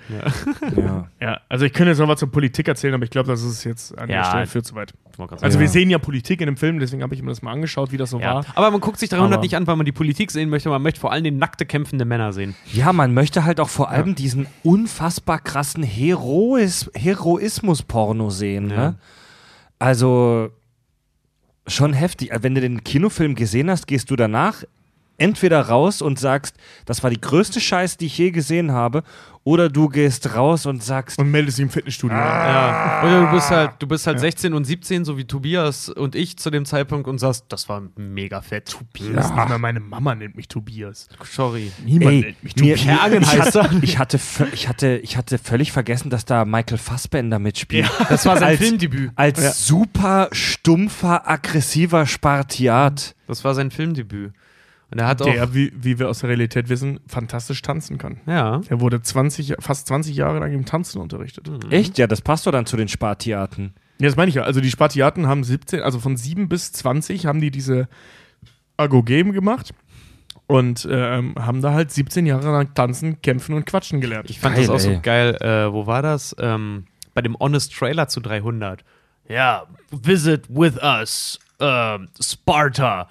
Ja. Ja, also ich könnte jetzt noch was zur Politik erzählen, aber ich glaube, das ist jetzt an der Ja. Stelle für zu weit. Also wir sehen ja Politik in dem Film, deswegen habe ich mir das mal angeschaut, wie das so ja. war. Aber man guckt sich 300 Aber- nicht an, weil man die Politik sehen möchte, man möchte vor allem den nackte kämpfende Männer sehen. ja, man möchte halt auch vor allem diesen unfassbar krassen Herois, Heroismus-Porno sehen. Ja. Ne? Also schon heftig. Wenn du den Kinofilm gesehen hast, gehst du danach entweder raus und sagst, das war die größte Scheiß, die ich je gesehen habe, oder du gehst raus und sagst, Und meldest dich im Fitnessstudio. Ja. Oder du bist halt, du bist halt 16 und 17, so wie Tobias und ich zu dem Zeitpunkt und sagst, das war mega fett. Tobias. Nicht mal meine Mama nennt mich Tobias. Sorry. Niemand Ey, nennt mich mir, Tobias. mir, Hagen ich, hatte, ich, hatte, ich, hatte, ich hatte völlig vergessen, dass da Michael Fassbender mitspielt. Das war sein Als- Filmdebüt. Als Ja. super stumpfer, aggressiver Spartiat. Das war sein Filmdebüt. Und er hat auch. Der, wie, wie wir aus der Realität wissen, fantastisch tanzen kann. ja. Er wurde 20, fast 20 Jahre lang im Tanzen unterrichtet. Echt? Ja, das passt doch dann zu den Spartiaten. Ja, das meine ich ja. Also die Spartiaten haben 17, also von 7 bis 20 haben die diese Agogame gemacht und ähm, haben da halt 17 Jahre lang tanzen, kämpfen und quatschen gelernt. Ich fand Geil, das auch ey. so geil. Äh, wo war das? Ähm, bei dem Honest Trailer zu 300. Ja, visit with us, ähm, Sparta.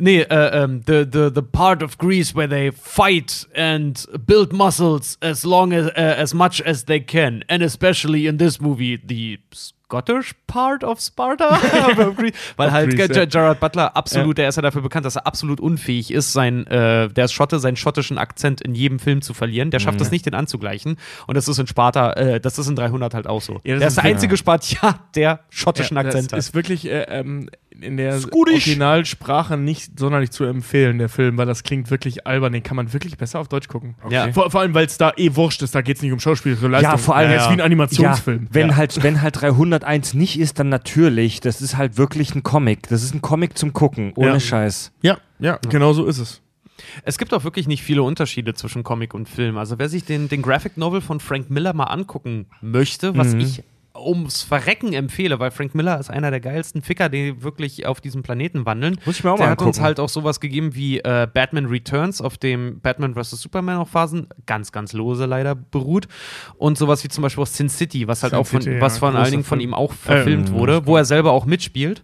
Nee, äh, ähm, the, the, the part of Greece where they fight and build muscles as long as, uh, as much as they can. And especially in this movie, the Scottish part of Sparta. Weil halt Greece, ja. Gerard Butler absolut, der ist ja dafür bekannt, dass er absolut unfähig ist, sein, äh, der ist Schotte, seinen schottischen Akzent in jedem Film zu verlieren. Der schafft es nicht, den anzugleichen. Und das ist in Sparta, äh, das ist in 300 halt auch so. Ja, das der ist ist der ein- einzige Spartiat, der schottischen Ja, Akzent das hat. ist wirklich äh, ähm, in der Scottish. Originalsprache nicht sonderlich zu empfehlen, der Film, weil das klingt wirklich albern. Den kann man wirklich besser auf Deutsch gucken. Ja. Vor, vor allem, weil es da eh wurscht ist, da geht es nicht um schauspielerische Leistung. Ja, vor allem- Es ist wie ein Animationsfilm. Ja, wenn, Halt, wenn halt 301 nicht ist, dann natürlich. Das ist halt wirklich ein Comic. Das ist ein Comic zum Gucken, ohne Ja. Scheiß. Ja, ja, genau so ist es. Es gibt auch wirklich nicht viele Unterschiede zwischen Comic und Film. Also wer sich den, den Graphic Novel von Frank Miller mal angucken möchte, was Mhm. ich ums Verrecken empfehle, weil Frank Miller ist einer der geilsten Ficker, die wirklich auf diesem Planeten wandeln. Muss ich mir auch der mal hat uns angucken. halt auch sowas gegeben wie äh, Batman Returns, auf dem Batman vs. Superman auch Phasen ganz, ganz lose leider beruht. Und sowas wie zum Beispiel aus Sin City, was halt Sin auch von, City, was ja, von allen Dingen von ihm auch verfilmt Ähm, wurde, wo er selber auch mitspielt.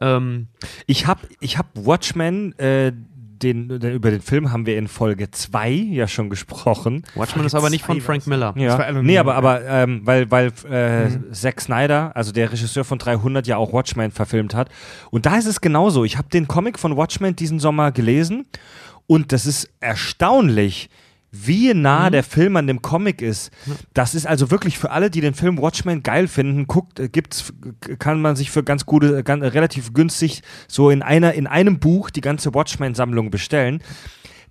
Ähm, Ich habe ich hab Watchmen, äh, den, den, über den Film haben wir in Folge 2 ja schon gesprochen. Watchmen ist aber nicht von Frank. Miller. Ja. war Alan nee, aber, aber ähm, weil, weil äh, Zack Snyder, also der Regisseur von 300, ja auch Watchmen verfilmt hat. Und da ist es genauso. Ich habe den Comic von Watchmen diesen Sommer gelesen und das ist erstaunlich, wie nah der Film an dem Comic ist. Das ist also wirklich für alle, die den Film Watchmen geil finden, guckt, äh, gibt's, kann man sich für ganz gute, ganz, relativ günstig so in einer, in einem Buch die ganze Watchmen-Sammlung bestellen.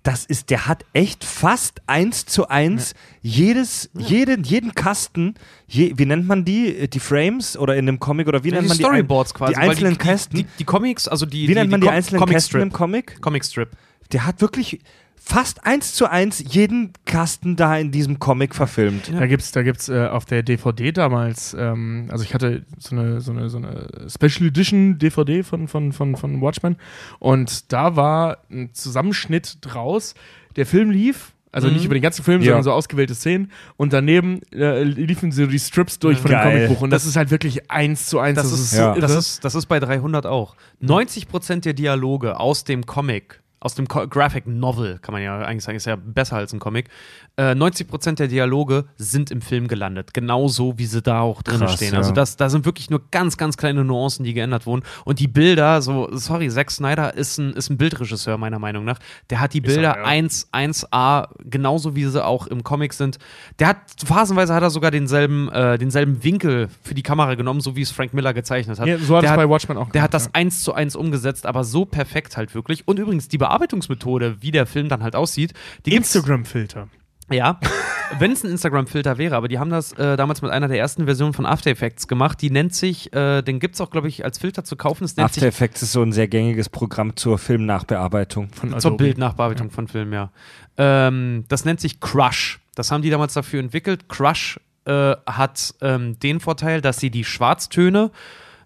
Das ist, der hat echt fast eins zu eins jedes, jeden, jeden Kasten, je, wie nennt man die? Die Frames oder in einem Comic oder wie Ja, nennt die man die? Storyboards ein- quasi. Die einzelnen die, Kästen. Die, die, die Comics, also die. wie die, nennt man die, einzelnen Comic Kästen Strip. im Comic? Comic Strip. Der hat wirklich fast eins zu eins jeden Kasten da in diesem Comic verfilmt. Da gibt's, da gibt's äh, auf der DVD damals, ähm, also ich hatte so eine, so eine, so eine Special Edition DVD von, von, von, von Watchmen und da war ein Zusammenschnitt draus. Der Film lief, also nicht über den ganzen Film, Ja. sondern so ausgewählte Szenen und daneben äh, liefen so die Strips durch von Geil. dem Comicbuch und das, ist halt wirklich eins zu eins. Das, ist, so ja. das, ist, das ist bei 300 auch. 90% der Dialoge aus dem Comic, aus dem Graphic Novel, kann man ja eigentlich sagen, ist ja besser als ein Comic. Äh, 90% der Dialoge sind im Film gelandet. Genauso wie sie da auch drin Krass, stehen. ja. Also das, da sind wirklich nur ganz, ganz kleine Nuancen, die geändert wurden. Und die Bilder, so, sorry, Zack Snyder ist ein, ist ein Bildregisseur, meiner Meinung nach. Der hat die Bilder ja. 1, 1A, genauso wie sie auch im Comic sind. Der hat, phasenweise hat er sogar denselben, äh, denselben Winkel für die Kamera genommen, so wie es Frank Miller gezeichnet hat. Ja, so hat der es bei Watchmen auch Der hat gemacht, das eins zu eins umgesetzt, aber so perfekt halt wirklich. Und übrigens, die Bearbeitungsmethode, wie der Film dann halt aussieht, die Instagram-Filter. Ja, wenn es ein Instagram-Filter wäre, aber die haben das äh, damals mit einer der ersten Versionen von After Effects gemacht. Die nennt sich, äh, den gibt es auch, glaube ich, als Filter zu kaufen. Es nennt After Effects ist so ein sehr gängiges Programm zur Filmnachbearbeitung. Von zur Adobe. Bildnachbearbeitung von Filmen, ja. Ähm, das nennt sich Crush. Das haben die damals dafür entwickelt. Crush äh, hat ähm, den Vorteil, dass sie die Schwarztöne,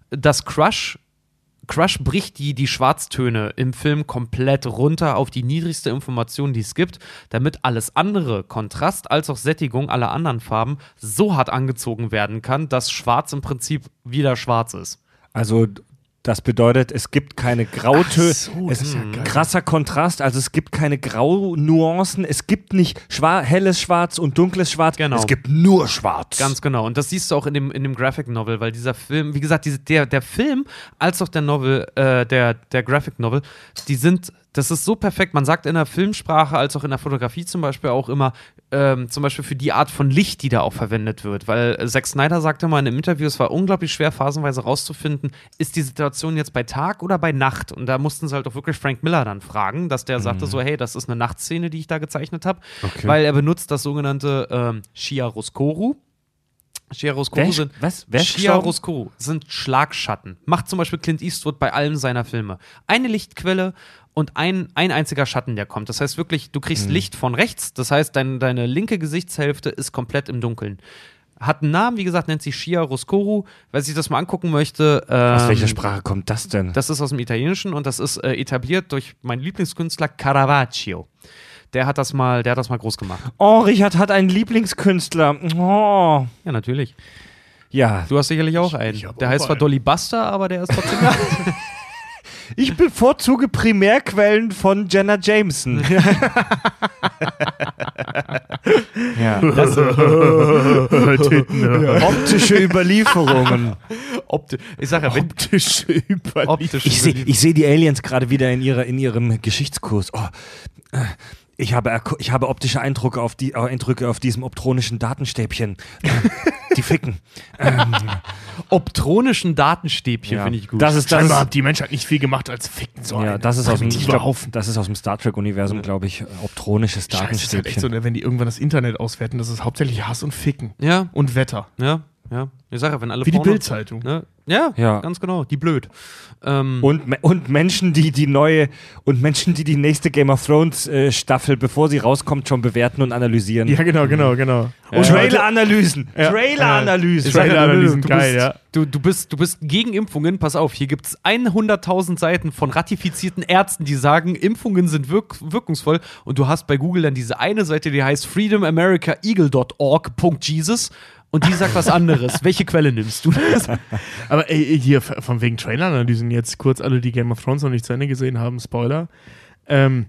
das Crush Crush bricht die, die Schwarztöne im Film komplett runter auf die niedrigste Information, die es gibt, damit alles andere, Kontrast als auch Sättigung aller anderen Farben, so hart angezogen werden kann, dass Schwarz im Prinzip wieder schwarz ist. Also das bedeutet, es gibt keine Grautöne. so, es ist ja geil. krasser Kontrast, also es gibt keine Graunuancen, es gibt nicht schwar helles Schwarz und dunkles Schwarz, Genau. es gibt nur Schwarz. Ganz genau. Und das siehst du auch in dem, in dem Graphic Novel, weil dieser Film, wie gesagt, diese, der, der Film als auch der Novel, äh, der, der Graphic Novel, die sind, das ist so perfekt. Man sagt in der Filmsprache als auch in der Fotografie zum Beispiel auch immer, ähm, zum Beispiel für die Art von Licht, die da auch verwendet wird. Weil äh, Zack Snyder sagte mal in einem Interview, es war unglaublich schwer, phasenweise rauszufinden, ist die Situation jetzt bei Tag oder bei Nacht? Und da mussten sie halt auch wirklich Frank Miller dann fragen, dass der sagte so, hey, das ist eine Nachtszene, die ich da gezeichnet habe. Okay. Weil er benutzt das sogenannte ähm, Chiaroscuro. Chiaroscuro sind was? Wer ist Chiaroscuro sind Schlagschatten. Macht zum Beispiel Clint Eastwood bei allen seiner Filme. Eine Lichtquelle und ein, ein einziger Schatten, der kommt. Das heißt wirklich, du Mhm. kriegst Licht von rechts. Das heißt, dein, deine linke Gesichtshälfte ist komplett im Dunkeln. Hat einen Namen, wie gesagt, nennt sich Chiaroscuro. Wer sich das mal angucken möchte, Aus ähm, welcher Sprache kommt das denn? das ist aus dem Italienischen und das ist äh, etabliert durch meinen Lieblingskünstler Caravaggio. Der hat das mal, der hat das mal groß gemacht. oh, Richard hat einen Lieblingskünstler. Oh. Ja, natürlich. Ja, Du hast sicherlich auch einen. Der auch heißt zwar. Dolly Buster, aber der ist trotzdem. ich bevorzuge Primärquellen von Jenna Jameson. ja. Optische Überlieferungen. Opti ich sag ja, wenn Optische Überlieferung. optisch. Ich sehe seh die Aliens gerade wieder in, ihrer, in ihrem Geschichtskurs. Oh, ich, habe, ich habe optische Eindrücke auf, die, äh, Eindrücke auf diesem optronischen Datenstäbchen. Äh, die ficken. Ähm, optronischen Datenstäbchen ja. finde ich gut. Das ist, das Scheinbar hat die Menschheit nicht viel gemacht als ficken so ja, das ist aus dem, glaub, das ist aus dem Star Trek-Universum, glaube ich. Optronisches Scheiße, das ist halt echt Datenstäbchen. so, ne, wenn die irgendwann das Internet auswerten, das ist hauptsächlich Hass und Ficken. ja, Und Wetter. ja, ja. Ich sage ja, wenn alle Wie die Bildzeitung. Ne? Ja, Ja. ganz genau. Die blöd. Ähm, Und, und Menschen, die die neue und Menschen, die die nächste Game of Thrones äh, Staffel, bevor sie rauskommt, schon bewerten und analysieren. Ja, genau, genau, genau. Und Trailer-Analysen. Ja. Trailer-Analysen. Ja, Trailer-Analysen, du, geil, bist, ja. du, du, bist, du bist gegen Impfungen. Pass auf, hier gibt es 100.000 Seiten von ratifizierten Ärzten, die sagen, Impfungen sind wirk wirkungsvoll. Und du hast bei Google dann diese eine Seite, die heißt freedomamericaeagle.org.jesus. Und die sagt was anderes. Welche Quelle nimmst du? Aber ey, hier von wegen Trailer-Analysen jetzt kurz alle, die Game of Thrones noch nicht zu Ende gesehen haben, Spoiler. Ähm,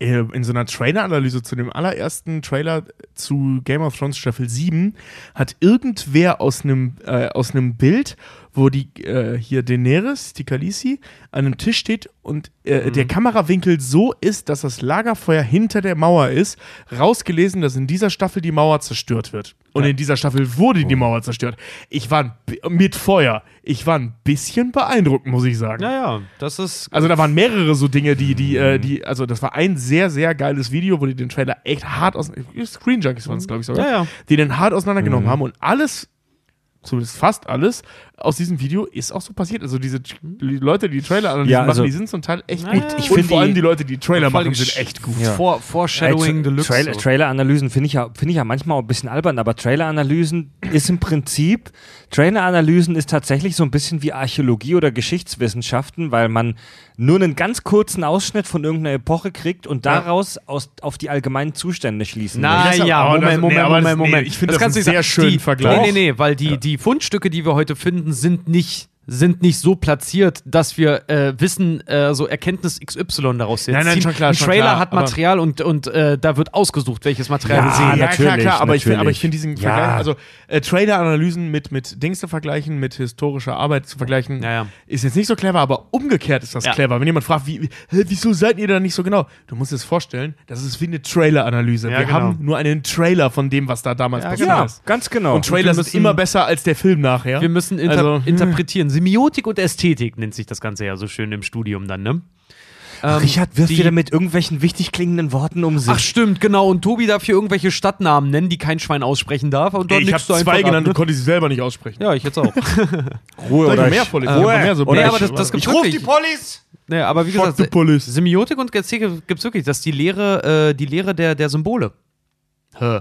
äh, in so einer Trailer-Analyse zu dem allerersten Trailer zu Game of Thrones Staffel 7 hat irgendwer aus einem äh, aus einem Bild, wo die äh, hier Daenerys, die Khaleesi, an einem Tisch steht und äh, der Kamerawinkel so ist, dass das Lagerfeuer hinter der Mauer ist, rausgelesen, dass in dieser Staffel die Mauer zerstört wird. Und in dieser Staffel wurde die Mauer zerstört. Ich war mit Feuer. Ich war ein bisschen beeindruckt, muss ich sagen. Naja, das ist. Also da waren mehrere so Dinge, die, die, äh, die, also das war ein sehr, sehr geiles Video, wo die den Trailer echt hart aus, Screen Junkies waren es, glaube ich sogar, Ja, ja. die den hart auseinandergenommen haben und alles, zumindest fast alles, aus diesem Video ist auch so passiert. Also diese die Leute, die die Trailer analysieren, Ja, also- machen, die sind zum Teil echt Ja, gut. ja. Ich und find vor allem die- Leute, die Trailer machen, sind echt gut. Ja. Vor, Foreshadowing Tra- Deluxe. Trailer, so. Trailer-Analysen finde ich, ja, find ich ja manchmal auch ein bisschen albern, aber Trailer-Analysen ist im Prinzip, Trailer-Analysen ist tatsächlich so ein bisschen wie Archäologie oder Geschichtswissenschaften, weil man nur einen ganz kurzen Ausschnitt von irgendeiner Epoche kriegt und daraus aus, auf die allgemeinen Zustände schließen Na das- ja, aber Moment, das- Moment, das- Moment, nee, Moment. ich finde das du nicht sehr die, Vergleich. Nee, nee, nee, weil die, die Fundstücke, die wir heute finden, sind nicht sind nicht so platziert, dass wir äh, wissen, äh, so Erkenntnis XY daraus jetzt Nein, nein, ziehen. schon klar, Ein schon Trailer klar, hat Material und, und äh, da wird ausgesucht, welches Material wir Ja, sehen. Ja, klar, natürlich, klar, aber ich, find- aber natürlich. ich finde diesen Ja. Vergleich, also äh, Trailer-Analysen mit, mit Dings zu vergleichen, mit historischer Arbeit zu vergleichen, Ja, ja. ist jetzt nicht so clever, aber umgekehrt ist das Ja. clever. Wenn jemand fragt, wie, wieso seid ihr da nicht so genau? Du musst dir das vorstellen, das ist wie eine Trailer-Analyse. Ja, Wir genau. haben nur einen Trailer von dem, was da damals Ja, passiert Ja, ist. ganz genau. Und Trailer wir sind müssen- immer besser als der Film nachher. Wir müssen inter Also, hm. interpretieren. Semiotik und Ästhetik nennt sich das Ganze ja so schön im Studium dann, ne? Ähm, Richard wirft die- wieder mit irgendwelchen wichtig klingenden Worten um sich. Ach stimmt, genau. Und Tobi darf hier irgendwelche Stadtnamen nennen, die kein Schwein aussprechen darf. Und dort ich habe zwei ab, genannt ne? und konnte sie selber nicht aussprechen. Ja, ich jetzt auch. Ruhe oder mehr ich-? Ruhe. Mehr so Nee, ich- aber das, das gibt's ich ruf wirklich. die Police! Nee, aber wie Fuck gesagt. Semiotik und Ästhetik gibt's wirklich. Das ist die Lehre, äh, die Lehre der, der Symbole. Hä?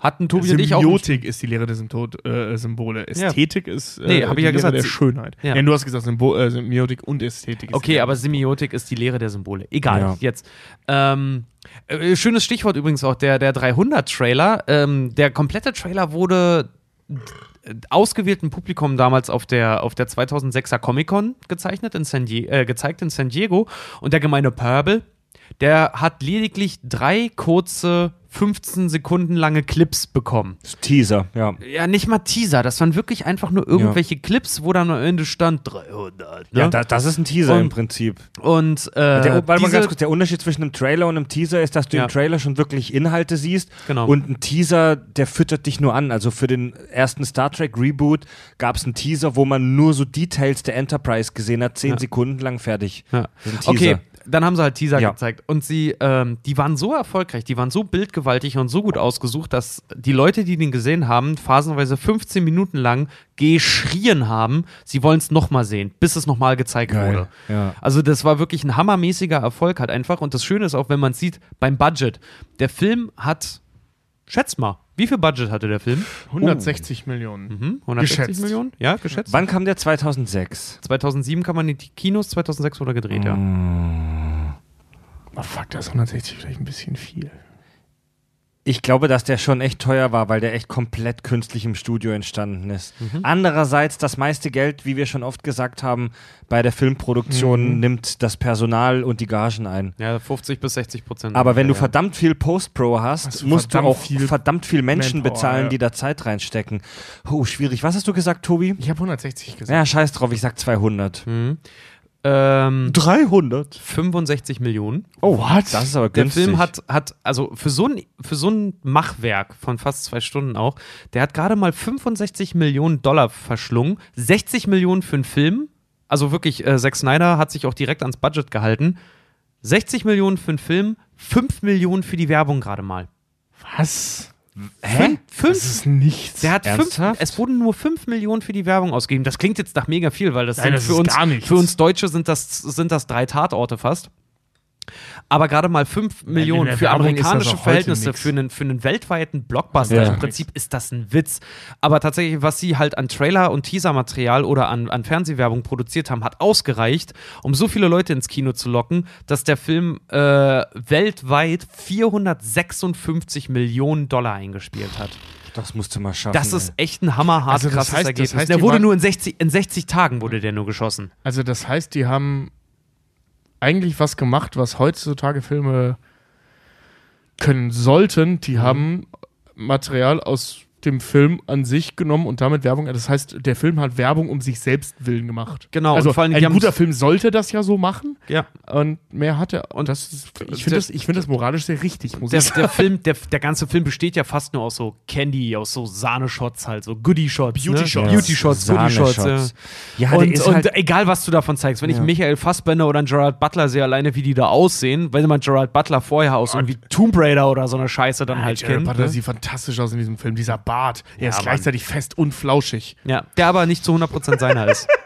Hatten Tobi und ich auch. Semiotik ist die Lehre der Sympto äh, Symbole. Ästhetik ist äh, Nee, hab ich die ja Lehre gesagt, der Schönheit. Ja. Ja. du hast gesagt Symbo äh, Semiotik und Ästhetik. Okay, aber Semiotik ist die Lehre der Symbole. Egal, Ja. jetzt. Ähm, äh, schönes Stichwort übrigens auch, der, der 300-Trailer. Ähm, der komplette Trailer wurde äh, ausgewähltem Publikum damals auf der, auf der 2006er Comic-Con gezeichnet in San äh, gezeigt in San Diego. Und der gemeine Purple, der hat lediglich drei kurze 15 Sekunden lange Clips bekommen. Teaser, ja. Ja, nicht mal Teaser, das waren wirklich einfach nur irgendwelche Clips, wo dann am Ende stand 300. Ne? Ja, da, das ist ein Teaser Und- im Prinzip. Und äh, Der, warte mal ganz kurz, der Unterschied zwischen einem Trailer und einem Teaser ist, dass du Ja. im Trailer schon wirklich Inhalte siehst Genau. und ein Teaser, der füttert dich nur an. Also für den ersten Star Trek Reboot gab es einen Teaser, wo man nur so Details der Enterprise gesehen hat, zehn Ja. Sekunden lang fertig. Ja. Das. Okay, dann haben sie halt Teaser Ja. gezeigt. Und sie, ähm, die waren so erfolgreich, die waren so bildgewaltig und so gut ausgesucht, dass die Leute, die den gesehen haben, phasenweise 15 Minuten lang geschrien haben, sie wollen es nochmal sehen, bis es nochmal gezeigt Geil, wurde. ja. Also das war wirklich ein hammermäßiger Erfolg halt einfach. Und das Schöne ist auch, wenn man sieht, beim Budget. Der Film hat, schätzt mal, wie viel Budget hatte der Film? 160 Millionen. Hm? 160 Geschätzt. Millionen? Ja, geschätzt. Wann kam der 2006? 2007 kam man in die Kinos, 2006 wurde er gedreht, ja. Oh fuck, das ist 160 vielleicht ein bisschen viel. Ich glaube, dass der schon echt teuer war, weil der echt komplett künstlich im Studio entstanden ist. Mhm. Andererseits, das meiste Geld, wie wir schon oft gesagt haben, bei der Filmproduktion Mhm. nimmt das Personal und die Gagen ein. Ja, 50 bis 60 Prozent. Aber wenn du ja. verdammt viel Post-Pro hast, Hast du musst du auch viel verdammt viel Menschen Manpower, bezahlen, ja. die da Zeit reinstecken. Oh, schwierig. Was hast du gesagt, Tobi? Ich habe 160 gesagt. Ja, scheiß drauf, ich sag 200. Mhm. Ähm, 300? 65 Millionen. Oh, what? Das ist aber Der günstig. Film hat, hat also für so, ein, für so ein Machwerk von fast zwei Stunden auch, der hat gerade mal 65 Millionen Dollar verschlungen. 60 Millionen für einen Film. Also wirklich, äh, Zack Snyder hat sich auch direkt ans Budget gehalten. 60 Millionen für einen Film, 5 Millionen für die Werbung gerade mal. Was? Hä? Das Fünf? ist nichts. Der hat fünf, es wurden nur 5 Millionen für die Werbung ausgegeben. Das klingt jetzt nach mega viel, weil das Nein, sind das für uns, gar nichts. für uns Deutsche sind das, sind das drei Tatorte fast. Aber gerade mal 5 Millionen für amerikanische Verhältnisse, für einen, für einen weltweiten Blockbuster. Ja. Im Prinzip ist das ein Witz. Aber tatsächlich, was sie halt an Trailer und Teasermaterial oder an, an Fernsehwerbung produziert haben, hat ausgereicht, um so viele Leute ins Kino zu locken, dass der Film äh, weltweit 456 Millionen Dollar eingespielt hat. das musst du mal schaffen. Das ist echt ein hammerhart Also das krasses heißt- Ergebnis. heißt, der wurde nur in 60, in 60 Tagen wurde der nur geschossen. Also das heißt, die haben eigentlich was gemacht, was heutzutage Filme können sollten. Die haben Material aus dem Film an sich genommen und damit Werbung. Das heißt, der Film hat Werbung um sich selbst willen gemacht. Genau, Also und vor allem, ein guter Film sollte das ja so machen Ja. und mehr hat er. Und das ist, ich finde das, ich finde das moralisch sehr richtig, muss Der, ich sagen. der Film, der, der ganze Film besteht ja fast nur aus so Candy, aus so Sahne-Shots halt, so Goodie-Shots. Beauty ne? Shots. Beauty-Shots, Goodie-Shots. Ja. Sahne-Shots. Ja, der und, ist und halt, egal, was du davon zeigst, wenn ich Ja. Michael Fassbender oder einen Gerard Butler sehe, alleine wie die da aussehen, weil man Gerard Butler vorher aus irgendwie Tomb Raider oder so eine Scheiße dann halt Jared kennt. Butler Ne? sieht fantastisch aus in diesem Film. Dieser Bart, er Ja, ist Mann. gleichzeitig fest und flauschig. Ja, der aber nicht zu 100% seiner ist.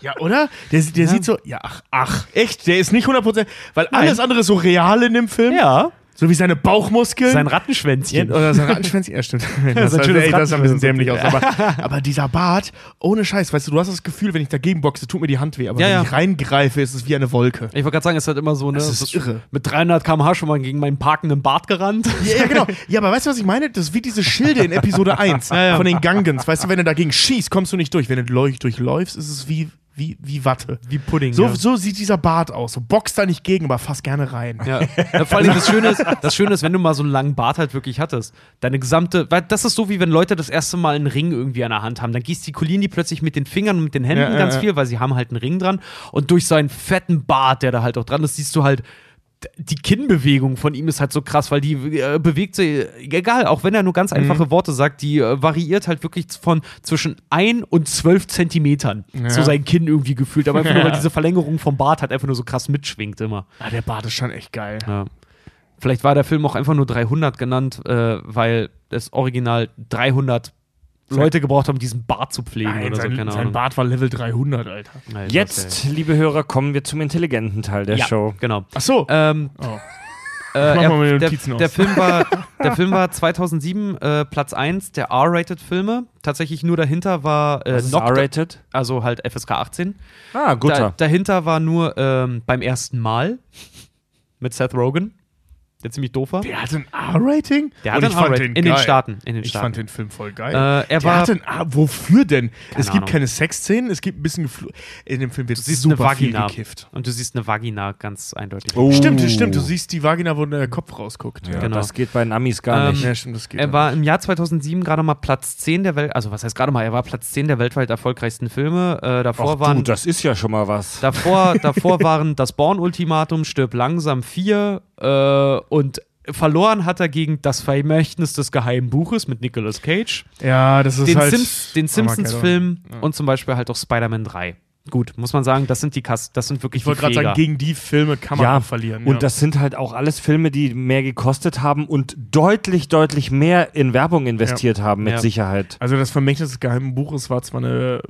Ja, oder? Der, der sieht so, ja, ach, ach, echt, der ist nicht 100%, weil alles andere ist so real in dem Film. Ja. So wie seine Bauchmuskeln. Sein Rattenschwänzchen. Oder sein Rattenschwänzchen, ja stimmt. Das, schönes ey, das sah ein bisschen dämlich aus. Aber, aber dieser Bart, ohne Scheiß, weißt du, du hast das Gefühl, wenn ich dagegen boxe, tut mir die Hand weh. Aber Ja, wenn ja. ich reingreife, ist es wie eine Wolke. Ich wollte gerade sagen, es ist halt immer so, ne? Das ist irre. Mit 300 km/h schon mal gegen meinen parkenden Bart gerannt. Ja, ja, genau. Ja, aber weißt du, was ich meine? Das ist wie diese Schilde in Episode 1 ja. von den Gangans. Weißt du, wenn du dagegen schießt, kommst du nicht durch. Wenn du durchläufst, ist es wie, wie, wie Watte. Wie Pudding. So, ja. so sieht dieser Bart aus. So boxt da nicht gegen, aber fast gerne rein. Ja. ja, vor allem das Schöne, ist, das Schöne ist, wenn du mal so einen langen Bart halt wirklich hattest, deine gesamte, weil das ist so wie wenn Leute das erste Mal einen Ring irgendwie an der Hand haben, dann gestikulieren die plötzlich mit den Fingern und mit den Händen Ja, ganz viel, weil sie haben halt einen Ring dran und durch seinen fetten Bart, der da halt auch dran ist, siehst du halt die Kinnbewegung von ihm ist halt so krass, weil die äh, bewegt sich, egal, auch wenn er nur ganz einfache Worte sagt, die äh, variiert halt wirklich von zwischen 1 und 12 Zentimetern. So sein Kinn irgendwie gefühlt, aber einfach nur, weil diese Verlängerung vom Bart halt einfach nur so krass mitschwingt immer. Ah, der Bart ist schon echt geil. Ja. Vielleicht war der Film auch einfach nur 300 genannt, äh, weil das Original 300 Leute gebraucht haben, diesen Bart zu pflegen Nein, oder so. sein, Keine sein Ahnung. Bart war Level 300, Alter. Nein, Jetzt, liebe Hörer, kommen wir zum intelligenten Teil der ja, Show. genau. Ach so. Ähm, Oh. äh, mach er- der, der, Film war, der Film war 2007 äh, Platz 1 der R-Rated-Filme. Tatsächlich nur dahinter war äh, R-rated? also halt FSK 18. Ah, Da, guter. dahinter war nur ähm, beim ersten Mal mit Seth Rogen, der ziemlich doof war. Der hat ein R-Rating? Der hat Und ein ich fand R-Rating. den In den geil. Staaten, in den ich Staaten. fand den Film voll geil. Äh, er der war- hat ein R Wofür denn? es gibt Ahnung. keine Sexszenen, es gibt ein bisschen Gefl In dem Film wird Du siehst super eine viel Vagina. gekifft. Und du siehst eine Vagina ganz eindeutig. Oh. Stimmt, stimmt. Du siehst die Vagina, wo der Kopf rausguckt. Ja, genau. Das geht bei den Amis gar Ähm, nicht. Ja, stimmt, das geht. Er war im Jahr 2007 gerade mal Platz 10 der Welt, also was heißt gerade mal, er war Platz 10 der weltweit erfolgreichsten Filme. Äh, davor Ach, waren du, das ist ja schon mal was. davor, davor waren das Born-Ultimatum, Stirb langsam 4 äh, und verloren hat er gegen Das Vermächtnis des geheimen Buches mit Nicolas Cage, ja, das ist den, halt. Sims, den Simpsons-Film und zum Beispiel halt auch Spider-Man 3. Gut, muss man sagen, das sind die Kass, das sind wirklich Ich wollte gerade sagen, gegen die Filme kann man Ja, auch verlieren. Und ja. das sind halt auch alles Filme, die mehr gekostet haben und deutlich, deutlich mehr in Werbung investiert haben, mit Ja. Sicherheit. Also das Vermächtnis des geheimen Buches war zwar eine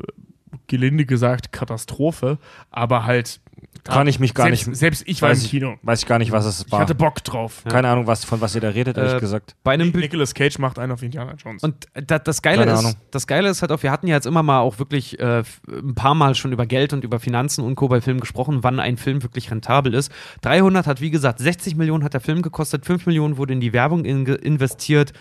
gelinde gesagt Katastrophe, aber halt Kann ich mich gar selbst, nicht. Selbst ich war weiß im ich, Kino. Weiß ich gar nicht, was es Ich war. hatte Bock drauf. Keine Ahnung, was, von was ihr da redet, ehrlich Äh, gesagt. bei einem Nicolas Cage macht einen auf Indiana Jones. Und da, das, Geile Keine ist, Ahnung. das Geile ist halt auch, wir hatten ja jetzt immer mal auch wirklich äh, ein paar Mal schon über Geld und über Finanzen und Co. bei Filmen gesprochen, wann ein Film wirklich rentabel ist. 300 hat, wie gesagt, 60 Millionen hat der Film gekostet, 5 Millionen wurde in die Werbung in, investiert.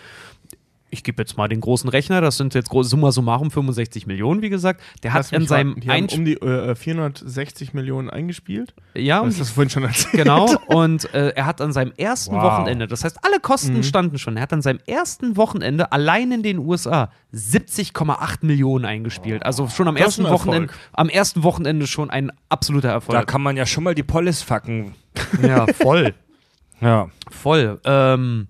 Ich gebe jetzt mal den großen Rechner, das sind jetzt groß, summa summarum 65 Millionen, wie gesagt. Der hat in seinem die haben um die äh, 460 Millionen eingespielt. ja, Das hast du vorhin schon erzählt. Genau, und äh, er hat an seinem ersten Wow. Wochenende, das heißt, alle Kosten Mhm. standen schon, er hat an seinem ersten Wochenende allein in den USA 70,8 Millionen eingespielt. Also schon am Das ersten Wochenende, am ersten Wochenende schon ein absoluter Da Erfolg. kann man ja schon mal die Polis fucken. ja, voll. Ja. Voll. Ähm,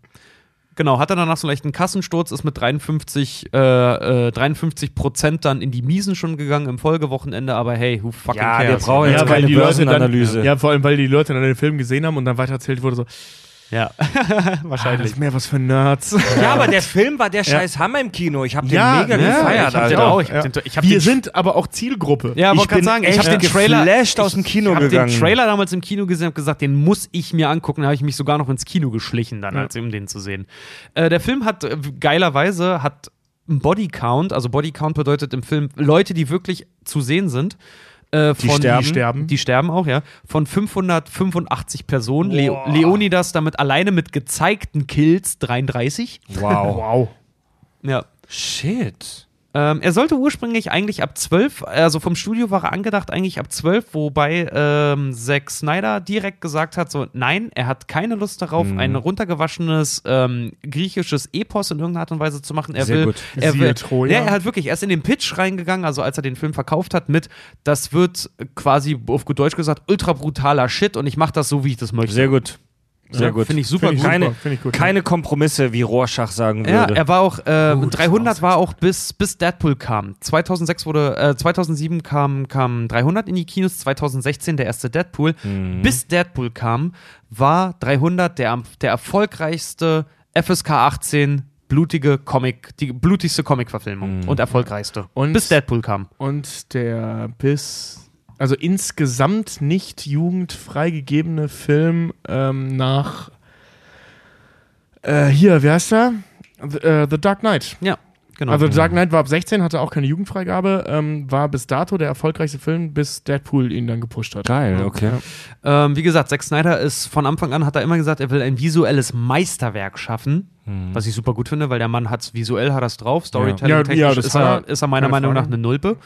genau, hat er danach so einen leichten Kassensturz, ist mit 53, äh, äh, 53 Prozent dann in die Miesen schon gegangen im Folgewochenende, aber hey, who fucking Ja, wir cares? brauchen jetzt keine Börsenanalyse. Dann, ja, vor allem, weil die Leute dann den Film gesehen haben und dann weiter erzählt wurde so, Ja, ah, das ist mehr was für Nerds. Ja, aber der Film war der scheiß Hammer im Kino. Ich habe den Ja, mega ja, gefeiert, ich hab den auch. Ich hab Ja. den, ich hab Wir den, sind aber auch Zielgruppe. Ja, Ich wollte gerade bin sagen, ich habe den Trailer geflasht aus dem Kino ich hab gegangen. den Trailer damals im Kino gesehen und gesagt, den muss ich mir angucken. Da habe ich mich sogar noch ins Kino geschlichen, dann, Ja. als um den zu sehen. Äh, der Film hat äh, geilerweise hat einen Bodycount, also Bodycount bedeutet im Film Leute, die wirklich zu sehen sind. Äh, Die von, sterben. Die sterben. Die sterben auch, ja. Von 585 Personen. Boah. Leonidas damit alleine mit gezeigten Kills 33. Wow. Wow. Ja. Shit. Ähm, er sollte ursprünglich eigentlich ab 12, also vom Studio war er angedacht eigentlich ab 12, wobei ähm, Zack Snyder direkt gesagt hat, so nein, er hat keine Lust darauf, Mhm. ein runtergewaschenes ähm, griechisches Epos in irgendeiner Art und Weise zu machen. Er Sehr will, gut. er Siehe will, Troja. ja, er hat wirklich erst in den Pitch reingegangen, also als er den Film verkauft hat, mit, das wird quasi auf gut Deutsch gesagt ultra brutaler Shit und ich mache das so, wie ich das möchte. Sehr gut. Sehr Ja, gut. Finde ich super Find ich gut. Keine, Super, find ich gut, keine Kompromisse, wie Rorschach sagen Ja, würde. er war auch, äh, 300 war auch bis, bis Deadpool kam. 2006 wurde, äh, 2007 kam, kam 300 in die Kinos, 2016 der erste Deadpool. Mhm. Bis Deadpool kam, war 300 der, am- der erfolgreichste FSK 18 blutige Comic, die blutigste Comic-Verfilmung Mhm. und erfolgreichste. Und- bis Deadpool kam. Und der bis, also insgesamt nicht jugendfreigegebene Film ähm, nach Äh, hier, wie heißt er? The, äh, The Dark Knight. Ja, genau. Also The Dark Knight war ab 16, hatte auch keine Jugendfreigabe, ähm, war bis dato der erfolgreichste Film, bis Deadpool ihn dann gepusht hat. Geil, okay. Ähm, wie gesagt, Zack Snyder ist von Anfang an, hat er immer gesagt, er will ein visuelles Meisterwerk schaffen. Was ich super gut finde, weil der Mann hat's visuell, hat das drauf. Storytelling-technisch Ja, ja, ist, hat er, ist er meiner Meinung nach eine Nulpe.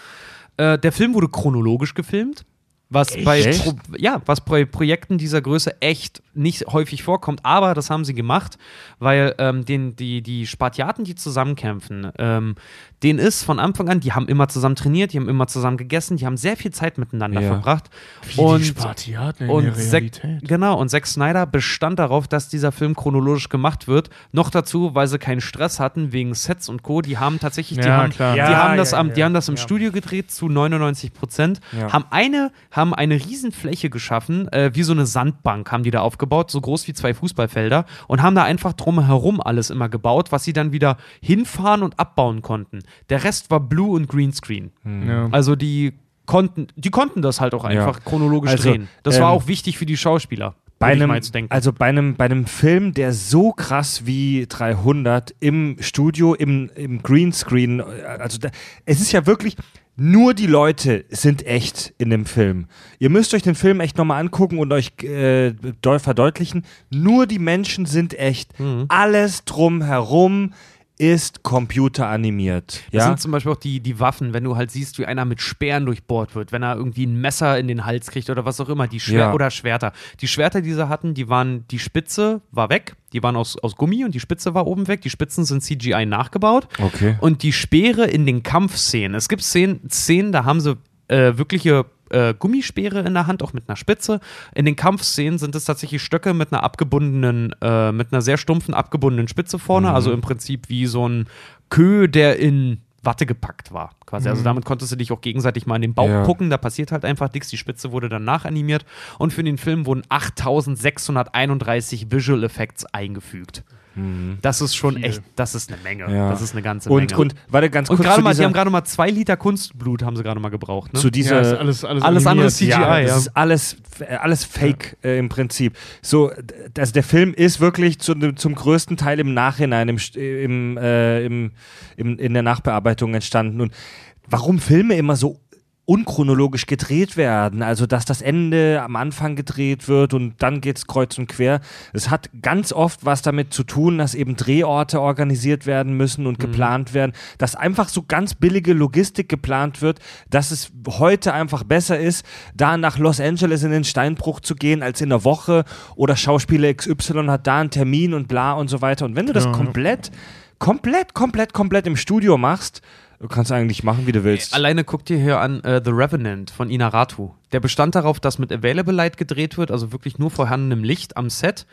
Äh, der Film wurde chronologisch gefilmt. Was bei, Echt? Pro ja, was bei Projekten dieser Größe echt nicht häufig vorkommt, aber das haben sie gemacht, weil ähm, den, die, die Spartiaten, die zusammenkämpfen, ähm, denen ist von Anfang an, die haben immer zusammen trainiert, die haben immer zusammen gegessen, die haben sehr viel Zeit miteinander Ja. verbracht. Wie und die Spartiaten in und der Zack, Realität. genau, und Zack Snyder bestand darauf, dass dieser Film chronologisch gemacht wird. Noch dazu, weil sie keinen Stress hatten wegen Sets und Co. Die haben tatsächlich, die Ja, haben, klar. Die Ja, haben das, am, die haben das im. Studio gedreht zu 99 Prozent, haben eine, haben eine Riesenfläche geschaffen, äh, wie so eine Sandbank haben die da aufgebaut, so groß wie zwei Fußballfelder und haben da einfach drumherum alles immer gebaut, was sie dann wieder hinfahren und abbauen konnten. Der Rest war Blue und Greenscreen. Ja. Also die konnten, die konnten das halt auch einfach chronologisch Also, drehen. Das war ähm, auch wichtig für die Schauspieler. Bei einem, mal jetzt denken. also bei einem, bei einem Film, der so krass wie 300 im Studio, im, im Greenscreen, äh, also da, es ist ja wirklich, nur die Leute sind echt in dem Film. Ihr müsst euch den Film echt nochmal angucken und euch äh, deu- verdeutlichen, nur die Menschen sind echt. Mhm. Alles drumherum ist computeranimiert. Das Ja? sind zum Beispiel auch die, die Waffen, wenn du halt siehst, wie einer mit Speeren durchbohrt wird, wenn er irgendwie ein Messer in den Hals kriegt oder was auch immer, die Schwer Ja. oder Schwerter. Die Schwerter, die sie hatten, die waren, die Spitze war weg, die waren aus, aus Gummi und die Spitze war oben weg. Die Spitzen sind CGI nachgebaut. Okay. Und die Speere in den Kampfszenen. Es gibt Szenen, Szenen da haben sie äh, wirkliche äh, Gummispeere in der Hand, auch mit einer Spitze. In den Kampfszenen sind es tatsächlich Stöcke mit einer abgebundenen, äh, mit einer sehr stumpfen, abgebundenen Spitze vorne. Also im Prinzip wie so ein Kö, der in Watte gepackt war. Quasi. Also damit konntest du dich auch gegenseitig mal in den Bauch Ja. gucken. Da passiert halt einfach nichts. Die Spitze wurde dann nachanimiert. Und für den Film wurden 8631 Visual Effects eingefügt. Das ist schon echt, das ist eine Menge. Ja. Das ist eine ganze und, Menge. und warte ganz Und kurz gerade mal, dieser, die haben gerade mal zwei Liter Kunstblut haben sie gerade mal gebraucht. Ne? zu Ja, dieser ist alles, alles, Alles andere CGI. Ja, das ja. ist alles, äh, alles Fake äh, im Prinzip. So, also der Film ist wirklich zu, zum größten Teil im Nachhinein, im, St- im, äh, im, im, in der Nachbearbeitung entstanden. Und warum Filme immer so unchronologisch gedreht werden, also dass das Ende am Anfang gedreht wird und dann geht's kreuz und quer. Es hat ganz oft was damit zu tun, dass eben Drehorte organisiert werden müssen und geplant werden, dass einfach so ganz billige Logistik geplant wird, dass es heute einfach besser ist, da nach Los Angeles in den Steinbruch zu gehen, als in der Woche oder Schauspieler XY hat da einen Termin und bla und so weiter. Und wenn du das Ja. komplett, komplett, komplett, komplett im Studio machst, du kannst eigentlich machen, wie du willst. Alleine guck dir hier an äh, The Revenant von Inaratu. Der bestand darauf, dass mit Available Light gedreht wird, also wirklich nur vorhandenem Licht am Set.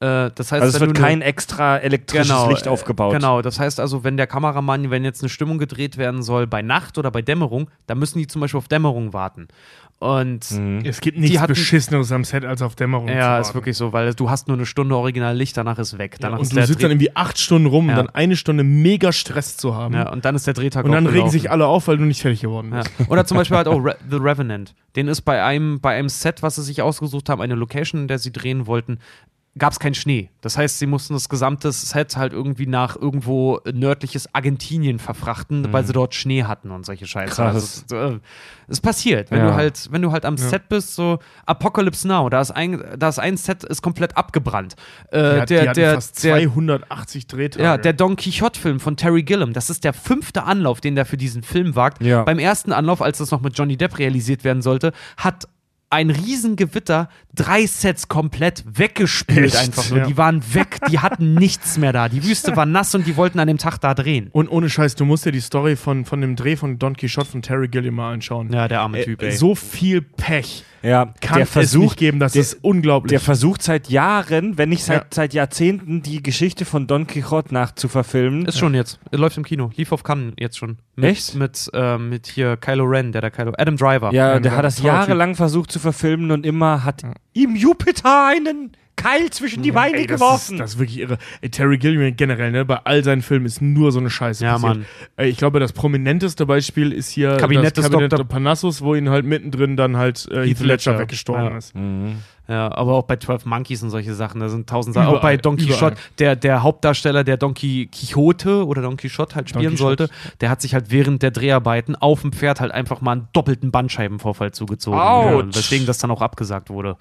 Äh, das heißt, Also es wird kein extra elektrisches Licht äh, aufgebaut. Genau, das heißt also, wenn der Kameramann, wenn jetzt eine Stimmung gedreht werden soll bei Nacht oder bei Dämmerung, dann müssen die zum Beispiel auf Dämmerung warten. Und Mhm. Es gibt nichts hatten- Beschisseneres am Set als auf Dämmerung. zu ja, ist wirklich so, weil du hast nur eine Stunde original Licht, danach ist weg. Ja, Danach und ist du der sitzt Dreh- dann irgendwie acht Stunden rum Ja. und dann eine Stunde mega Stress zu haben. ja, und dann ist der Drehtag und dann regen sich alle auf, weil du nicht fertig geworden Ja. bist. Oder zum Beispiel halt auch Re The Revenant. Den ist bei einem, bei einem Set, was sie sich ausgesucht haben, eine Location, in der sie drehen wollten, gab es keinen Schnee. Das heißt, sie mussten das gesamte Set halt irgendwie nach irgendwo nördliches Argentinien verfrachten, weil sie dort Schnee hatten und solche Scheiße. Krass. Also, es, äh, es passiert, wenn Ja. du halt, wenn du halt am Set bist, so Apocalypse Now, da ist ein, da ist ein Set ist komplett abgebrannt. Äh, Die hat- die der, der, fast der, 280 Drehtage. ja, der Don Quixote-Film von Terry Gilliam, das ist der fünfte Anlauf, den der für diesen Film wagt. Ja. Beim ersten Anlauf, als das noch mit Johnny Depp realisiert werden sollte, hat ein Riesengewitter drei Sets komplett weggespült Echt? einfach nur. Ja. Die waren weg, die hatten nichts mehr da. Die Wüste war nass und die wollten an dem Tag da drehen. Und ohne Scheiß, du musst dir die Story von, von dem Dreh von Don Quixote von Terry Gilliam mal anschauen. Ja, der arme Äh, Typ, ey. So viel Pech Ja, kann der es Versuch, nicht geben, das der, ist unglaublich. der versucht seit Jahren, wenn nicht seit, Ja. seit Jahrzehnten, die Geschichte von Don Quixote nachzuverfilmen. Ist schon jetzt. Läuft im Kino. Lief auf Cannes jetzt schon. Mit, Echt? Mit, ähm, mit hier Kylo Ren, der da Kylo. Adam Driver. Ja, Ja, der hat das jahrelang versucht zu verfilmen und immer hat ihm Jupiter einen Keil zwischen die Beine Ey, das, geworfen. ist, das ist wirklich irre. Ey, Terry Gilliam generell, ne, bei all seinen Filmen ist nur so eine Scheiße Ja, passiert. Mann. Ey, ich glaube, das prominenteste Beispiel ist hier Kabinett das des Kabinett Dr. der Parnassus, wo ihn halt mittendrin dann halt äh, Heath Ledger Ledger. weggestorben Ja. ist. Mhm. Ja, aber auch bei 12 Monkeys und solche Sachen, da sind tausend Sachen. Auch bei Don. Quixote, der, der Hauptdarsteller, der Don Qui- Quixote oder Don Quixote halt spielen Quixote. sollte, der hat sich halt während der Dreharbeiten auf dem Pferd halt einfach mal einen doppelten Bandscheibenvorfall zugezogen. Autsch. Ja, weswegen das dann auch abgesagt wurde.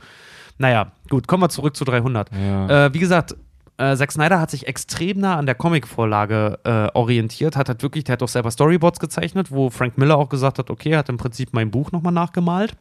Naja, gut, kommen wir zurück zu 300. Ja. Äh, wie gesagt, äh, Zack Snyder hat sich extrem nah an der Comicvorlage äh, orientiert, hat halt wirklich, der hat auch selber Storyboards gezeichnet, wo Frank Miller auch gesagt hat, okay, er hat im Prinzip mein Buch nochmal nachgemalt.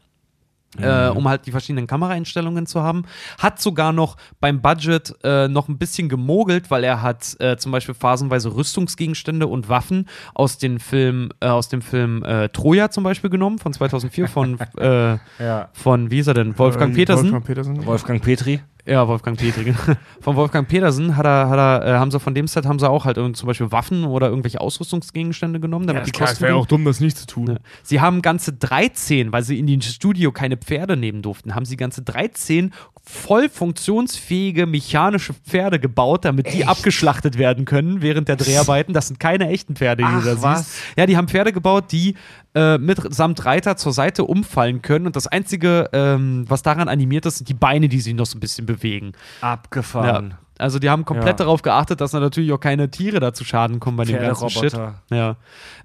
Äh, um halt die verschiedenen Kameraeinstellungen zu haben. Hat sogar noch beim Budget äh, noch ein bisschen gemogelt, weil er hat äh, zum Beispiel phasenweise Rüstungsgegenstände und Waffen aus, den Film, äh, aus dem Film äh, Troja zum Beispiel genommen, von 2004, von, äh, Ja. von wie ist er denn? Wolfgang Petersen. Wolfgang Petersen. Wolfgang Petri. Ja, Wolfgang Petri. genau. Von Wolfgang Petersen hat er, hat er, äh, haben sie von dem Set haben sie auch halt zum Beispiel Waffen oder irgendwelche Ausrüstungsgegenstände genommen, damit Ja, die klar, es Kostüme. wäre auch dumm, das nicht zu tun. Ja. Sie haben ganze 13, weil sie in dem Studio keine Pferde nehmen durften, haben sie ganze 13 voll funktionsfähige mechanische Pferde gebaut, damit die abgeschlachtet werden können während der Dreharbeiten. Das sind keine echten Pferde, die Ach, du da was? siehst. Ja, die haben Pferde gebaut, die äh, mitsamt Reiter zur Seite umfallen können und das Einzige, ähm, was daran animiert ist, sind die Beine, die sich noch so ein bisschen bewegen. Abgefahren. Ja. Also die haben komplett Ja. darauf geachtet, dass da natürlich auch keine Tiere da zu Schaden kommen bei dem ganzen Shit. Ja.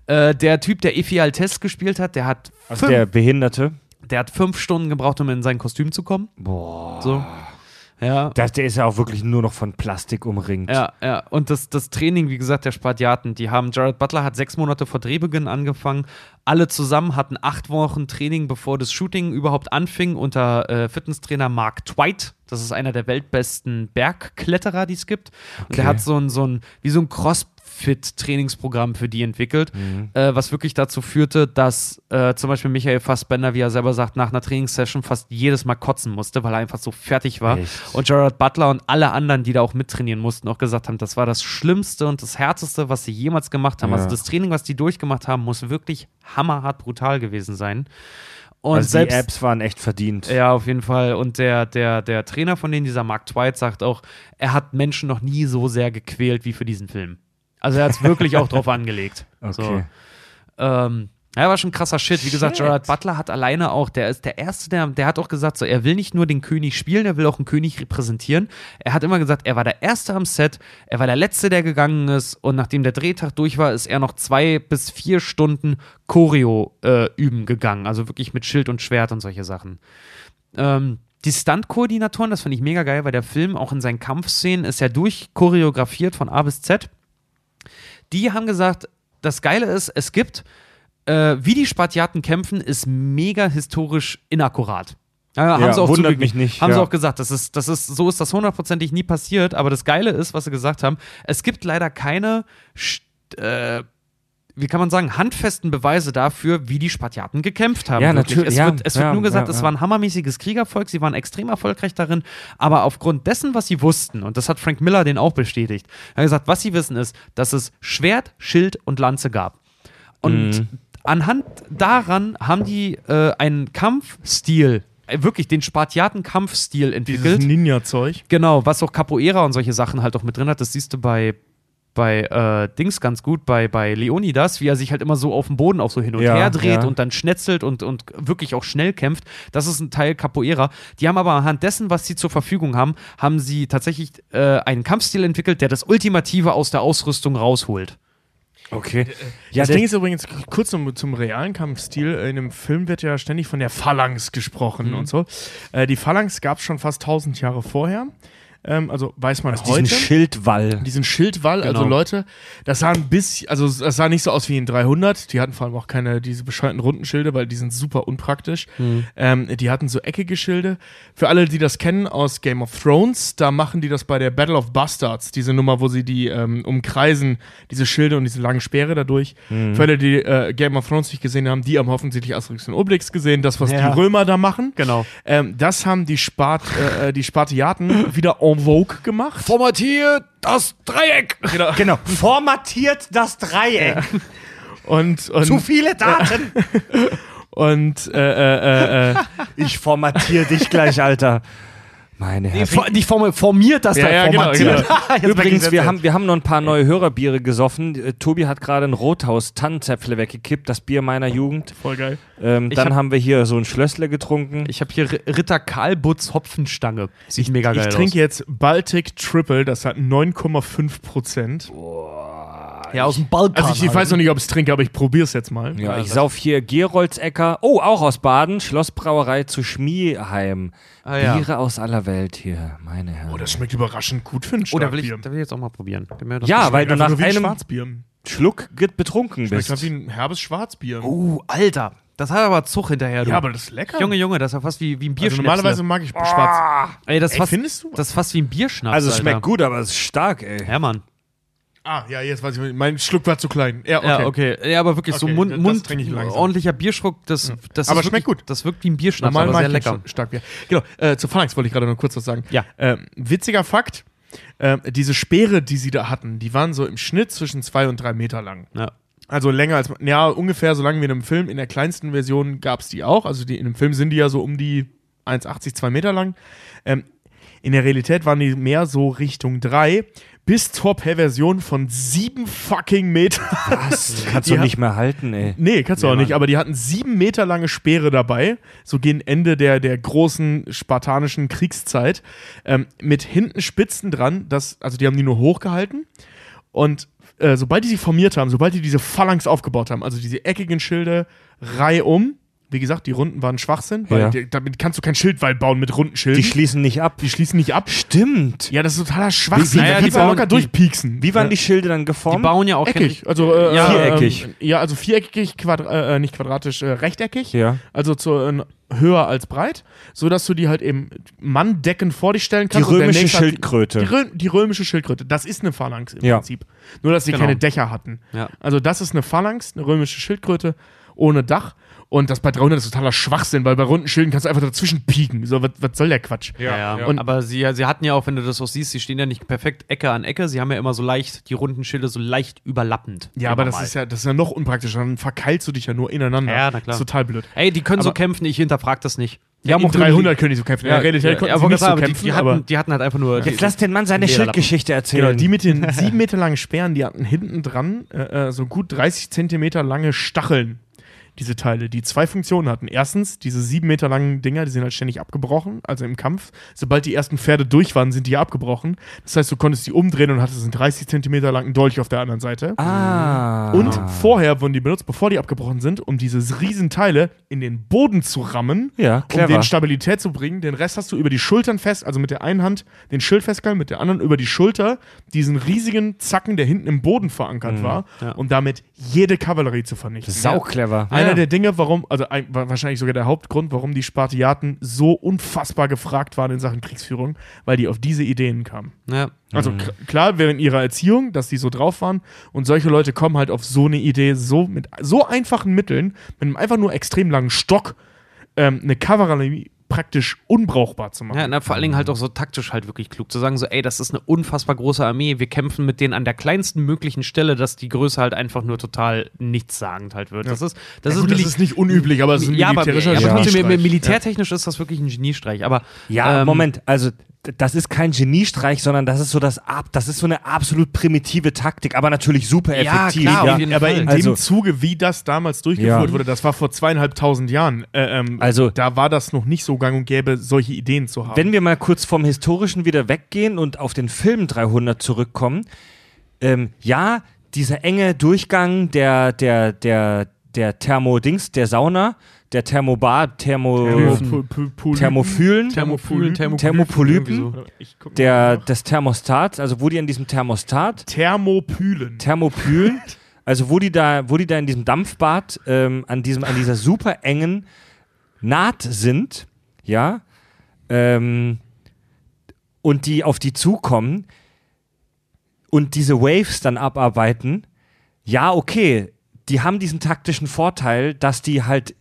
Äh, der Typ, der Efi Altes gespielt hat, der hat, Also fünf, der Behinderte. der hat fünf Stunden gebraucht, um in sein Kostüm zu kommen. Boah. So. Ja. Das, der ist ja auch wirklich nur noch von Plastik umringt. Ja, ja. Und das, das Training, wie gesagt, der Spartiaten, die haben, Jared Butler hat sechs Monate vor Drehbeginn angefangen. Alle zusammen hatten acht Wochen Training, bevor das Shooting überhaupt anfing, unter äh, Fitnesstrainer Mark Twight. Das ist einer der weltbesten Bergkletterer, die es gibt. Und der Okay. hat so ein, so ein, wie so ein Crossfit-Trainingsprogramm für die entwickelt, Mhm. äh, was wirklich dazu führte, dass äh, zum Beispiel Michael Fassbender, wie er selber sagt, nach einer Trainingssession fast jedes Mal kotzen musste, weil er einfach so fertig war. Echt? Und Gerard Butler und alle anderen, die da auch mittrainieren mussten, auch gesagt haben, das war das Schlimmste und das Härteste, was sie jemals gemacht haben. Ja. Also das Training, was die durchgemacht haben, muss wirklich hammerhart brutal gewesen sein. Und also selbst, die Apps waren echt verdient. ja, auf jeden Fall. Und der, der, der Trainer von denen, dieser Mark Twight, sagt auch, er hat Menschen noch nie so sehr gequält wie für diesen Film. Also er hat es wirklich auch drauf angelegt. So. Okay. Ähm, ja, war schon krasser Shit. Wie gesagt, Shit. Gerard Butler hat alleine auch, der ist der Erste, der, der hat auch gesagt, so, er will nicht nur den König spielen, er will auch einen König repräsentieren. Er hat immer gesagt, er war der Erste am Set, er war der Letzte, der gegangen ist und nachdem der Drehtag durch war, ist er noch zwei bis vier Stunden Choreo äh, üben gegangen. Also wirklich mit Schild und Schwert und solche Sachen. Ähm, die Stunt-Koordinatoren, das finde ich mega geil, weil der Film auch in seinen Kampfszenen ist ja durchchoreografiert von A bis Z. Die haben gesagt, das Geile ist, es gibt, äh, wie die Spartiaten kämpfen, ist mega historisch inakkurat. Ja, haben Ja, sie auch wundert mich nicht, Haben sie ja. auch gesagt, das ist, das ist, so ist das hundertprozentig nie passiert. Aber das Geile ist, was sie gesagt haben, es gibt leider keine, äh, wie kann man sagen, handfesten Beweise dafür, wie die Spartiaten gekämpft haben. Ja, wirklich. natürlich, Es wird, es wird nur gesagt, es war ein hammermäßiges Kriegervolk, sie waren extrem erfolgreich darin, aber aufgrund dessen, was sie wussten, und das hat Frank Miller den auch bestätigt, er hat gesagt, was sie wissen ist, dass es Schwert, Schild und Lanze gab. Und Mhm. Anhand daran haben die äh, einen Kampfstil, äh, wirklich den Spartiaten-Kampfstil Dieses entwickelt. Ninja-Zeug. Genau, was auch Capoeira und solche Sachen halt auch mit drin hat, das siehst du bei bei äh, Dings ganz gut, bei, bei Leonidas, wie er sich halt immer so auf dem Boden auch so hin und Ja, her dreht ja. und dann schnetzelt und, und wirklich auch schnell kämpft. Das ist ein Teil Capoeira. Die haben aber anhand dessen, was sie zur Verfügung haben, haben sie tatsächlich äh, einen Kampfstil entwickelt, der das Ultimative aus der Ausrüstung rausholt. Okay. Ja, das Ding ist übrigens, kurz zum, zum realen Kampfstil, in dem Film wird ja ständig von der Phalanx gesprochen Mhm. und so. Äh, die Phalanx gab es schon fast 1000 Jahre vorher. Ähm, also weiß man diesen heute. Schildwall. diesen Schildwall, also Genau. Leute, das sah ein bisschen, also das sah nicht so aus wie in 300, die hatten vor allem auch keine, diese bescheuerten runden Schilde, weil die sind super unpraktisch. Ähm, die hatten so eckige Schilde. Für alle, die das kennen aus Game of Thrones, da machen die das bei der Battle of Bastards, diese Nummer, wo sie die ähm, umkreisen, diese Schilde und diese langen Speere dadurch. Für alle, die äh, Game of Thrones nicht gesehen haben, die haben hoffentlich Asterix und Obelix gesehen, das, was Ja. die Römer da machen. Genau. Ähm, das haben die, Spart, äh, äh, die Spartiaten wieder en vogue gemacht. Formatiert das Dreieck! Genau. Genau. Formatiert das Dreieck. Und, und, Zu viele Daten. Und äh, äh, äh, äh, Ich formatiere dich gleich, Alter. Meine Nee, Herren. for, nicht form, formiert das Ja, da ja, genau, formatiert. genau. Merke Übrigens, ich wir haben, wir haben noch ein paar neue Hörerbiere gesoffen. Äh, Tobi hat gerade ein Rothaus Tannenzäpfle weggekippt, das Bier meiner Jugend. Voll geil. Ähm, Ich dann hab- haben wir hier so ein Schlössle getrunken. Ich habe hier Ritter Karlbutz Hopfenstange. Sieht mega geil Ich trinke jetzt Baltic Triple, das hat 9,5 Prozent. aus. Ja, aus dem Balkan. Also ich, ich weiß noch nicht, ob ich es trinke, aber ich probiere es jetzt mal. ja, Also, ich sauf hier Geroldsecker. Oh, auch aus Baden. Schlossbrauerei zu Schmieheim. Ah, ja. Biere aus aller Welt hier, meine Herren. Oh, das schmeckt überraschend gut für ein Oh, da will, ich, da will ich jetzt auch mal probieren. Ja, weil du nach ein einem Schwarzbier. Schluck betrunken Schmeckt bist. halt wie ein herbes Schwarzbier. Oh, Alter. Das hat aber Zug hinterher, du. ja, aber das ist lecker. Junge, Junge, das ist ja fast wie, wie ein also Bierschnapsle. normalerweise mag ich schwarz. Ey, das ist Ey, fast, findest du? das ist fast wie ein Bierschnaps, Also es schmeckt gut, aber es ist stark, ey. Ja, Mann. Ah, ja, jetzt weiß ich. Mein Schluck war zu klein. Ja, okay. Ja, okay. Ja, aber wirklich so Okay, Mund, das Mund langsam. ordentlicher Bierschluck, das, das Aber schmeckt wirklich, gut. Das wirkt wie ein Bierschnaps, Normal aber sehr lecker. Sch- Starkbier. Genau, äh, zu Phalanx wollte ich gerade noch kurz was sagen. Ja. Ähm, witziger Fakt, ähm, diese Speere, die sie da hatten, die waren so im Schnitt zwischen zwei und drei Meter lang. Ja. Also länger als, ja, ungefähr so lang wie in einem Film. In der kleinsten Version gab es die auch. Also die, in dem Film sind die ja so um die 1,80, 2 Meter lang. Ähm, in der Realität waren die mehr so Richtung 3 bis zur Perversion von 7 fucking Meter. Was? Kannst Die du nicht mehr halten, ey. Nee, kannst du Nee, auch nicht, aber die hatten sieben Meter lange Speere dabei, so gegen Ende der, der großen spartanischen Kriegszeit, ähm, mit hinten Spitzen dran, das, also die haben die nur hochgehalten und äh, sobald die sie formiert haben, sobald die diese Phalanx aufgebaut haben, also diese eckigen Schilde reihum, wie gesagt, die Runden waren Schwachsinn, weil Ja. die, damit kannst du kein Schildwall bauen mit runden Schilden. Die schließen nicht ab. die schließen nicht ab. Stimmt. Ja, das ist totaler Schwachsinn. Wie- wie- kannst du bauen locker die- durchpieksen. Wie waren ja. die Schilde dann Die geformt? bauen ja auch Eckig, also äh, Ja, viereckig. Ähm, ja, also viereckig, quadra äh, nicht quadratisch, äh, rechteckig. Ja. Also zu, äh, höher als breit, so dass du die halt eben manndeckend vor dich stellen Die kannst. und der römische Schildkröte. Die, Rö die römische Schildkröte. Das ist eine Phalanx im Ja. Prinzip. Nur, dass sie Genau. keine Dächer hatten. Ja. Also das ist eine Phalanx, eine römische Schildkröte ohne Dach. Und das bei 300 ist totaler Schwachsinn, weil bei runden Schilden kannst du einfach dazwischen pieken. So, was, was soll der Quatsch? Ja, ja. Und- aber sie, sie hatten ja auch, wenn du das auch siehst, sie stehen ja nicht perfekt Ecke an Ecke, sie haben ja immer so leicht, die runden Schilde so leicht überlappend. Ja, aber das mal. ist ja, das ist ja noch unpraktischer. Dann verkeilst du dich ja nur ineinander. Ja, na klar. Das ist total blöd. Ey, die können so Aber- kämpfen, ich hinterfrag das nicht. Die Ja, auch nur 300 können die so kämpfen. In der Realität konnten ja, sie aber nicht so aber kämpfen, die, die, hatten, die hatten halt einfach nur. Jetzt lass den Mann seine. Schildgeschichte erzählen. Genau, die mit den sieben Meter langen Speeren, die hatten hinten dran äh, äh, so gut 30 Zentimeter lange Stacheln. Diese Teile, die zwei Funktionen hatten. Erstens, diese sieben Meter langen Dinger, die sind halt ständig abgebrochen, also im Kampf. Sobald die ersten Pferde durch waren, sind die abgebrochen. Das heißt, du konntest die umdrehen und hattest einen 30 Zentimeter langen Dolch auf der anderen Seite. ah. Und vorher wurden die benutzt, bevor die abgebrochen sind, um diese riesen Teile in den Boden zu rammen, Ja, um den Stabilität zu bringen. Den Rest hast du über die Schultern fest, also mit der einen Hand den Schild festgehalten, mit der anderen über die Schulter diesen riesigen Zacken, der hinten im Boden verankert war, ja. um damit jede Kavallerie zu vernichten. Sau clever. Einer der Dinge, warum, also ein, wa- wahrscheinlich sogar der Hauptgrund, warum die Spartiaten so unfassbar gefragt waren in Sachen Kriegsführung, weil die auf diese Ideen kamen. Ja. Also k- klar, während ihrer Erziehung, dass die so drauf waren und solche Leute kommen halt auf so eine Idee, so mit so einfachen Mitteln, mit einem einfach nur extrem langen Stock, ähm, eine Kavallerie praktisch unbrauchbar zu machen. Ja, na, vor allen Dingen halt auch so taktisch halt wirklich klug zu sagen, so, ey, das ist eine unfassbar große Armee, wir kämpfen mit denen an der kleinsten möglichen Stelle, dass die Größe halt einfach nur total nichtssagend halt wird. Das ist, das Ja, ist, gut, das mili- ist nicht unüblich, aber es ist ein ja, aber, militärischer ja, aber mi- militärtechnisch ist das wirklich ein Geniestreich. Aber Ja, ähm, Moment, also das ist kein Geniestreich, sondern das ist so das ab, das ist so eine absolut primitive Taktik, aber natürlich super Ja, effektiv. klar, ja. auf jeden aber Fall. in Also- dem Zuge, wie das damals durchgeführt Ja. wurde, das war vor zweieinhalbtausend Jahren. Äh, ähm, Also- da war das noch nicht so gang und gäbe, solche Ideen zu haben. Wenn wir mal kurz vom Historischen wieder weggehen und auf den Film 300 zurückkommen, ähm, ja, dieser enge Durchgang der, der, der, der Thermodings, der Sauna, der Thermobar, Thermo. Thermophylen, Thermophylen, Thermopolypen, der, des Thermostats, also wo die an diesem Thermostat, Thermopylen. Thermopylen, also wo die da, wo die da in diesem Dampfbad ähm, an diesem, an dieser super engen Naht sind, ja, ähm, und die auf die zukommen und diese Waves dann abarbeiten, ja, okay, die haben diesen taktischen Vorteil, dass die halt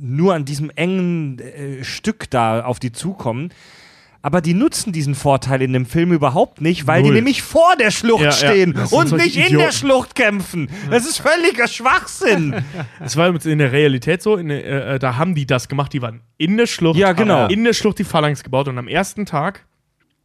nur an diesem engen äh, Stück da auf die zukommen. Aber die nutzen diesen Vorteil in dem Film überhaupt nicht, weil die Null. nämlich vor der Schlucht Ja, ja. stehen Das sind und nicht in Idioten. der Schlucht kämpfen. Das ist völliger Schwachsinn. Es war in der Realität so, in der, äh, da haben die das gemacht, die waren in der Schlucht, Ja, genau. in der Schlucht die Phalanx gebaut und am ersten Tag,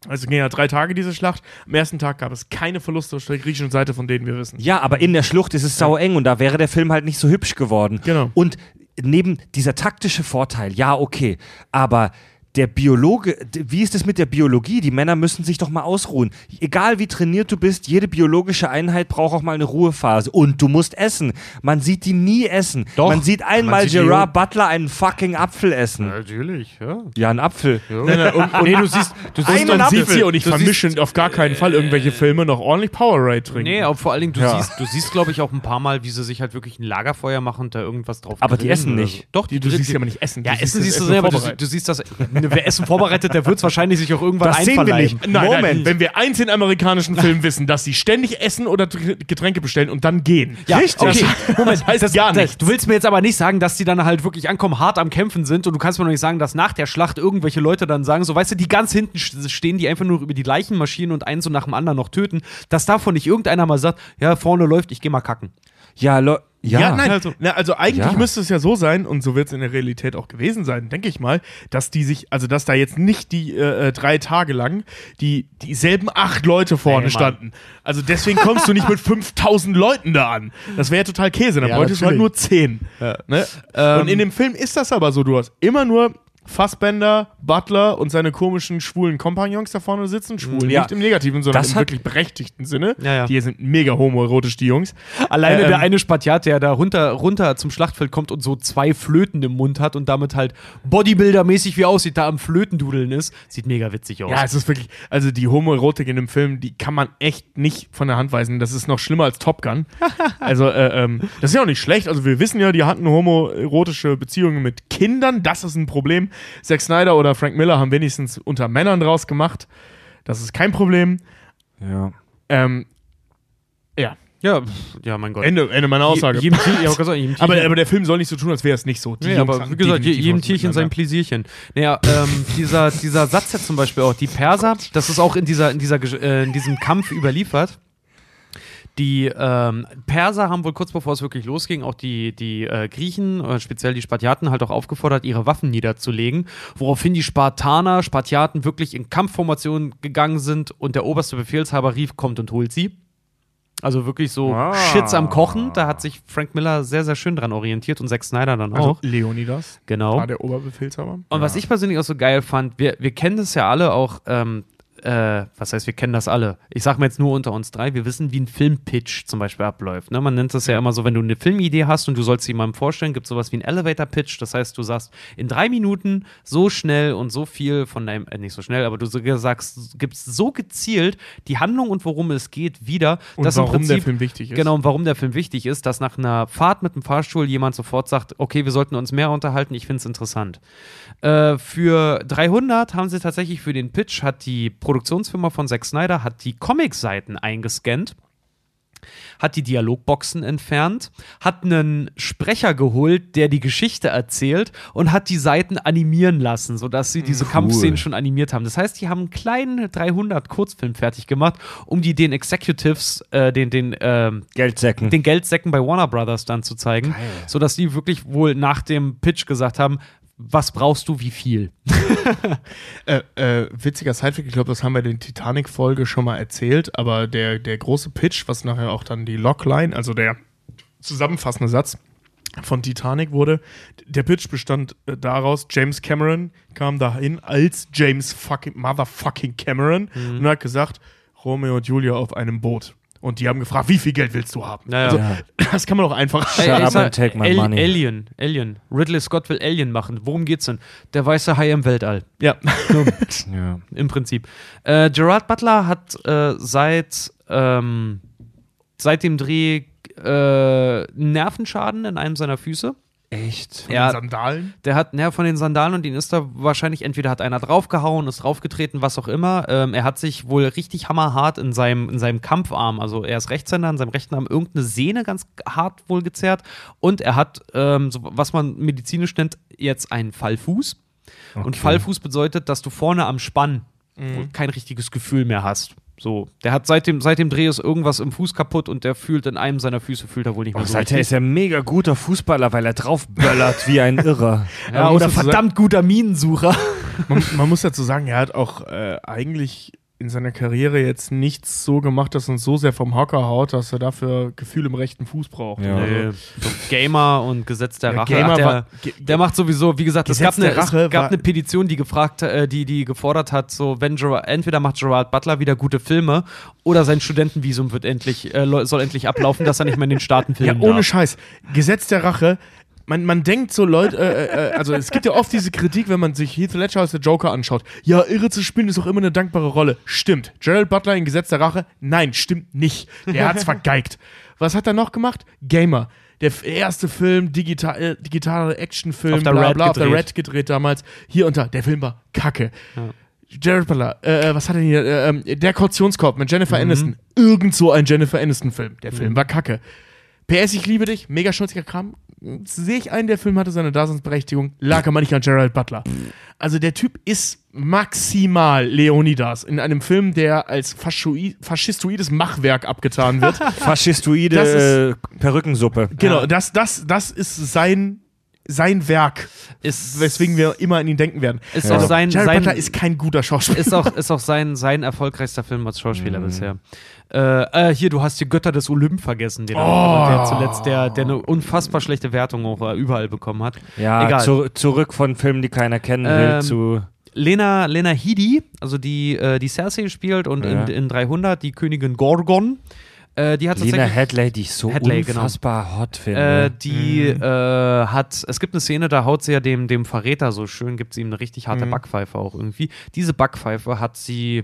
also ging ja drei Tage diese Schlacht, am ersten Tag gab es keine Verluste auf der griechischen Seite, von denen wir wissen. Ja, aber in der Schlucht ist es sau eng und da wäre der Film halt nicht so hübsch geworden. Genau. Und neben dieser taktische Vorteil, ja, okay, aber der Biologe, wie ist es mit der Biologie? Die Männer müssen sich doch mal ausruhen. Egal wie trainiert du bist, jede biologische Einheit braucht auch mal eine Ruhephase. Und du musst essen. Man sieht die nie essen. Doch. Man sieht einmal sieht die Gerard Butler einen fucking Apfel essen. Natürlich, ja. Ja, einen Apfel. Nein, nein, und, und Nee, du siehst, du siehst Einen man Apfel. sieht sie und ich Du vermische auf gar keinen Fall irgendwelche Filme noch ordentlich Powerade trinken. Nee, aber vor allen Dingen, du Ja. siehst, du siehst, glaube ich, auch ein paar Mal, wie sie sich halt wirklich ein Lagerfeuer machen und da irgendwas drauf Aber die essen nicht. So. Doch, Die, du siehst ja aber nicht essen. Ja, Du Essen siehst du selber, du, du siehst das. Wer Essen vorbereitet, der wird wahrscheinlich sich auch irgendwann Das sehen wir nicht. Nein, Moment. nein, wenn wir eins in amerikanischen Filmen wissen, dass sie ständig essen oder Tr- Getränke bestellen und dann gehen. Ja, Richtig. okay. Moment, Das heißt das, gar das, nichts. Du willst mir jetzt aber nicht sagen, dass die dann halt wirklich ankommen, hart am Kämpfen sind und du kannst mir noch nicht sagen, dass nach der Schlacht irgendwelche Leute dann sagen, so weißt du, die ganz hinten stehen, die einfach nur über die Leichen marschieren und einen so nach dem anderen noch töten, dass davon nicht irgendeiner mal sagt, ja, vorne läuft, ich geh mal kacken. Ja, Lo ja. Ja, nein. Also- na, also eigentlich Ja. müsste es ja so sein, und so wird es in der Realität auch gewesen sein, denke ich mal, dass die sich, also dass da jetzt nicht die äh, äh, drei Tage lang die dieselben acht Leute vorne Mann. standen. Also deswegen kommst du nicht mit 5000 Leuten da an. Das wäre ja total Käse. Dann Ja, bräuchtest du halt nur 10. Ne? Ähm, und in dem Film ist das aber so, du hast immer nur Fassbender, Butler und seine komischen schwulen Kompagnons da vorne sitzen. Schwul Ja. nicht im negativen, sondern Das im wirklich berechtigten Sinne. Ja, ja. Die sind mega homoerotisch, die Jungs. Alleine Ähm, der eine Spatiat, der da runter, runter zum Schlachtfeld kommt und so zwei Flöten im Mund hat und damit halt Bodybuilder-mäßig wie aussieht, da am Flötendudeln ist, sieht mega witzig aus. Ja, es ist wirklich, also die Homoerotik in dem Film, die kann man echt nicht von der Hand weisen. Das ist noch schlimmer als Top Gun. also, äh, ähm, das ist ja auch nicht schlecht. Also, wir wissen ja, die hatten homoerotische Beziehungen mit Kindern. Das ist ein Problem. Zack Snyder oder Frank Miller haben wenigstens unter Männern draus gemacht. Das ist kein Problem. ja. Ähm, ja, ja, ja, mein Gott. Ende, Ende meiner Aussage. Je, jedem ja, sagen, jedem aber, aber der Film soll nicht so tun, als wäre es nicht so. Die Nee, Jungs aber wie gesagt, je, jedem Tierchen sein. Pläsierchen. Naja, ähm, dieser, dieser Satz jetzt zum Beispiel auch, die Perser, das ist auch in, dieser, in, dieser, äh, in diesem Kampf überliefert. Die ähm, Perser haben wohl kurz bevor es wirklich losging, auch die, die äh, Griechen, äh, speziell die Spartiaten, halt auch aufgefordert, ihre Waffen niederzulegen, woraufhin die Spartaner, Spartiaten wirklich in Kampfformation gegangen sind und der oberste Befehlshaber rief, kommt und holt sie. Also wirklich so Ah. Shits am Kochen. Da hat sich Frank Miller sehr, sehr schön dran orientiert und Zack Snyder dann Also auch. Leonidas Genau. war der Oberbefehlshaber. Und was ich persönlich auch so geil fand, wir, wir kennen das ja alle auch, ähm, äh, was heißt, wir kennen das alle. Ich sag mal jetzt nur unter uns drei, wir wissen, wie ein Filmpitch zum Beispiel abläuft. Ne? Man nennt das ja immer so, wenn du eine Filmidee hast und du sollst sie jemandem vorstellen, gibt es sowas wie ein Elevator-Pitch. Das heißt, du sagst in drei Minuten so schnell und so viel von deinem, äh, nicht so schnell, aber du sagst, gibst so gezielt die Handlung und worum es geht wieder, Und dass im warum Prinzip, der Film wichtig ist. Genau, und warum der Film wichtig ist, dass nach einer Fahrt mit dem Fahrstuhl jemand sofort sagt, okay, wir sollten uns mehr unterhalten, ich finde es interessant. Äh, für 300 haben sie tatsächlich für den Pitch, hat die Produktionsfirma von Zack Snyder, hat die Comic-Seiten eingescannt hat die Dialogboxen entfernt, hat einen Sprecher geholt, der die Geschichte erzählt und hat die Seiten animieren lassen, sodass sie diese Kampfszenen schon animiert haben. Das heißt, die haben einen kleinen 300 Kurzfilm fertig gemacht, um die den Executives, äh, den, den, ähm, Geldsäcken. den Geldsäcken bei Warner Brothers dann zu zeigen, sodass die wirklich wohl nach dem Pitch gesagt haben, was brauchst du, wie viel? Äh, äh, witziger Sidefact, ich glaube, das haben wir in der Titanic-Folge schon mal erzählt, aber der, der große Pitch, was nachher auch dann die Logline, also der zusammenfassende Satz von Titanic wurde, der Pitch bestand äh, daraus, James Cameron kam dahin als James fucking motherfucking Cameron und hat gesagt, Romeo und Julia auf einem Boot. Und die haben gefragt, wie viel Geld willst du haben? Naja. Also, das kann man doch einfach Shut up sag, and take my Al- money. Alien, Alien. Ridley Scott will Alien machen. Worum geht's denn? Der weiße Hai im Weltall. Ja. ja. Im Prinzip. Äh, Gerard Butler hat äh, seit, ähm, seit dem Dreh äh, Nervenschaden in einem seiner Füße. Echt? Ja. Sandalen. Der hat, naja, von den Sandalen und ihn ist da wahrscheinlich entweder hat einer draufgehauen, ist draufgetreten, was auch immer. Ähm, er hat sich wohl richtig hammerhart in seinem, in seinem Kampfarm, also er ist Rechtshänder, in seinem rechten Arm irgendeine Sehne ganz hart wohl gezerrt und er hat, ähm, so, was man medizinisch nennt, jetzt einen Fallfuß. Und Okay. Fallfuß bedeutet, dass du vorne am Spann Mhm. kein richtiges Gefühl mehr hast. So, der hat seit dem, seit dem Dreh ist irgendwas im Fuß kaputt und der fühlt in einem seiner Füße fühlt er wohl nicht mehr Oh, so Seither ist er ein mega guter Fußballer, weil er draufböllert wie ein Irrer. Ja, oder verdammt guter Minensucher. Man, man muss dazu sagen, er hat auch äh, eigentlich in seiner Karriere jetzt nichts so gemacht, dass uns so sehr vom Hocker haut, dass er dafür Gefühl im rechten Fuß braucht. Ja. Nee, so Gamer und Gesetz der Ja, Rache. Gamer Ach, der, war- der macht sowieso, wie gesagt, es gab, eine, es gab eine Petition, die gefragt, äh, die, die gefordert hat, so wenn Gerard, entweder macht Gerard Butler wieder gute Filme oder sein Studentenvisum wird endlich, äh, soll endlich ablaufen, dass er nicht mehr in den Staaten Ja, filmen ohne darf. Scheiß. Gesetz der Rache. Man, man denkt so, Leute, äh, äh, also es gibt ja oft diese Kritik, wenn man sich Heath Ledger als der Joker anschaut. Ja, irre zu spielen ist auch immer eine dankbare Rolle. Stimmt. Gerald Butler in Gesetz der Rache? Nein, stimmt nicht. Der hat's vergeigt. Was hat er noch gemacht? Gamer. Der erste Film, digital, äh, digitaler Actionfilm, Auf der bla Red bla, auf der gedreht. Red gedreht damals. Hier unter, der Film war kacke. Jared Butler, äh, äh, was hat er hier? Äh, ähm, der Kautionskorb mit Jennifer Aniston. Irgend so ein Jennifer Aniston-Film. Der Film war kacke. PS, ich liebe dich, mega schnulziger Kram. Sehe ich ein, der Film hatte seine Daseinsberechtigung, lag aber nicht an Gerald Butler. Also der Typ ist maximal Leonidas in einem Film, der als faschistoides Machwerk abgetan wird. Faschistoide Das ist- äh, Perückensuppe. genau, das, das, das ist sein, sein Werk, Ist, weswegen wir immer an ihn denken werden. ist auch sein, Gerald sein Butler ist kein guter Schauspieler. ist auch, ist auch sein, sein erfolgreichster Film als Schauspieler bisher. Äh, äh, hier, du hast die Götter des Olymp vergessen, den Oh. der zuletzt, der, der eine unfassbar schlechte Wertung auch äh, überall bekommen hat. Ja, Egal. zu, zurück von Filmen, die keiner kennen will, Ähm, zu. Lena, Lena Headey, also die, äh, die Cersei spielt und Ja. in, in 300 die Königin Gorgon, äh, die hat Lena. Headley, die ich so Hadley, genau. unfassbar hot Äh, finde. die äh, hat, es gibt eine Szene, da haut sie ja dem, dem Verräter so schön, gibt sie ihm eine richtig harte Backpfeife auch irgendwie. Diese Backpfeife hat sie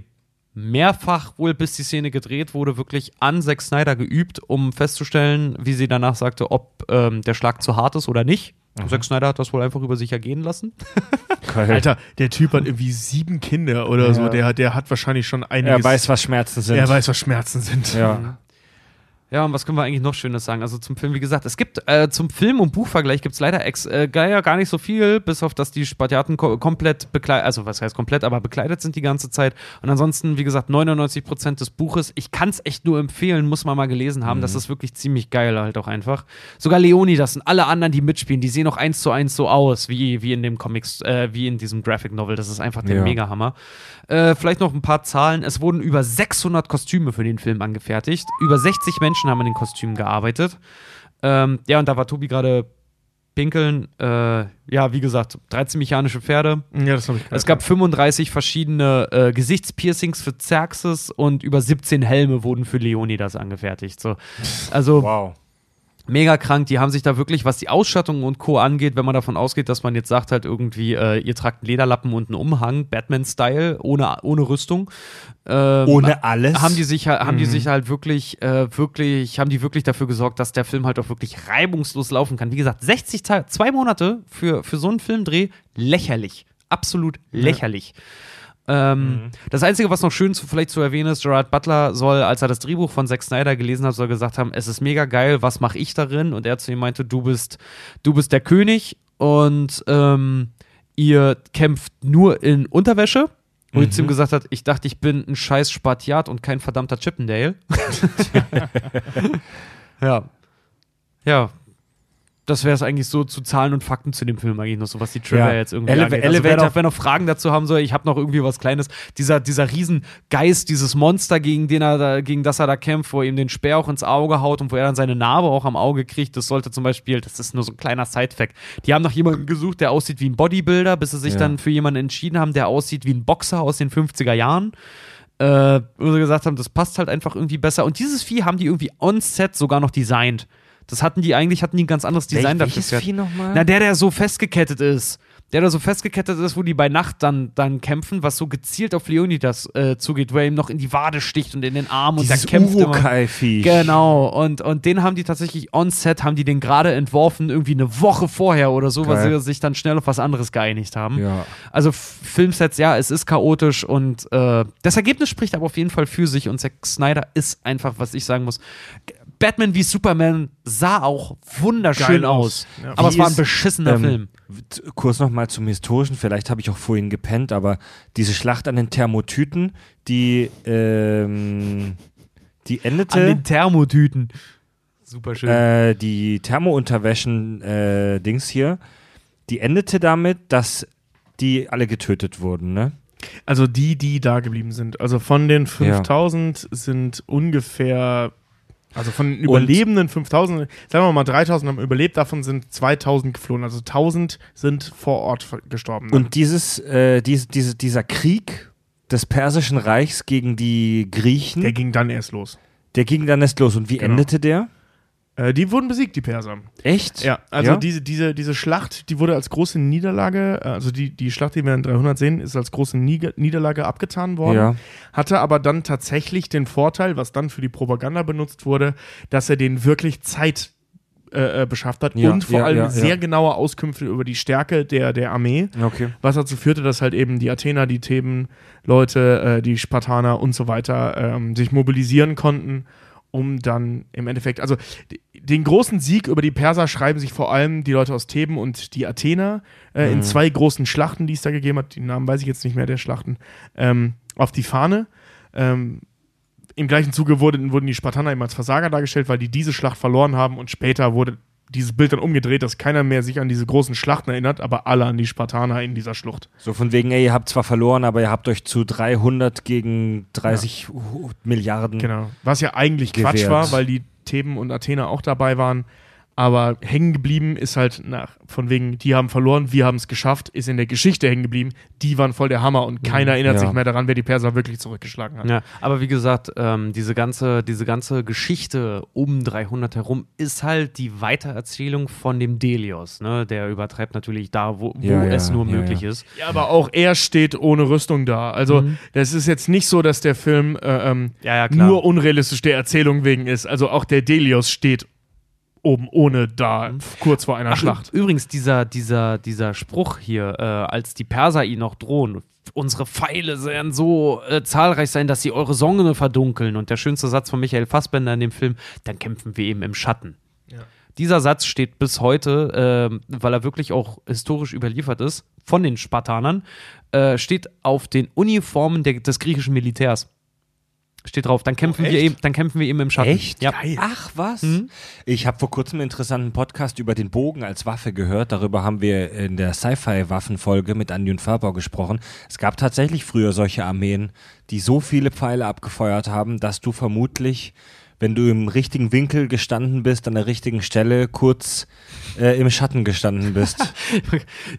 mehrfach wohl, bis die Szene gedreht wurde, wirklich an Zack Snyder geübt, um festzustellen, wie sie danach sagte, ob ähm, der Schlag zu hart ist oder nicht. Zack Snyder hat das wohl einfach über sich ergehen lassen. Geil. Alter, der Typ hat irgendwie sieben Kinder oder so. Der, der hat wahrscheinlich schon einiges. er weiß, was Schmerzen sind. er weiß, was Schmerzen sind. Ja. Ja, und was können wir eigentlich noch Schönes sagen? Also zum Film, wie gesagt, es gibt äh, zum Film- und Buchvergleich gibt es leider ex äh, gar, nicht so viel, bis auf dass die Spartiaten ko komplett bekleidet, also was heißt komplett, aber bekleidet sind die ganze Zeit. Und ansonsten, wie gesagt, 99% des Buches. Ich kann es echt nur empfehlen, muss man mal gelesen haben. Das ist wirklich ziemlich geil halt auch einfach. Sogar Leonidas und alle anderen, die mitspielen, die sehen auch eins zu eins so aus, wie, wie in dem Comics, äh, wie in diesem Graphic Novel. Das ist einfach der Ja. Megahammer. Äh, vielleicht noch ein paar Zahlen. Es wurden über 600 Kostüme für den Film angefertigt. Über 60 Menschen haben an den Kostümen gearbeitet. Ähm, ja, und da war Tobi gerade pinkeln. Äh, ja, wie gesagt, 13 mechanische Pferde. Ja, das habe ich Es gab 35 verschiedene äh, Gesichtspiercings für Xerxes und über 17 Helme wurden für Leonidas angefertigt. So. Also Wow. Mega krank. Die haben sich da wirklich, was die Ausstattung und Co. angeht, wenn man davon ausgeht, dass man jetzt sagt, halt irgendwie, äh, ihr tragt einen Lederlappen und einen Umhang, Batman-Style, ohne, ohne Rüstung. Ähm, Ohne alles? Haben die sich, halt- haben die sich halt wirklich, äh, wirklich, haben die wirklich dafür gesorgt, dass der Film halt auch wirklich reibungslos laufen kann. Wie gesagt, 60 Tage, zwei Monate für, für so einen Filmdreh, lächerlich. Absolut lächerlich. Ähm, Das Einzige, was noch schön zu, vielleicht zu erwähnen ist, Gerard Butler soll, als er das Drehbuch von Zack Snyder gelesen hat, soll gesagt haben, es ist mega geil, was mache ich darin? Und er zu ihm meinte, du bist, du bist der König und ähm, ihr kämpft nur in Unterwäsche. Wo zu ihm gesagt hat, ich dachte, ich bin ein scheiß Spartiat und kein verdammter Chippendale. ja. Ja. Das wäre es eigentlich so zu Zahlen und Fakten zu dem Film eigentlich noch so, was die Trivia Ja. jetzt irgendwie Ele- angeht. Also Elevator- noch, wer noch Fragen dazu haben soll, ich habe noch irgendwie was Kleines. Dieser, dieser Riesengeist, dieses Monster, gegen, den er da, gegen das er da kämpft, wo er ihm den Speer auch ins Auge haut und wo er dann seine Narbe auch am Auge kriegt, das sollte zum Beispiel, das ist nur so ein kleiner Side-Fact. Die haben noch jemanden gesucht, der aussieht wie ein Bodybuilder, bis sie sich Ja. dann für jemanden entschieden haben, der aussieht wie ein Boxer aus den 50er Jahren. Äh, wo sie gesagt haben, das passt halt einfach irgendwie besser. Und dieses Vieh haben die irgendwie on-set sogar noch designt. Das hatten die eigentlich, hatten die ein ganz anderes Design Wel- dafür. Vieh nochmal? Na, der, der so festgekettet ist. Der da so festgekettet ist, wo die bei Nacht dann, dann kämpfen, was so gezielt auf Leonidas äh, zugeht, wo er ihm noch in die Wade sticht und in den Arm und Dieses der kämpft immer. Urukai-Viech. Genau, und, und den haben die tatsächlich on-set, haben die den gerade entworfen, irgendwie eine Woche vorher oder so, weil Geil. sie sich dann schnell auf was anderes geeinigt haben. Ja. Also Filmsets, ja, es ist chaotisch und äh, das Ergebnis spricht aber auf jeden Fall für sich und Zack Snyder ist einfach, was ich sagen muss, Batman wie Superman sah auch wunderschön Geil aus. aus. Ja. Aber Wie es war ein ist, beschissener ähm, Film. Kurz nochmal zum Historischen, vielleicht habe ich auch vorhin gepennt, aber diese Schlacht an den Thermotüten, die, ähm, die An endete, den Thermotüten. Super schön. äh, die Thermounterwäschen-Dings hier, die endete damit, dass die alle getötet wurden, ne? Also die, die da geblieben sind. Also von den 5000 sind ungefähr, also von den überlebenden 5000, sagen wir mal 3000 haben überlebt, davon sind 2000 geflohen. Also 1000 sind vor Ort gestorben. dann. Und dieses, äh, diese, diese, dieser Krieg des Persischen Reichs gegen die Griechen, der der, ging dann erst los. ging dann erst los. Und wie Genau. endete der? Äh, die wurden besiegt, die Perser. Echt? Ja, also Ja? Diese, diese, diese Schlacht, die wurde als große Niederlage, äh, also die, die Schlacht, die wir in 300 sehen, ist als große Niederlage abgetan worden. Ja. Hatte aber dann tatsächlich den Vorteil, was dann für die Propaganda benutzt wurde, dass er denen wirklich Zeit äh, äh, beschafft hat Ja, und vor ja, allem ja, sehr genaue Auskünfte über die Stärke der, der Armee, Okay. was dazu führte, dass halt eben die Athener, die Theben-Leute, äh, die Spartaner und so weiter ähm, sich mobilisieren konnten, um dann im Endeffekt, also den großen Sieg über die Perser schreiben sich vor allem die Leute aus Theben und die Athener äh, Mhm. in zwei großen Schlachten, die es da gegeben hat, die Namen weiß ich jetzt nicht mehr der Schlachten, ähm, auf die Fahne. Ähm, Im gleichen Zuge wurden, wurden die Spartaner eben als Versager dargestellt, weil die diese Schlacht verloren haben und später wurde dieses Bild dann umgedreht, dass keiner mehr sich an diese großen Schlachten erinnert, aber alle an die Spartaner in dieser Schlucht. So von wegen, ey, ihr habt zwar verloren, aber ihr habt euch zu 300 gegen 30 Milliarden. Genau. Was ja eigentlich Quatsch Gewährt. war, weil die Theben und Athener auch dabei waren. Aber hängen geblieben ist halt nach, von wegen, die haben verloren, wir haben es geschafft, ist in der Geschichte hängen geblieben. Die waren voll der Hammer und keiner erinnert ja. sich mehr daran, wer die Perser wirklich zurückgeschlagen hat. Ja, aber wie gesagt, ähm, diese, ganze, diese ganze Geschichte um 300 herum ist halt die Weitererzählung von dem Delios. Ne? Der übertreibt natürlich da, wo, wo Ja, ja, es nur ja, möglich ja. ist. Ja, aber auch er steht ohne Rüstung da. Also, Mhm. das ist jetzt nicht so, dass der Film äh, ähm, Ja, ja, klar. nur unrealistisch der Erzählung wegen ist. Also, auch der Delios steht oben ohne da, kurz vor einer Ach, Schlacht. Übrigens, dieser, dieser, dieser Spruch hier, äh, als die Perser ihn noch drohen, unsere Pfeile werden so äh, zahlreich sein, dass sie eure Sonne verdunkeln. Und der schönste Satz von Michael Fassbender in dem Film, dann kämpfen wir eben im Schatten. Dieser Satz steht bis heute, ähm, weil er wirklich auch historisch überliefert ist, von den Spartanern, äh, steht auf den Uniformen der, des griechischen Militärs. Steht drauf, dann kämpfen, wir echt? eben, dann kämpfen wir eben im Schatten. Echt? Ja. Geil. Ach was. Mhm. Ich habe vor kurzem einen interessanten Podcast über den Bogen als Waffe gehört. Darüber haben wir in der Sci-Fi-Waffenfolge mit Andi und Farbau gesprochen. Es gab tatsächlich früher solche Armeen, die so viele Pfeile abgefeuert haben, dass du vermutlich, wenn du im richtigen Winkel gestanden bist, an der richtigen Stelle kurz äh, im Schatten gestanden bist.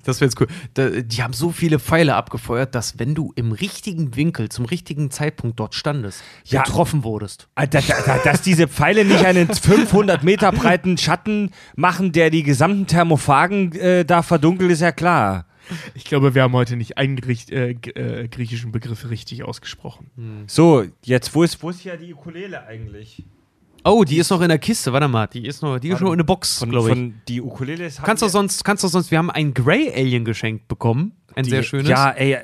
Das wäre jetzt cool. Da, die haben so viele Pfeile abgefeuert, dass wenn du im richtigen Winkel, zum richtigen Zeitpunkt dort standest, Ja. getroffen wurdest. Ah, da, da, da, dass diese Pfeile nicht einen 500 Meter breiten Schatten machen, der die gesamten Thermophagen äh, da verdunkelt, ist ja klar. Ich glaube, wir haben heute nicht einen Griech, äh, äh, griechischen Begriff richtig ausgesprochen. So, jetzt, wo ist, wo ist hier die Ukulele eigentlich? Oh, die ist noch in der Kiste. Warte mal, die ist noch, die ist noch in der Box, Von, glaube ich. von die Ukulele ist. Kannst du sonst, kannst du sonst, wir haben ein Grey Alien geschenkt bekommen. Ein die, sehr schönes. Ja, ey.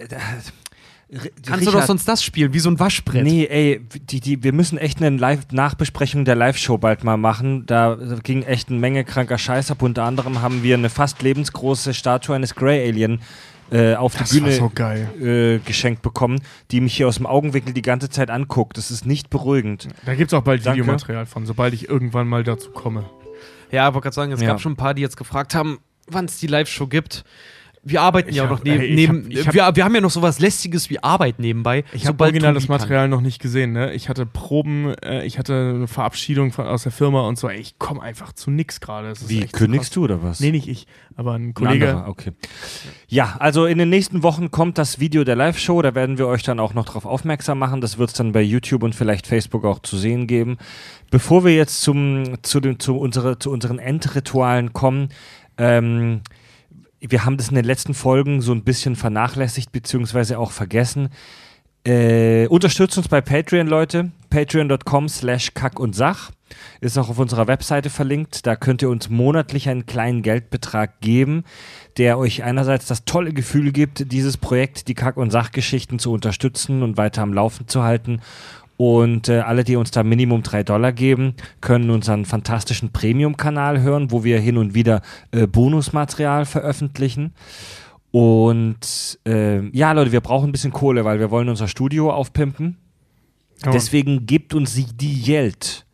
Kannst du Richard, doch sonst das spielen, wie so ein Waschbrett. Nee, ey, die, die, wir müssen echt eine Live Nachbesprechung der Live-Show bald mal machen. Da ging echt eine Menge kranker Scheiß ab. Unter anderem haben wir eine fast lebensgroße Statue eines Grey Alien äh, auf Das die Bühne so geil. äh, geschenkt bekommen, die mich hier aus dem Augenwinkel die ganze Zeit anguckt. Das ist nicht beruhigend. Da gibt es auch bald Danke. Videomaterial von, sobald ich irgendwann mal dazu komme. Ja, ich wollte gerade sagen, es Ja. gab schon ein paar, die jetzt gefragt haben, wann es die Live-Show gibt. Wir arbeiten Ich ja auch hab- noch neben. ey, ich neben hab- ich hab- wir, wir haben ja noch sowas Lästiges wie Arbeit nebenbei. Ich habe original das Tobi kann. Material noch nicht gesehen. Ne? Ich hatte Proben, äh, ich hatte eine Verabschiedung von, aus der Firma und so. Ey, ich komme einfach zu nix gerade. Wie, echt so kündigst krass. du oder was? Nee, nicht ich, aber ein Ein Kollege. anderer, okay. Ja, also in den nächsten Wochen kommt das Video der Live-Show. Da werden wir euch dann auch noch darauf aufmerksam machen. Das wird es dann bei YouTube und vielleicht Facebook auch zu sehen geben. Bevor wir jetzt zum, zu, den, zu, unsere, zu unseren Endritualen kommen, ähm, wir haben das in den letzten Folgen so ein bisschen vernachlässigt beziehungsweise auch vergessen. Äh, unterstützt uns bei Patreon, Leute. Patreon.com slash kack und sach. Ist auch auf unserer Webseite verlinkt. Da könnt ihr uns monatlich einen kleinen Geldbetrag geben, der euch einerseits das tolle Gefühl gibt, dieses Projekt, die Kack- und Sachgeschichten zu unterstützen und weiter am Laufen zu halten. Und äh, alle, die uns da Minimum 3 Dollar geben, können unseren fantastischen Premium-Kanal hören, wo wir hin und wieder äh, Bonusmaterial veröffentlichen. Und äh, ja, Leute, wir brauchen ein bisschen Kohle, weil wir wollen unser Studio aufpimpen. Oh. Deswegen gibt uns sie die Geld.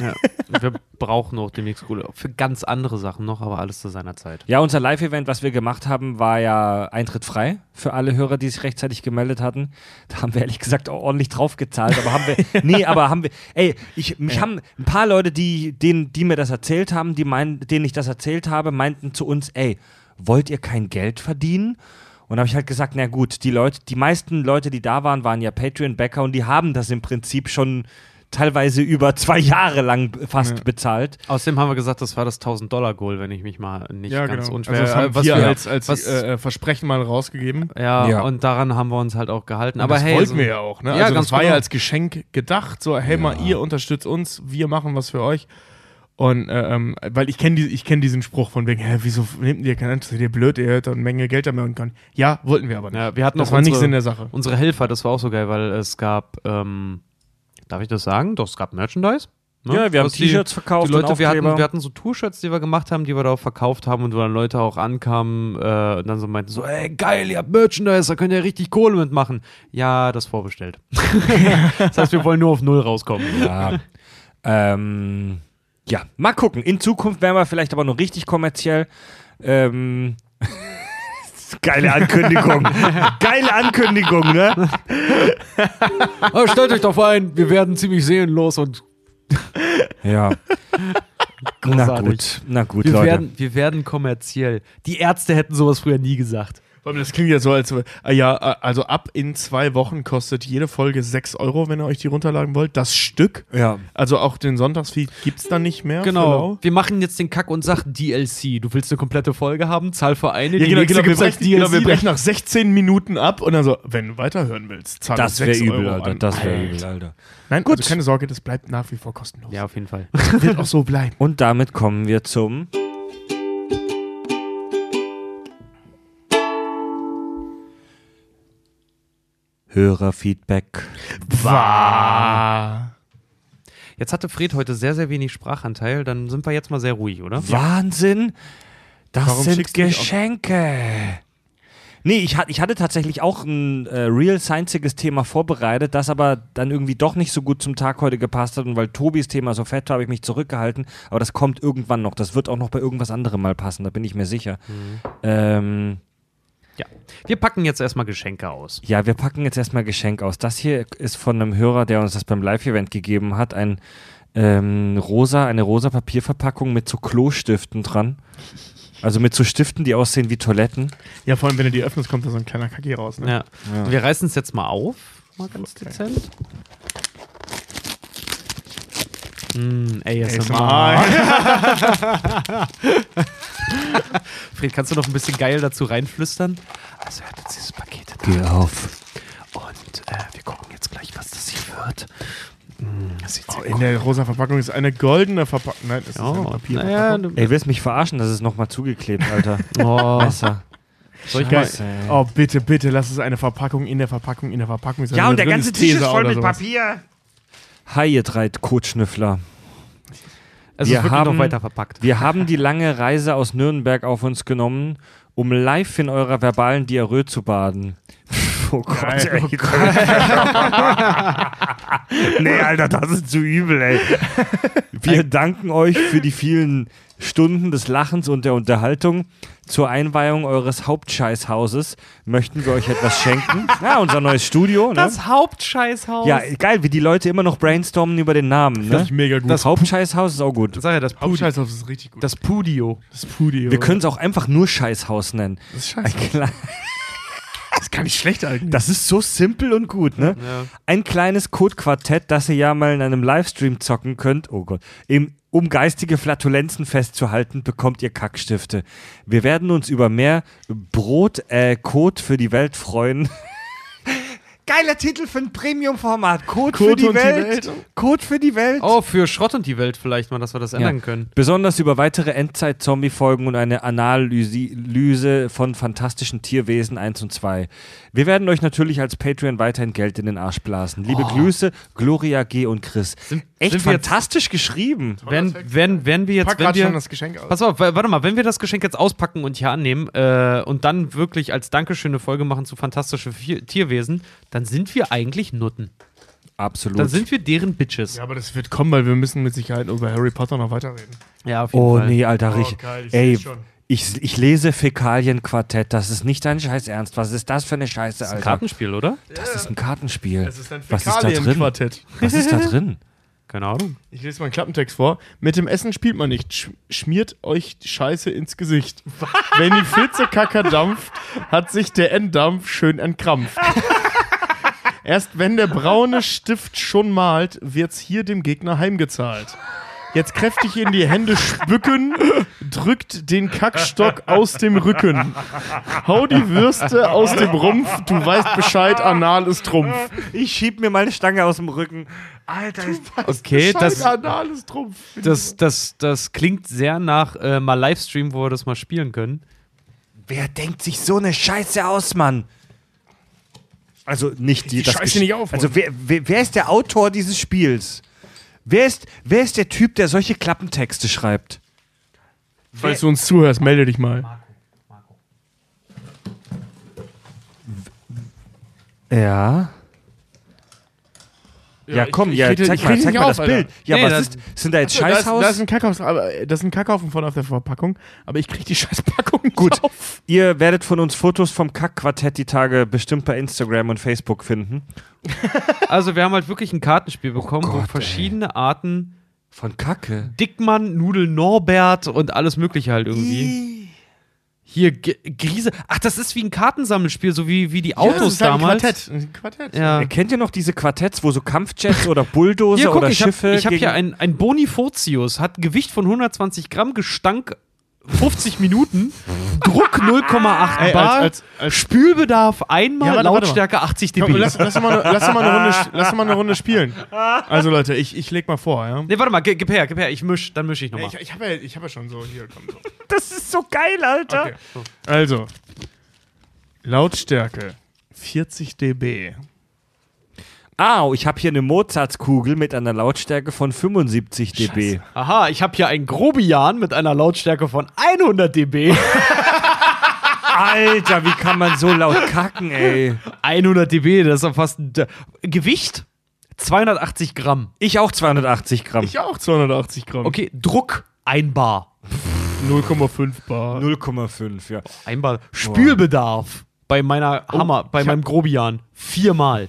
Ja. Wir brauchen auch demnächst Kohle. Für ganz andere Sachen noch, aber alles zu seiner Zeit. Ja, unser Live-Event, was wir gemacht haben, war ja Eintritt frei für alle Hörer, die sich rechtzeitig gemeldet hatten. Da haben wir ehrlich gesagt auch ordentlich drauf gezahlt, aber haben wir, nee, aber haben wir, ey, ich, mich haben ein paar Leute, die, denen, die mir das erzählt haben, die meinen, denen ich das erzählt habe, meinten zu uns, ey, wollt ihr kein Geld verdienen? Und da habe ich halt gesagt, na gut, die Leute, die meisten Leute, die da waren, waren ja Patreon-Backer und die haben das im Prinzip schon teilweise über zwei Jahre lang fast Ja. bezahlt. Außerdem haben wir gesagt, das war das 1000-Dollar-Goal, wenn ich mich mal nicht ja, ganz genau. unschwer... Also das haben was wir als, als was- äh, Versprechen mal rausgegeben. ja, Ja. und daran haben wir uns halt auch gehalten. Aber das hey, wollten so- wir ja auch. Ne? Ja, also ganz das war ja genau. als Geschenk gedacht. So, hey mal, ihr unterstützt uns, wir machen was für euch. Und äh, ähm, weil ich kenne die, ich kenn diesen Spruch von wegen, hä, wieso nehmt ihr keinen Seid ihr blöd, ihr hättet eine Menge Geld damit können. Ja, wollten wir aber nicht. Ja, wir hatten das auch war nicht unsere- Sinn der Sache. Unsere Helfer, das war auch so geil, weil es gab, ähm, darf ich das sagen? Doch, es gab Merchandise. ne? Ja, wir haben die- T-Shirts verkauft Die Leute, wir hatten, wir hatten so T-Shirts, die wir gemacht haben, die wir da auch verkauft haben und wo dann Leute auch ankamen äh, und dann so meinten so, ey, geil, ihr habt Merchandise, da könnt ihr richtig Kohle mitmachen. Ja, das vorbestellt. das heißt, wir wollen nur auf Null rauskommen. Ja. ähm, ja, mal gucken. In Zukunft werden wir vielleicht aber noch richtig kommerziell. Ähm, geile Ankündigung. geile Ankündigung, ne? Aber stellt euch doch ein, wir werden ziemlich seelenlos und Ja. Na Großartig. gut, na gut, wir Leute. werden, wir werden kommerziell. Die Ärzte hätten sowas früher nie gesagt. Das klingt ja so, als äh, ja, äh, also ab in zwei Wochen kostet jede Folge 6 Euro, wenn ihr euch die runterladen wollt. Das Stück. ja. Also auch den Sonntagsfeed gibt es dann nicht mehr. Genau. Wir machen jetzt den Kack- und Sach-DLC. Du willst eine komplette Folge haben, zahl für eine, Ja, die genau, genau, wir, brechen, genau, wir brechen nach 16 Minuten ab und dann so, wenn du weiterhören willst, zahl Das uns wäre 6 übel, Euro Alter. an. Das wäre Alter. übel, Alter. Nein, Gut. also keine Sorge, das bleibt nach wie vor kostenlos. Ja, auf jeden Fall. wird auch so bleiben. Und damit kommen wir zum Hörerfeedback. War. Jetzt hatte Fred heute sehr, sehr wenig Sprachanteil. Dann sind wir jetzt mal sehr ruhig, oder? Wahnsinn! Das Warum sind Geschenke. Nee, ich, ich hatte tatsächlich auch ein äh, real scienziges Thema vorbereitet, das aber dann irgendwie doch nicht so gut zum Tag heute gepasst hat. Und weil Tobis Thema so fett war, habe ich mich zurückgehalten. Aber das kommt irgendwann noch. Das wird auch noch bei irgendwas anderem mal passen, da bin ich mir sicher. Ähm, Ja. Wir packen jetzt erstmal Geschenke aus. ja, wir packen jetzt erstmal Geschenk aus. Das hier ist von einem Hörer, der uns das beim Live-Event gegeben hat. Ein ähm, rosa, eine rosa Papierverpackung mit so Klostiften dran. Also mit so Stiften, die aussehen wie Toiletten. Ja, vor allem, wenn du die öffnest, kommt da so ein kleiner Kacki raus. Ne? Ja. Ja. Wir reißen es jetzt mal auf. Mal ganz Okay. dezent. Mm, ASMR. Fred, kannst du noch ein bisschen geil dazu reinflüstern? Also, er hat jetzt dieses Paket Geh auf. Und äh, wir gucken jetzt gleich, was das hier wird. Das sieht Oh, in der rosa Verpackung ist eine goldene Verpackung. Nein, es ist eine Papierverpackung. du, Ey, willst mich verarschen? Das ist nochmal zugeklebt, Alter. oh, Messer. soll ich Geil. mal, Scheiße, ey. Oh, bitte, bitte, lass es eine Verpackung in der Verpackung, in der Verpackung sein. Ja, und der ganze Tisch ist voll mit sowas. Papier. Hi, ihr drei Kotschnüffler. es wir haben- noch weiter verpackt. Wir haben die lange Reise aus Nürnberg auf uns genommen, um live in eurer verbalen Diarrhoe zu baden. Oh Gott, Geil. ey. nee, Alter, das ist zu übel, ey. Wir danken euch für die vielen Stunden des Lachens und der Unterhaltung. Zur Einweihung eures Hauptscheißhauses möchten wir euch etwas schenken. Ja, unser neues Studio. Ne? Das Hauptscheißhaus. Ja, geil, wie die Leute immer noch brainstormen über den Namen. Das Ne? ist mega gut. Das Hauptscheißhaus ist auch gut. Sag ja, das Pudi. Hauptscheißhaus ist richtig gut. Das Pudio. das Pudio. Wir können es auch einfach nur Scheißhaus nennen. Das ist klein- Das ist gar nicht schlecht eigentlich. Das ist so simpel und gut, ne? Ja. Ein kleines Code-Quartett, das ihr ja mal in einem Livestream zocken könnt. Oh Gott. Im, um geistige Flatulenzen festzuhalten, bekommt ihr Kackstifte. Wir werden uns über mehr Brot, äh, Code für die Welt freuen. Geiler Titel für ein Premium-Format. Code, Code für die und die Welt. Welt. Code für die Welt. Oh, für Schrott und die Welt vielleicht mal, dass wir das ändern Ja. können. Besonders über weitere Endzeit-Zombie-Folgen und eine Analyse von fantastischen Tierwesen 1 und 2. Wir werden euch natürlich als Patreon weiterhin Geld in den Arsch blasen. Liebe Grüße, Gloria G. und Chris. Echt sind wir jetzt- fantastisch geschrieben. Werden, werden, werden wir jetzt, Pack wenn wir, schon das Geschenk aus. Pass auf, wa- warte mal, wenn wir das Geschenk jetzt auspacken und hier annehmen äh, und dann wirklich als Dankeschön eine Folge machen zu fantastische Vier- Tierwesen, dann sind wir eigentlich Nutten. Absolut. Dann sind wir deren Bitches. Ja, aber das wird kommen, weil wir müssen mit Sicherheit über Harry Potter noch weiterreden. Ja, auf jeden oh Fall. nee, Alter, Oh, richtig. geil, ich Ey, ich, ich lese Fäkalienquartett. Das ist nicht dein Scheiß Ernst. Was ist das für eine Scheiße, Das ist ein Alter? Kartenspiel, oder? Das ist ein Kartenspiel. Das ist ein Was ist da drin? Fäkalienquartett. Was ist da drin? Keine Ahnung. Ich lese mal einen Klappentext vor. Mit dem Essen spielt man nicht. Sch schmiert euch die Scheiße ins Gesicht. Wenn die Flitzekacker dampft, hat sich der Enddampf schön entkrampft. Erst wenn der braune Stift schon malt, wird's hier dem Gegner heimgezahlt. Jetzt kräftig in die Hände spücken, drückt den Kackstock aus dem Rücken. Hau die Würste aus dem Rumpf, du weißt Bescheid, Anal ist Trumpf. Ich schieb mir meine Stange aus dem Rücken. Alter, ist Okay, Bescheid, das, Anal ist Trumpf. das, das, das klingt sehr nach äh, mal Livestream, wo wir das mal spielen können. wer denkt sich so eine Scheiße aus, Mann? Also nicht die, die das Scheiße nicht auf, Also wer, wer, wer ist der Autor dieses Spiels? Wer ist, wer ist der Typ, der solche Klappentexte schreibt? Falls du uns zuhörst, melde dich mal. Ja. Ja, ich- komm, ich ja, rede- zeig ich mal, zeig mal auf, das Alter. Bild. Ja, Nee, was das- ist, sind da jetzt Scheißhaus? da, ist ein Kackhaufen, aber das ist ein Kackhaufen von auf der Verpackung, aber ich krieg die Scheißpackung nicht Gut. auf. Ihr werdet von uns Fotos vom Kackquartett die Tage bestimmt bei Instagram und Facebook finden. Also wir haben halt wirklich ein Kartenspiel bekommen, wo Gott, verschiedene Arten Von Kacke. Dickmann, Nudel Norbert und alles mögliche halt irgendwie. Hier G Grise. Ach, das ist wie ein Kartensammelspiel, so wie, wie die das Autos ist halt damals. Ein Quartett. Ein Quartett. Ja. Kennt ihr noch diese Quartetts, wo so Kampfjets oder Bulldozer Hier, guck, oder ich habe Schiffe ich hab gegen- hier ein, ein Bonifotius, hat ein Gewicht von 120 Gramm, Gestank 50 Minuten, Druck 0,8 Ey, Bar, als- als- als- Spülbedarf einmal, Ja, warte, warte mal. Lautstärke 80 dB. Komm, lass, lass, mal, eine- lass, mal eine Runde, lass mal eine Runde spielen. Also Leute, ich, ich leg mal vor, ja. nee, warte mal, gib her, gib her, ich misch, dann misch ich nochmal. Ich, ich habe ja, ich hab ja schon so, hier, komm so. Das ist so geil, Alter. Okay. Also, Lautstärke 40 dB. Au, ich habe hier eine Mozartskugel mit einer Lautstärke von 75 dB. Aha, ich habe hier einen Grobian mit einer Lautstärke von 100 dB. Alter, wie kann man so laut kacken, ey? 100 dB, das ist doch fast ein D Gewicht 280 Gramm. Ich auch 280 Gramm. Ich auch 280 Gramm. Okay, Druck 1 Bar. 0,5 Bar. 0,5, ja. Ein Bar. Spülbedarf bei meiner Hammer, bei meinem Grobian viermal.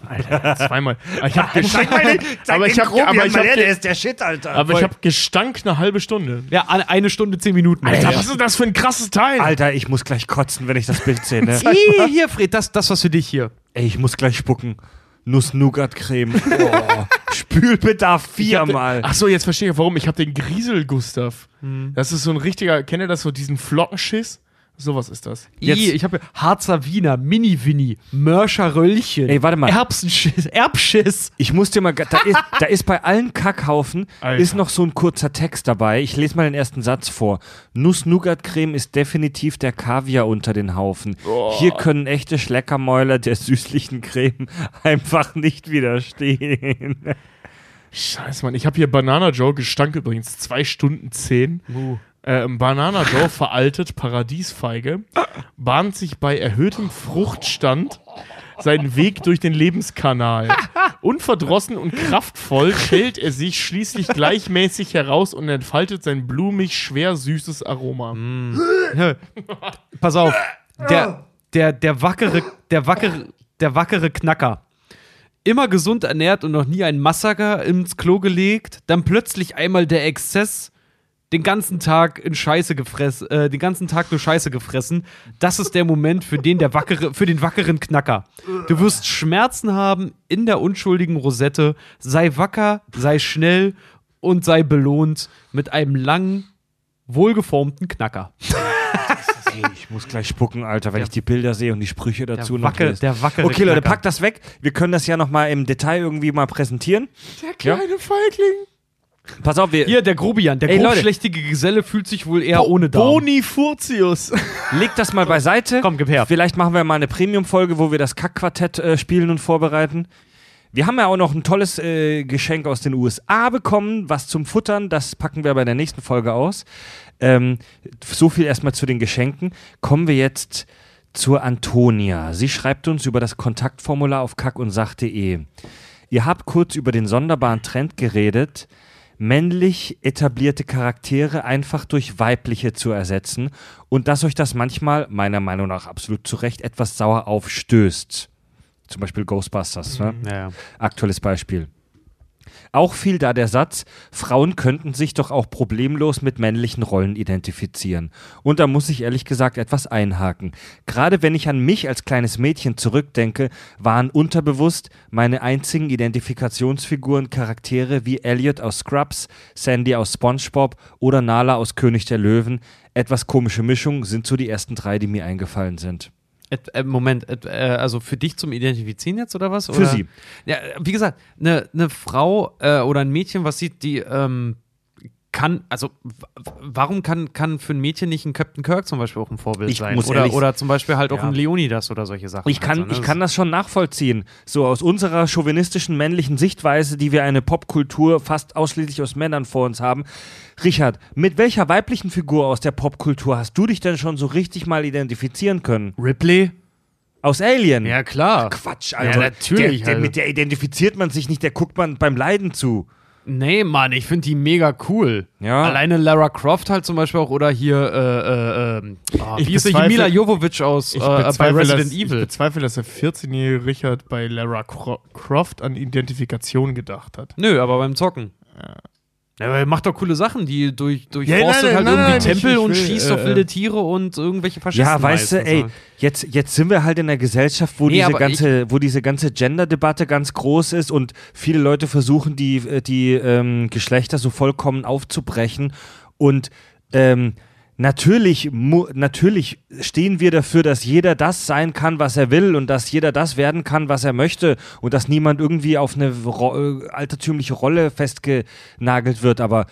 Zweimal. Aber ich habe Gestank, aber ich habe Grobian aber ich hab, der ge- ist der Shit, Alter. aber ich hab Gestank eine halbe Stunde. Ja, eine Stunde, zehn Minuten. Alter, was ist das für ein krasses Teil? Alter, ich muss gleich kotzen, wenn ich das Bild sehe, ne? Hier, Fred, das, das was für dich hier. Ey, ich muss gleich spucken. Nuss-Nougat-Creme. Oh. Spülbedarf viermal. Ach so, jetzt verstehe ich, warum. Ich habe den Griesel Gustav. Hm. Das ist so ein richtiger, kennt ihr das so, diesen Flockenschiss? Sowas ist das. Jetzt- ich habe Harzer Wiener, Mini-Winnie, Mörscher Röllchen. Ey, warte mal. Erbsenschiss, Erbschiss. Ich muss dir mal, da ist, da ist bei allen Kackhaufen Alter. ist noch so ein kurzer Text dabei. Ich lese mal den ersten Satz vor. Nuss-Nougat-Creme ist definitiv der Kaviar unter den Haufen. Hier können echte Schleckermäuler der süßlichen Creme einfach nicht widerstehen. Scheiße, Mann. Ich habe hier Banana Joe, Gestank übrigens, zwei Stunden zehn. Ähm, Banana Joe, veraltet, Paradiesfeige, bahnt sich bei erhöhtem Fruchtstand seinen Weg durch den Lebenskanal. Unverdrossen und kraftvoll schält er sich schließlich gleichmäßig heraus und entfaltet sein blumig, schwer süßes Aroma. Pass auf. Der, der, der wackere, der wackere, der wackere Knacker. Immer gesund ernährt und noch nie ein Massaker ins Klo gelegt, dann plötzlich einmal der Exzess, den ganzen Tag in Scheiße gefressen, äh, den ganzen Tag nur Scheiße gefressen. Das ist der Moment für den der wackere, für den wackeren Knacker. Du wirst Schmerzen haben in der unschuldigen Rosette. Sei wacker, sei schnell und sei belohnt mit einem langen, wohlgeformten Knacker. Ich muss gleich spucken, Alter, wenn Der- ich die Bilder sehe und die Sprüche dazu Der, noch Wackel, lese. der wackere Okay, Leute, packt das weg. Wir können das ja noch mal im Detail irgendwie mal präsentieren. Der kleine Feigling. Pass auf, wir Hier, der Grobian, der Ey, Leute. grobschlächtige Geselle fühlt sich wohl eher ohne Darm. Boni Furtius. leg das mal beiseite. Komm, gib her. Vielleicht machen wir mal eine Premium-Folge, wo wir das Kack-Quartett äh, spielen und vorbereiten. Wir haben ja auch noch ein tolles äh, Geschenk aus den USA bekommen, was zum Futtern. Das packen wir bei der nächsten Folge aus. Ähm, so viel erstmal zu den Geschenken. Kommen wir jetzt zur Antonia. Sie schreibt uns über das Kontaktformular auf kackundsach.de. Ihr habt kurz über den sonderbaren Trend geredet, männlich etablierte Charaktere einfach durch weibliche zu ersetzen und dass euch das manchmal, meiner Meinung nach absolut zu Recht, etwas sauer aufstößt. Zum Beispiel Ghostbusters, ne? Ja, ja. aktuelles Beispiel. Auch fiel da der Satz, Frauen könnten sich doch auch problemlos mit männlichen Rollen identifizieren. Und da muss ich ehrlich gesagt etwas einhaken. Gerade wenn ich an mich als kleines Mädchen zurückdenke, waren unterbewusst meine einzigen Identifikationsfiguren Charaktere wie Elliot aus Scrubs, Sandy aus SpongeBob oder Nala aus König der Löwen. Etwas komische Mischung sind so die ersten drei, die mir eingefallen sind. Äh, Moment, äh, also für dich zum Identifizieren jetzt oder was? Für oder? sie. Ja, wie gesagt, eine ne Frau äh, oder ein Mädchen, was sieht, die ähm, kann, also warum kann, kann für ein Mädchen nicht ein Captain Kirk zum Beispiel auch ein Vorbild Ich sein? oder, oder zum Beispiel halt auch Ja. ein Leonidas oder solche Sachen. Ich kann, halt so, ne? ich kann das schon nachvollziehen. So aus unserer chauvinistischen männlichen Sichtweise, die wir eine Popkultur fast ausschließlich aus Männern vor uns haben. Richard, mit welcher weiblichen Figur aus der Popkultur hast du dich denn schon so richtig mal identifizieren können? Ripley? Aus Alien? Ja, klar. Quatsch, Alter. natürlich, Der, der, also. mit der identifiziert man sich nicht, der guckt man beim Leiden zu. Nee, Mann, ich finde die mega cool. Ja. Alleine Lara Croft halt zum Beispiel auch oder hier, äh, äh, oh, Ich wie ist bezweifle- Mila Jovovich aus äh, Ich bei Resident dass, ich Evil. bezweifle, dass der 14-jährige Richard bei Lara Cro Croft an Identifikation gedacht hat. Nö, aber beim Zocken. Ja, aber er macht doch coole Sachen, die durch, durchforstet nein, halt nein, irgendwie nein, Tempel ich- ich und will, schießt äh, auf wilde Tiere und irgendwelche Faschisten. Ja, weißt du, ey, jetzt, jetzt sind wir halt in einer Gesellschaft, wo Nee, diese ganze, wo diese ganze Gender-Debatte ganz groß ist und viele Leute versuchen, die, äh, die ähm, Geschlechter so vollkommen aufzubrechen. Und ähm, natürlich, natürlich stehen wir dafür, dass jeder das sein kann, was er will und dass jeder das werden kann, was er möchte und dass niemand irgendwie auf eine ro äh, altertümliche Rolle festgenagelt wird. Aber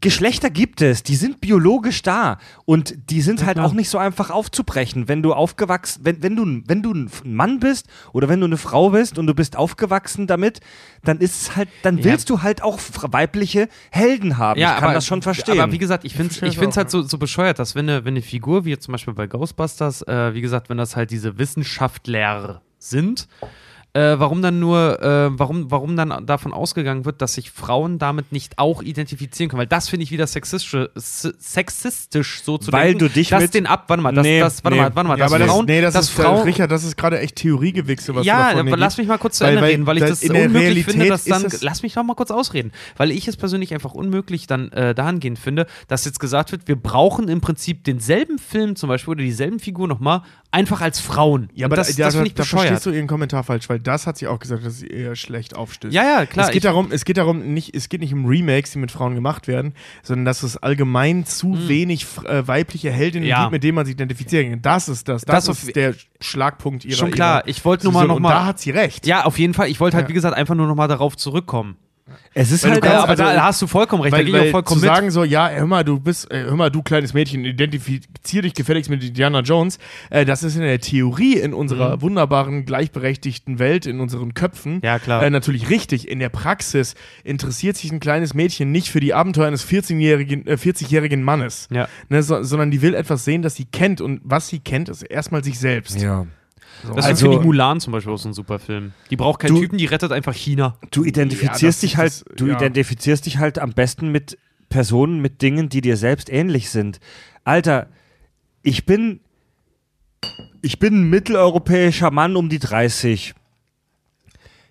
Geschlechter gibt es, die sind biologisch da und die sind halt auch nicht so einfach aufzubrechen. Wenn du aufgewachsen, wenn, wenn du, wenn du ein Mann bist oder wenn du eine Frau bist und du bist aufgewachsen damit, dann ist es halt, dann Ja. willst du halt auch weibliche Helden haben. ich kann das schon verstehen. Aber wie gesagt, ich finde es ich es find's halt so, so bescheuert, dass wenn eine, wenn eine Figur, wie jetzt zum Beispiel bei Ghostbusters, äh, wie gesagt, wenn das halt diese Wissenschaftler sind, äh, warum dann nur, äh, warum, warum dann davon ausgegangen wird, dass sich Frauen damit nicht auch identifizieren können? Weil das finde ich wieder sexistisch, sexistisch so zu Weil denken. du dich dass mit- den ab, warte mal, das, Nee, das, warte nee. mal, warte mal, Ja, dass aber das, Frauen, nee, das dass ist, äh, Frauen, Richard, das ist gerade echt Theoriegewichse, was du ja, aber dir lass mich mal kurz zu Weil- Ende weil reden, weil ich da- das unmöglich Realität finde, dass dann. Lass mich doch mal kurz ausreden. Weil ich es persönlich einfach unmöglich dann äh, dahingehend finde, dass jetzt gesagt wird, wir brauchen im Prinzip denselben Film zum Beispiel oder dieselben Figur nochmal einfach als Frauen. Ja, Und aber das, da, das da, finde ich da bescheuert. verstehst du ihren Kommentar falsch, weil das hat sie auch gesagt, dass sie eher schlecht aufstößt. Ja, ja, klar. Es geht darum, es geht darum, nicht, es geht nicht um Remakes, die mit Frauen gemacht werden, sondern dass es allgemein zu wenig f- äh, weibliche Heldinnen. Ja. gibt, mit denen man sich identifizieren kann. Das ist das. Das, Das ist der Schlagpunkt ihrer. Schon klar, ihrer ich wollte nur mal noch mal- Und da hat sie recht. Ja, auf jeden Fall. Ich wollte halt, Ja. wie gesagt, einfach nur nochmal darauf zurückkommen. Es ist Weil halt kannst- aber also- da, da hast du vollkommen recht. da Weil, gehe ich auch vollkommen zu mit. sagen so, ja, hör mal, du bist, äh, hör mal, du kleines Mädchen, identifizier dich gefälligst mit Indiana Jones, äh, das ist in der Theorie in unserer wunderbaren, gleichberechtigten Welt, in unseren Köpfen, Mhm. Ja, klar. Äh, natürlich richtig. In der Praxis interessiert sich ein kleines Mädchen nicht für die Abenteuer eines 14-jährigen, äh, 40-jährigen Mannes, Ja. ne, so, sondern die will etwas sehen, das sie kennt und was sie kennt, ist erstmal sich selbst. ja. So. Das Also- finde ich Mulan zum Beispiel auch so ein super Film. Die braucht keinen Du- Typen, die rettet einfach China. Du Ja, identifizierst das dich ist halt, das- du ja. identifizierst dich halt am besten mit Personen, mit Dingen, die dir selbst ähnlich sind. Alter, ich bin, ich bin ein mitteleuropäischer Mann um die 30.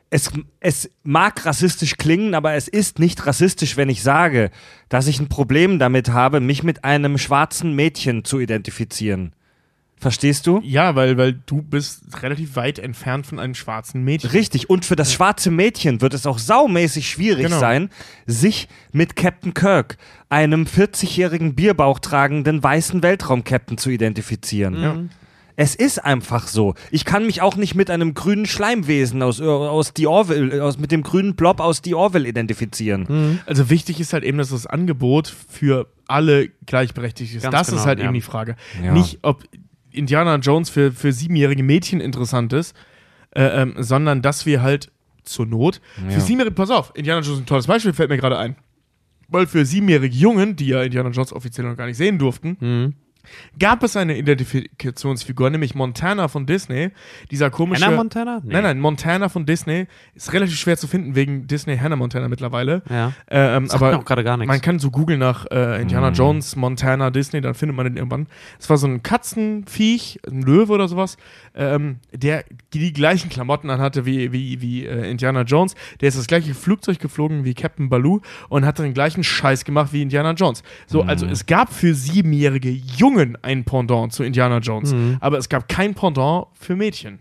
Es, es mag rassistisch klingen, aber es ist nicht rassistisch, wenn ich sage, dass ich ein Problem damit habe, mich mit einem schwarzen Mädchen zu identifizieren. Verstehst du? Ja, weil, weil du bist relativ weit entfernt von einem schwarzen Mädchen. Richtig. Und für das schwarze Mädchen wird es auch saumäßig schwierig Genau. sein, sich mit Captain Kirk, einem 40-jährigen Bierbauch tragenden weißen Weltraum-Captain zu identifizieren. Ja. Es ist einfach so. Ich kann mich auch nicht mit einem grünen Schleimwesen aus, aus die Orville, aus, mit dem grünen Blob aus die Orville identifizieren. Also wichtig ist halt eben, dass das Angebot für alle gleichberechtigt ist. Ganz das genau, ist halt ja. eben die Frage. Ja. Nicht, ob Indiana Jones für, für siebenjährige Mädchen interessant ist, äh, ähm, sondern dass wir halt zur Not Ja. für siebenjährige, pass auf, Indiana Jones ist ein tolles Beispiel, fällt mir gerade ein. Weil für siebenjährige Jungen, die ja Indiana Jones offiziell noch gar nicht sehen durften, Mhm. Gab es eine Identifikationsfigur, nämlich Montana von Disney. Dieser komische. Hannah Montana? Nee. Nein, nein, Montana von Disney ist relativ schwer zu finden wegen Disney Hannah Montana mittlerweile. Ja. Äh, ähm, Sagt aber auch gerade gar nichts. man kann so googeln nach äh, Indiana Mhm. Jones, Montana, Disney, dann findet man den irgendwann. Es war so ein Katzenviech, ein Löwe oder sowas, ähm, der die, gleichen Klamotten anhatte wie, wie, wie äh, Indiana Jones. Der ist das gleiche Flugzeug geflogen wie Captain Baloo und hat den gleichen Scheiß gemacht wie Indiana Jones. So, also Mhm. es gab für siebenjährige Jungen ein Pendant zu Indiana Jones, Mhm. aber es gab kein Pendant für Mädchen.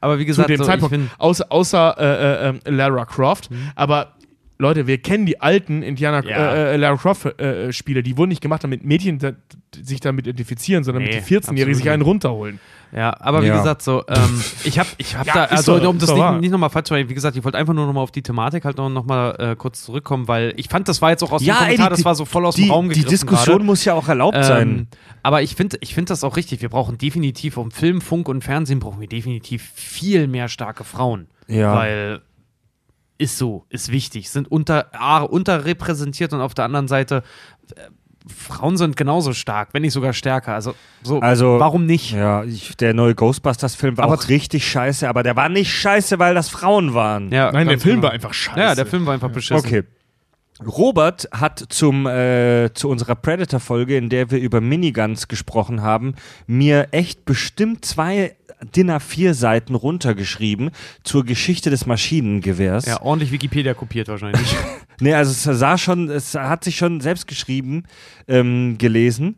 Aber wie Zu gesagt, dem so, Zeitpunkt. Außer, außer äh, äh, ähm, Lara Croft. Mhm. Aber Leute, wir kennen die alten Indiana Ja. äh, äh, Lara Croft äh, Spiele. Die wurden nicht gemacht, damit Mädchen da, sich damit identifizieren, sondern Nee, damit die 14-Jährigen absolut sich einen runterholen. Ja, aber wie Ja. gesagt, so, ähm, ich habe ich hab Ja, da, also doch- um das nicht, nicht nochmal falsch zu machen, wie gesagt, ich wollte einfach nur nochmal auf die Thematik halt noch, noch mal äh, kurz zurückkommen, weil ich fand, das war jetzt auch aus dem Ja, ey, Kommentar, die- das war so voll aus Die, dem Raum die gegriffen Diskussion gerade. muss ja auch erlaubt Ähm, sein. aber ich finde ich find das auch richtig. Wir brauchen definitiv, um Film, Funk und Fernsehen brauchen wir definitiv viel mehr starke Frauen. Ja. Weil ist so, ist wichtig. Sind unter, A, unterrepräsentiert und auf der anderen Seite äh, Frauen sind genauso stark, wenn nicht sogar stärker. Also, so, Also, warum nicht? Ja, ich, der neue Ghostbusters-Film war Aber auch richtig scheiße, aber der war nicht scheiße, weil das Frauen waren. Ja, Nein, der Film genau. war einfach scheiße. Ja, der Film war einfach beschissen. Okay. Robert hat zum, äh, zu unserer Predator-Folge, in der wir über Miniguns gesprochen haben, mir echt bestimmt zwei DIN A4-Seiten runtergeschrieben zur Geschichte des Maschinengewehrs. Ja, ordentlich Wikipedia kopiert wahrscheinlich. Nee, also es sah schon, es hat sich schon selbst geschrieben, ähm, gelesen.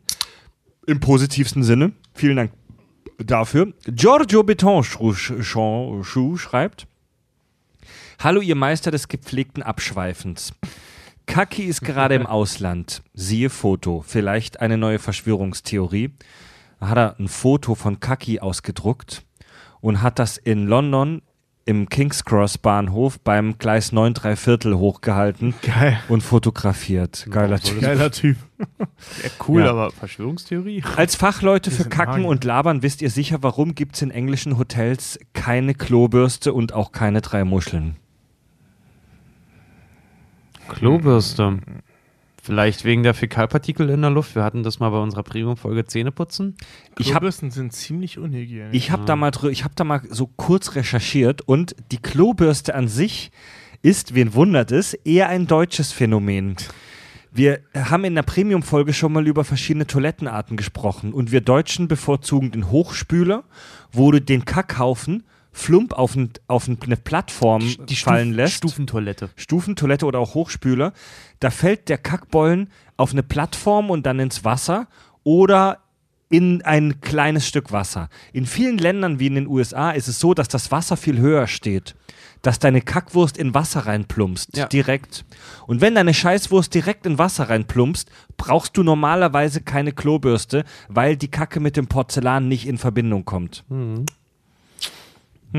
Im positivsten Sinne. Vielen Dank dafür. Giorgio Betonschuh schreibt: Hallo, ihr Meister des gepflegten Abschweifens. Kaki ist gerade im Ausland. Siehe Foto. Vielleicht eine neue Verschwörungstheorie. Da hat er ein Foto von Kaki ausgedruckt und hat das in London im King's Cross Bahnhof beim Gleis 9 3 Viertel hochgehalten Geil. und fotografiert. Geiler Typ. Geiler Typ. cool, Ja. aber Verschwörungstheorie? Als Fachleute für Kacken Magier. und Labern wisst ihr sicher, warum gibt es in englischen Hotels keine Klobürste und auch keine drei Muscheln. Klobürste. Vielleicht wegen der Fäkalpartikel in der Luft. Wir hatten das mal bei unserer Premium-Folge Zähneputzen. Ich habe Klobürsten sind ziemlich unhygienisch. ich hab da mal drü- ich hab da mal so kurz recherchiert und die Klobürste an sich ist, wen wundert es, eher ein deutsches Phänomen. Wir haben in der Premium-Folge schon mal über verschiedene Toilettenarten gesprochen und wir Deutschen bevorzugen den Hochspüler, wo du den Kackhaufen flump auf, ein, auf eine Plattform fallen Stuf- lässt. Stufentoilette. Stufentoilette oder auch Hochspüler, da fällt der Kackbollen auf eine Plattform und dann ins Wasser oder in ein kleines Stück Wasser. In vielen Ländern wie in den USA ist es so, dass das Wasser viel höher steht, dass deine Kackwurst in Wasser reinplumpst, Ja. direkt. Und wenn deine Scheißwurst direkt in Wasser reinplumpst, brauchst du normalerweise keine Klobürste, weil die Kacke mit dem Porzellan nicht in Verbindung kommt.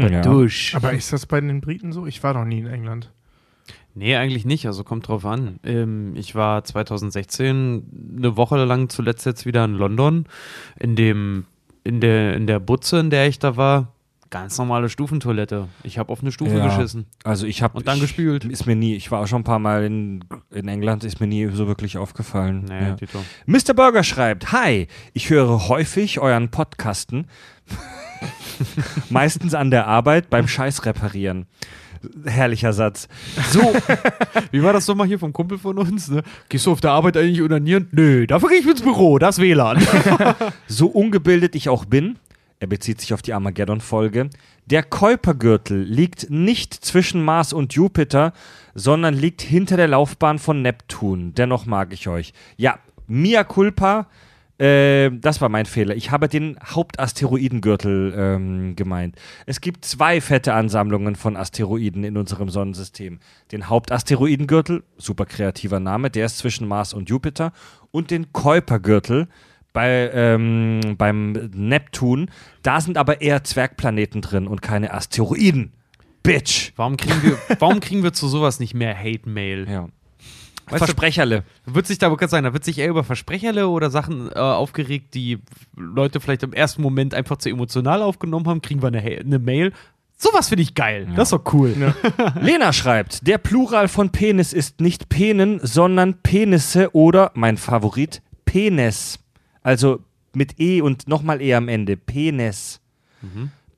Hm, ja. Dusch. Aber ist das bei den Briten so? Ich war noch nie in England. Nee, eigentlich nicht. Also kommt drauf an. Ähm, ich war 2016 eine Woche lang zuletzt jetzt wieder in London. In dem, in der, in der Butze, in der ich da war, ganz normale Stufentoilette. Ich habe auf eine Stufe Ja. geschissen. Also ich habe Und dann gespült. Ist mir nie, ich war auch schon ein paar Mal in, in England, ist mir nie so wirklich aufgefallen. Nee, ja. Mr. Burger schreibt, Hi, ich höre häufig euren Podcasten, meistens an der Arbeit beim Scheiß reparieren. Herrlicher Satz. So, Wie war das nochmal hier vom Kumpel von uns? Ne? Gehst du auf der Arbeit eigentlich unanieren? Nö, dafür gehe ich ins Büro, das WLAN. so ungebildet ich auch bin, er bezieht sich auf die Armageddon-Folge, der Kuipergürtel liegt nicht zwischen Mars und Jupiter, sondern liegt hinter der Laufbahn von Neptun. Dennoch mag ich euch. Ja, Mia Culpa, Äh, das war mein Fehler. Ich habe den Hauptasteroidengürtel ähm, gemeint. Es gibt zwei fette Ansammlungen von Asteroiden in unserem Sonnensystem. Den Hauptasteroidengürtel, super kreativer Name, der ist zwischen Mars und Jupiter. Und den Kuipergürtel bei, ähm, beim Neptun. Da sind aber eher Zwergplaneten drin und keine Asteroiden. Bitch. Warum kriegen wir, warum kriegen wir zu sowas nicht mehr Hate-Mail? Ja. Weißt du- Versprecherle. Wird sich da aber kurz sagen, da wird sich eher über Versprecherle oder Sachen äh, aufgeregt, die Leute vielleicht im ersten Moment einfach zu emotional aufgenommen haben, kriegen wir eine, eine Mail. Sowas finde ich geil. Das ist doch cool. Lena schreibt, der Plural von Penis ist nicht Penen, sondern Penisse oder, mein Favorit, Penis. Also mit E und nochmal E am Ende. Penis.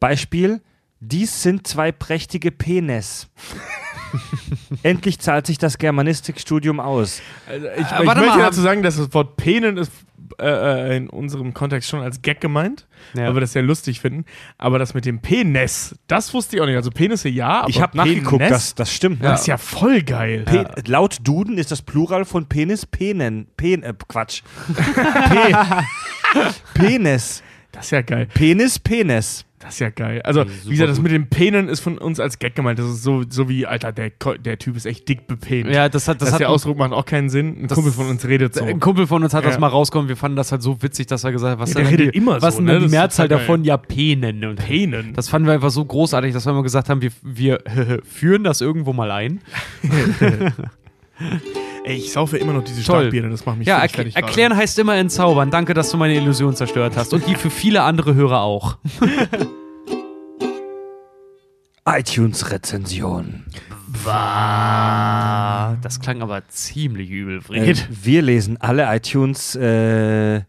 Beispiel, dies sind zwei prächtige Penis. Endlich zahlt sich das Germanistikstudium aus. Also ich, Äh, ich warte möchte mal, dazu sagen, dass das Wort Penen ist äh, äh, in unserem Kontext schon als Gag gemeint, Ja. weil wir das sehr lustig finden. Aber das mit dem Penis, das wusste ich auch nicht. Also Penisse ja, aber Ich habe nachgeguckt, das, das stimmt. das ist ja voll geil. Pe Laut Duden ist das Plural von Penis Penen. Pen äh, Quatsch. Pe Penis. Das ist ja geil. Penis Penis. Das ist ja geil. Also, wie gesagt, das mit dem Penen ist von uns als Gag gemeint. Das ist so, so wie, Alter, der, der Typ ist echt dick bepent. Ja, das hat, das Das hat der Ausdruck macht auch keinen Sinn. Ein Das- Kumpel von uns redet so. Ein Kumpel von uns hat das Ja. mal rausgekommen. Wir fanden das halt so witzig, dass er gesagt hat, was Ja, denn der redet die, immer was so, ne? die Das Mehrzahl davon? Ja, Penen. Und Penen. Das fanden wir einfach so großartig, dass wir immer gesagt haben, wir, wir führen das irgendwo mal ein. Ey, ich saufe immer noch diese Toll. Starkbiere, das macht mich Ja, fertig gerade. erklären heißt immer entzaubern. Danke, dass du meine Illusion zerstört hast. Und die für viele andere Hörer auch. iTunes-Rezension. Das klang aber ziemlich übel, Äh, Fred. wir lesen alle iTunes. Äh,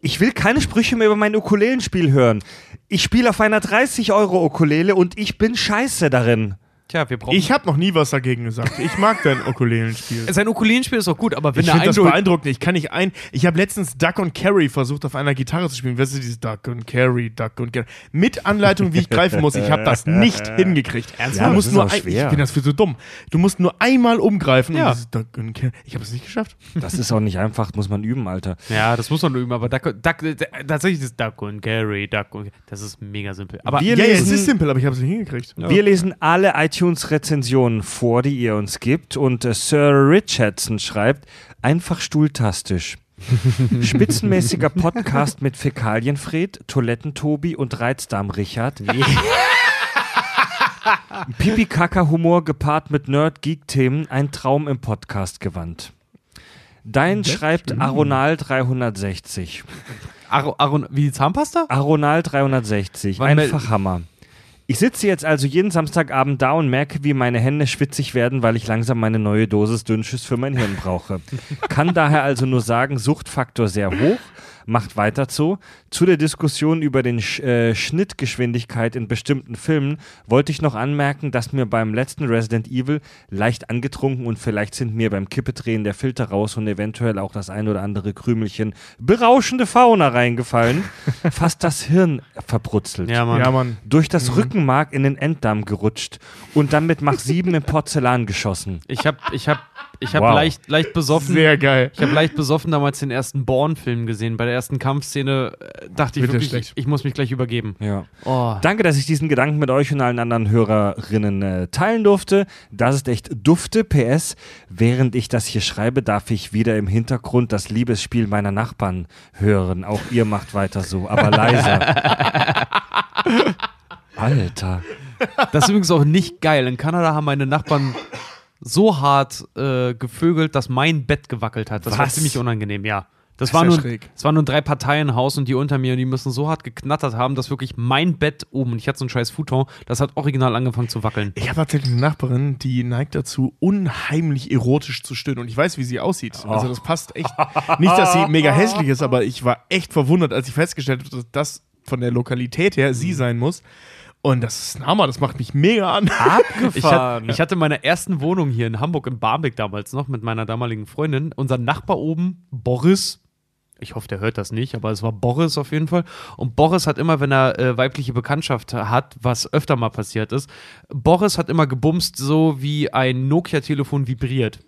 ich will keine Sprüche mehr über mein Ukulelenspiel hören. Ich spiele auf einer 30 Euro Ukulele und ich bin scheiße darin. Tja, wir brauchen. Ich habe noch nie was dagegen gesagt. Ich mag dein Ukulelenspiel. sein Ukulelenspiel ist auch gut, aber wenn Ich er finde das beeindruckend. Ich kann nicht ein. Ich habe letztens Duck und Carry versucht, auf einer Gitarre zu spielen. Weißt du, dieses Duck und Carry, Duck und Carry. Mit Anleitung, wie ich greifen muss. Ich habe das nicht hingekriegt. Ernsthaft? du Das musst ist nur auch ein, ich bin das für so dumm. Du musst nur einmal umgreifen. Ja. Duck und Carry. Ich habe es nicht geschafft. Das ist auch nicht einfach, muss man üben, Alter. Ja, das muss man nur üben, aber Duck, Duck, äh, tatsächlich ist Duck und Carry, Duck und das ist mega simpel. Aber Wir ja, ja, es lesen- ist simpel, aber ich habe es nicht hingekriegt. Wir lesen alle iTunes-Rezensionen vor, die ihr uns gibt. Und äh, Sir Richardson schreibt, einfach stuhltastisch. Spitzenmäßiger Podcast mit Fäkalienfred, Toilettentobi und Reizdarm-Richard. Pipi-Kaka-Humor gepaart mit Nerd-Geek-Themen, ein Traum im Podcast gewandt. Dein schreibt Aronal360. Aaron, Aaron, wie die Zahnpasta? Aronal360. Wann mel- Einfach Hammer. Ich sitze jetzt also jeden Samstagabend da und merke, wie meine Hände schwitzig werden, weil ich langsam meine neue Dosis Dünnschiss für mein Hirn brauche. Kann daher also nur sagen, Suchtfaktor sehr hoch. Macht weiter so. Zu der Diskussion über den Sch äh, Schnittgeschwindigkeit in bestimmten Filmen wollte ich noch anmerken, dass mir beim letzten Resident Evil leicht angetrunken und vielleicht sind mir beim Kippedrehen der Filter raus und eventuell auch das ein oder andere Krümelchen berauschende Fauna reingefallen, fast das Hirn verbrutzelt Ja, Mann. Ja, Mann. durch das Rückenmark in den Enddarm gerutscht und dann mit Mach 7 im Porzellan geschossen. Ich hab, ich hab, ich hab Wow. leicht, leicht besoffen. Sehr geil. Ich habe leicht besoffen damals den ersten Born-Film gesehen. Bei der ersten Kampfszene äh, dachte ich ja wirklich, ich, ich muss mich gleich übergeben. Ja. Oh. Danke, dass ich diesen Gedanken mit euch und allen anderen Hörerinnen äh, teilen durfte. Das ist echt dufte. PS, während ich das hier schreibe, darf ich wieder im Hintergrund das Liebesspiel meiner Nachbarn hören. Auch ihr macht weiter so, aber leiser. Alter. Das ist übrigens auch nicht geil. In Kanada haben meine Nachbarn so hart äh, gevögelt, dass mein Bett gewackelt hat. Das war Was? ziemlich unangenehm, ja. Das, Das war nur, schräg. das war nur ein Drei-Parteien-Haus und die unter mir, die müssen so hart geknattert haben, dass wirklich mein Bett oben, und ich hatte so ein scheiß Futon, das hat original angefangen zu wackeln. Ich habe tatsächlich eine Nachbarin, die neigt dazu, unheimlich erotisch zu stöhnen. Und ich weiß, wie sie aussieht. Also das passt echt. Nicht, dass sie mega hässlich ist, aber ich war echt verwundert, als ich festgestellt habe, dass das von der Lokalität her sie sein muss. Und das ist ein Hammer, das macht mich mega an. Ich, hat, ich hatte meine ersten Wohnung hier in Hamburg in Barmbek damals noch mit meiner damaligen Freundin. Unser Nachbar oben, Boris, ich hoffe, der hört das nicht, aber es war Boris auf jeden Fall. Und Boris hat immer, wenn er äh, weibliche Bekanntschaft hat, was öfter mal passiert ist, Boris hat immer gebumst, so wie ein Nokia-Telefon vibriert.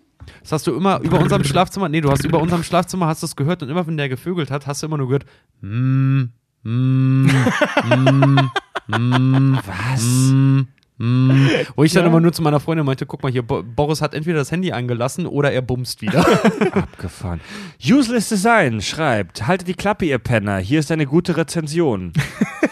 Das hast du immer über unserem Schlafzimmer, nee, du hast über unserem Schlafzimmer hast du es gehört und immer wenn der gevögelt hat, hast du immer nur gehört, mm, mm, mm, mm, Was? mm, mm. Wo ich dann immer nur zu meiner Freundin meinte, guck mal hier, Bo Boris hat entweder das Handy angelassen oder er bumst wieder. Abgefahren. Useless Design schreibt: Haltet die Klappe, ihr Penner. Hier ist eine gute Rezension.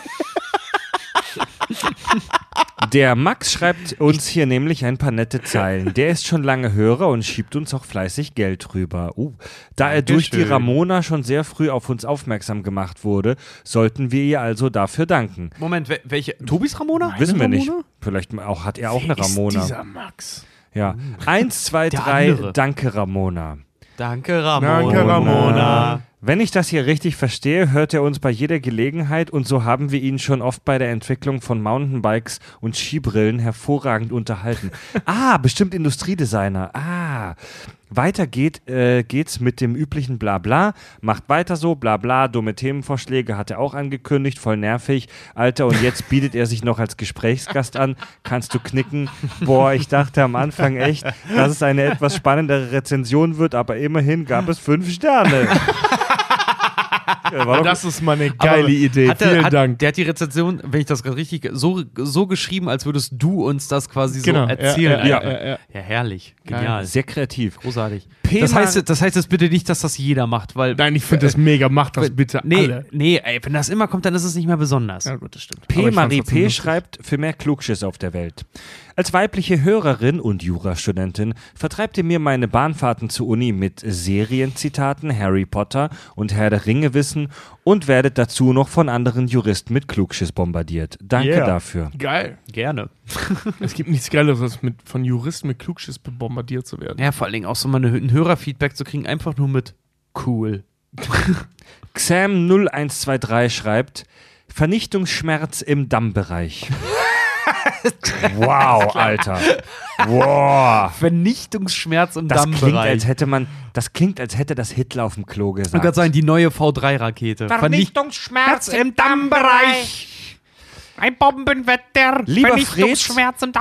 Der Max schreibt uns hier nämlich ein paar nette Zeilen. Der ist schon lange Hörer und schiebt uns auch fleißig Geld rüber. Uh, da er durch die. Ramona schon sehr früh auf uns aufmerksam gemacht wurde, sollten wir ihr also dafür danken. Moment, wel- welche? Tobis Ramona? Wissen wir Ramona? nicht. Vielleicht auch, hat er auch eine Ramona. Ist dieser Max. Ja. Eins, zwei, Der drei, andere. danke Ramona. Danke, Ramona. Danke, Ramona. Wenn ich das hier richtig verstehe, hört er uns bei jeder Gelegenheit und so haben wir ihn schon oft bei der Entwicklung von Mountainbikes und Skibrillen hervorragend unterhalten. ah, bestimmt Industriedesigner. Ah. Weiter geht, äh, geht's mit dem üblichen Blabla. Macht weiter so, Blabla, dumme Themenvorschläge hat er auch angekündigt, voll nervig. Alter, und jetzt bietet er sich noch als Gesprächsgast an. Kannst du knicken? Boah, ich dachte am Anfang echt, dass es eine etwas spannendere Rezension wird, aber immerhin gab es fünf Sterne. Ja, Das ist mal eine Aber geile Idee. hat er, Vielen hat, Dank. Der hat die Rezension, wenn ich das gerade richtig, so, so geschrieben, als würdest du uns das quasi Genau, so erzählen. ja, ja, ja. ja, herrlich. Genial. Sehr kreativ. Großartig. P. Das heißt, das heißt jetzt bitte nicht, dass das jeder macht, weil. Nein, ich finde das mega. Macht das bitte nee, alle. nee, ey, wenn das immer kommt, dann ist es nicht mehr besonders. Ja, gut, das stimmt. P. Aber Marie P. schreibt für mehr Klugschiss auf der Welt. Als weibliche Hörerin und Jurastudentin vertreibt ihr mir meine Bahnfahrten zur Uni mit Serienzitaten, Harry Potter und Herr der Ringe Wissen und werdet dazu noch von anderen Juristen mit Klugschiss bombardiert. Danke Yeah. dafür. Geil. Gerne. Es gibt nichts Geileres, als mit, von Juristen mit Klugschiss bombardiert zu werden. Ja, vor allen Dingen auch so mal eine, ein Hörerfeedback zu kriegen, einfach nur mit cool. Xam0123 schreibt Vernichtungsschmerz im Dammbereich. wow, Alter. Wow. Vernichtungsschmerz im Das klingt, Dammbereich. als hätte man, das klingt, als hätte das Hitler auf dem Klo Ich gesagt. kann sagen, die neue V3-Rakete. Vernichtungsschmerz im Dammbereich. Ein Bombenwetter. Lieber Fred,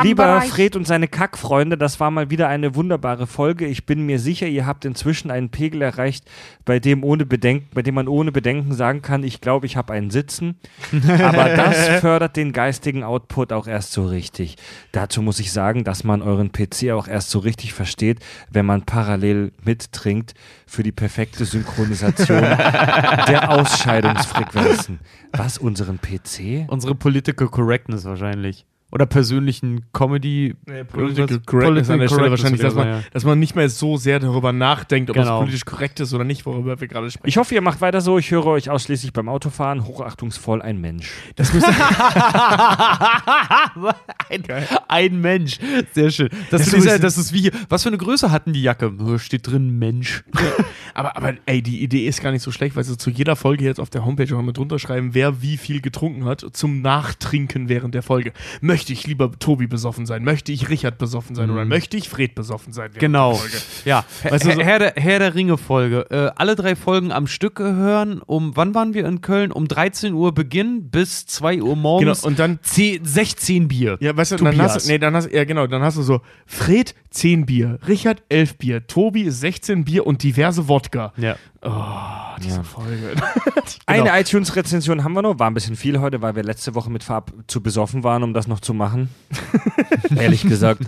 lieber Fred und seine Kackfreunde, das war mal wieder eine wunderbare Folge. Ich bin mir sicher, ihr habt inzwischen einen Pegel erreicht, bei dem, ohne Bedenken, bei dem man ohne Bedenken sagen kann, ich glaube, ich habe einen Sitzen. Aber das fördert den geistigen Output auch erst so richtig. Dazu muss ich sagen, dass man euren PC auch erst so richtig versteht, wenn man parallel mittrinkt für die perfekte Synchronisation der Ausscheidungsfrequenzen. Was, unseren PC? Unsere Political Correctness wahrscheinlich. Oder persönlichen Comedy. Nee, Political Correctness an der Stelle wahrscheinlich, dass man, ja. dass man nicht mehr so sehr darüber nachdenkt, ob Genau. es politisch korrekt ist oder nicht, worüber wir gerade sprechen. Ich hoffe, ihr macht weiter so. Ich höre euch ausschließlich beim Autofahren. Hochachtungsvoll ein Mensch. das müsste, ein, ein Mensch. Sehr schön. Das, Das ist, ist- das ist wie hier. Was für eine Größe hatten die Jacke? Steht drin Mensch. aber, aber ey, die Idee ist gar nicht so schlecht, weil sie zu jeder Folge jetzt auf der Homepage auch mal drunter schreiben, wer wie viel getrunken hat zum Nachtrinken während der Folge. Möchte ich lieber Tobi besoffen sein? Möchte ich Richard besoffen sein? Oder möchte ich Fred besoffen sein? Genau. Folge? Ja. Weißt du, Herr, so- Herr, der, Herr der Ringe-Folge. Äh, alle drei Folgen am Stück hören. Um wann waren wir in Köln? Um 13 Uhr Beginn bis 2 Uhr morgens. Genau, und dann 10, 16 Bier. Ja, weißt du, dann hast nee, dann hast, ja genau, dann hast du so Fred 10 Bier, Richard 11 Bier, Tobi 16 Bier und diverse Wodka. Ja. Oh, diese Folge. Eine iTunes-Rezension haben wir noch. War ein bisschen viel heute, weil wir letzte Woche mit Farb zu besoffen waren, um das noch zu machen. Ehrlich gesagt.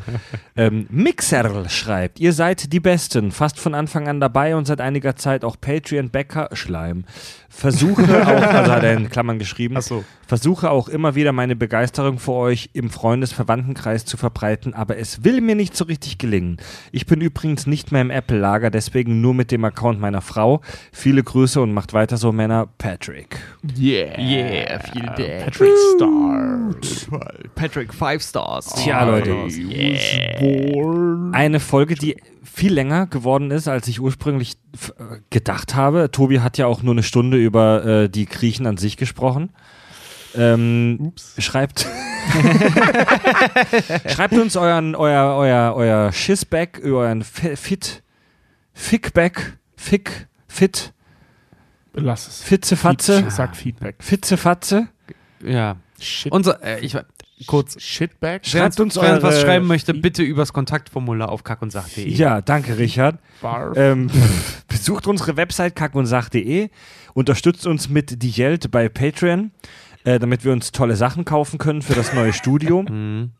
Ähm, Mixerl schreibt, ihr seid die Besten, fast von Anfang an dabei und seit einiger Zeit auch Patreon-Bäcker Schleim. Versuche auch, also hat er in Klammern geschrieben, Ach so. versuche auch immer wieder meine Begeisterung für euch im Freundes-Verwandtenkreis zu verbreiten, aber es will mir nicht so richtig gelingen. Ich bin übrigens nicht mehr im Apple-Lager, deswegen nur mit dem Account meiner Frau. Viele Grüße und macht weiter so, Männer. Patrick. Yeah. Yeah, vielen Dank. Patrick Star. Patrick, five stars. Tja, Leute. Eine Folge, die viel länger geworden ist, als ich ursprünglich äh, gedacht habe. Tobi hat ja auch nur eine Stunde über äh, die Griechen an sich gesprochen. Ähm, Ups. schreibt schreibt uns euren euer euer euer Schissback euren F- Fit Fickback Fick Fit Lass es. Fitzefatze Sag Feedback. Fitzefatze Ja. Shit, Unser, äh, ich, kurz. Shitbag? Wer Schreibt uns wer uns was schreiben möchte, bitte übers Kontaktformular auf kackundsach.de. Ja, danke, Richard. Ähm, besucht unsere Website kackundsach.de, unterstützt uns mit die Geld bei Patreon, äh, damit wir uns tolle Sachen kaufen können für das neue Studio.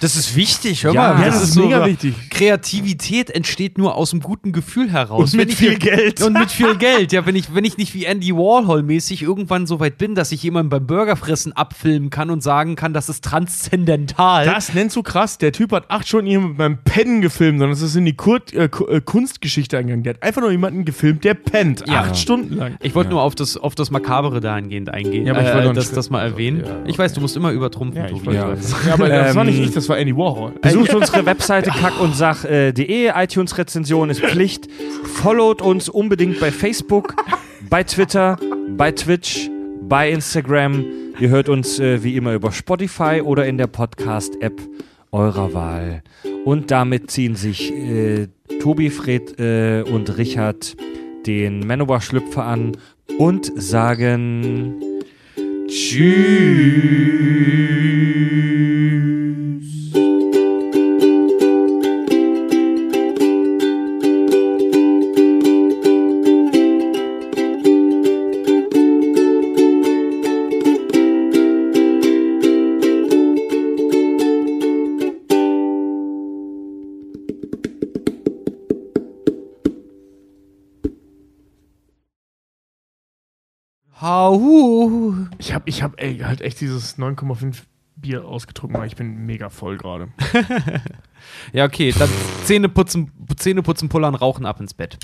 Das ist wichtig, hör Ja, mal. ja, das ist mega so- wichtig. Kreativität entsteht nur aus einem guten Gefühl heraus. Und mit ich viel Geld. Und mit viel Geld. Ja, wenn ich, wenn ich nicht wie Andy Warhol-mäßig irgendwann so weit bin, dass ich jemanden beim Burgerfressen abfilmen kann und sagen kann, das ist transzendental. Das nennst du krass. Der Typ hat acht Stunden jemanden beim Pennen gefilmt, sondern es ist in die Kurt, äh, äh, Kunstgeschichte eingegangen. Der hat einfach nur jemanden gefilmt, der pennt. Ja. Acht Stunden lang. ich wollte nur auf das, auf das Makabere dahingehend eingehen. Ja, aber ich wollte noch einen das, das mal erwähnen. Ja, Ich weiß, du musst immer übertrumpfen, Ja, ich weiß. Ja, aber das war nicht Ähm, ich, das war Andy Warhol. Besucht unsere Webseite kackundsach.de, iTunes-Rezension ist Pflicht. Followt uns unbedingt bei Facebook, bei Twitter, bei Twitch, bei Instagram. Ihr hört uns äh, wie immer über Spotify oder in der Podcast-App eurer Wahl. Und damit ziehen sich äh, Tobi, Fred äh, und Richard den Manowar-Schlüpfer an und sagen Tschüss. Hau. Ich hab, ich hab ey, halt echt dieses 9,5 Bier ausgetrunken, weil ich bin mega voll gerade. Ja, okay, dann Zähne putzen, Zähne putzen, pullern, rauchen, ab ins Bett.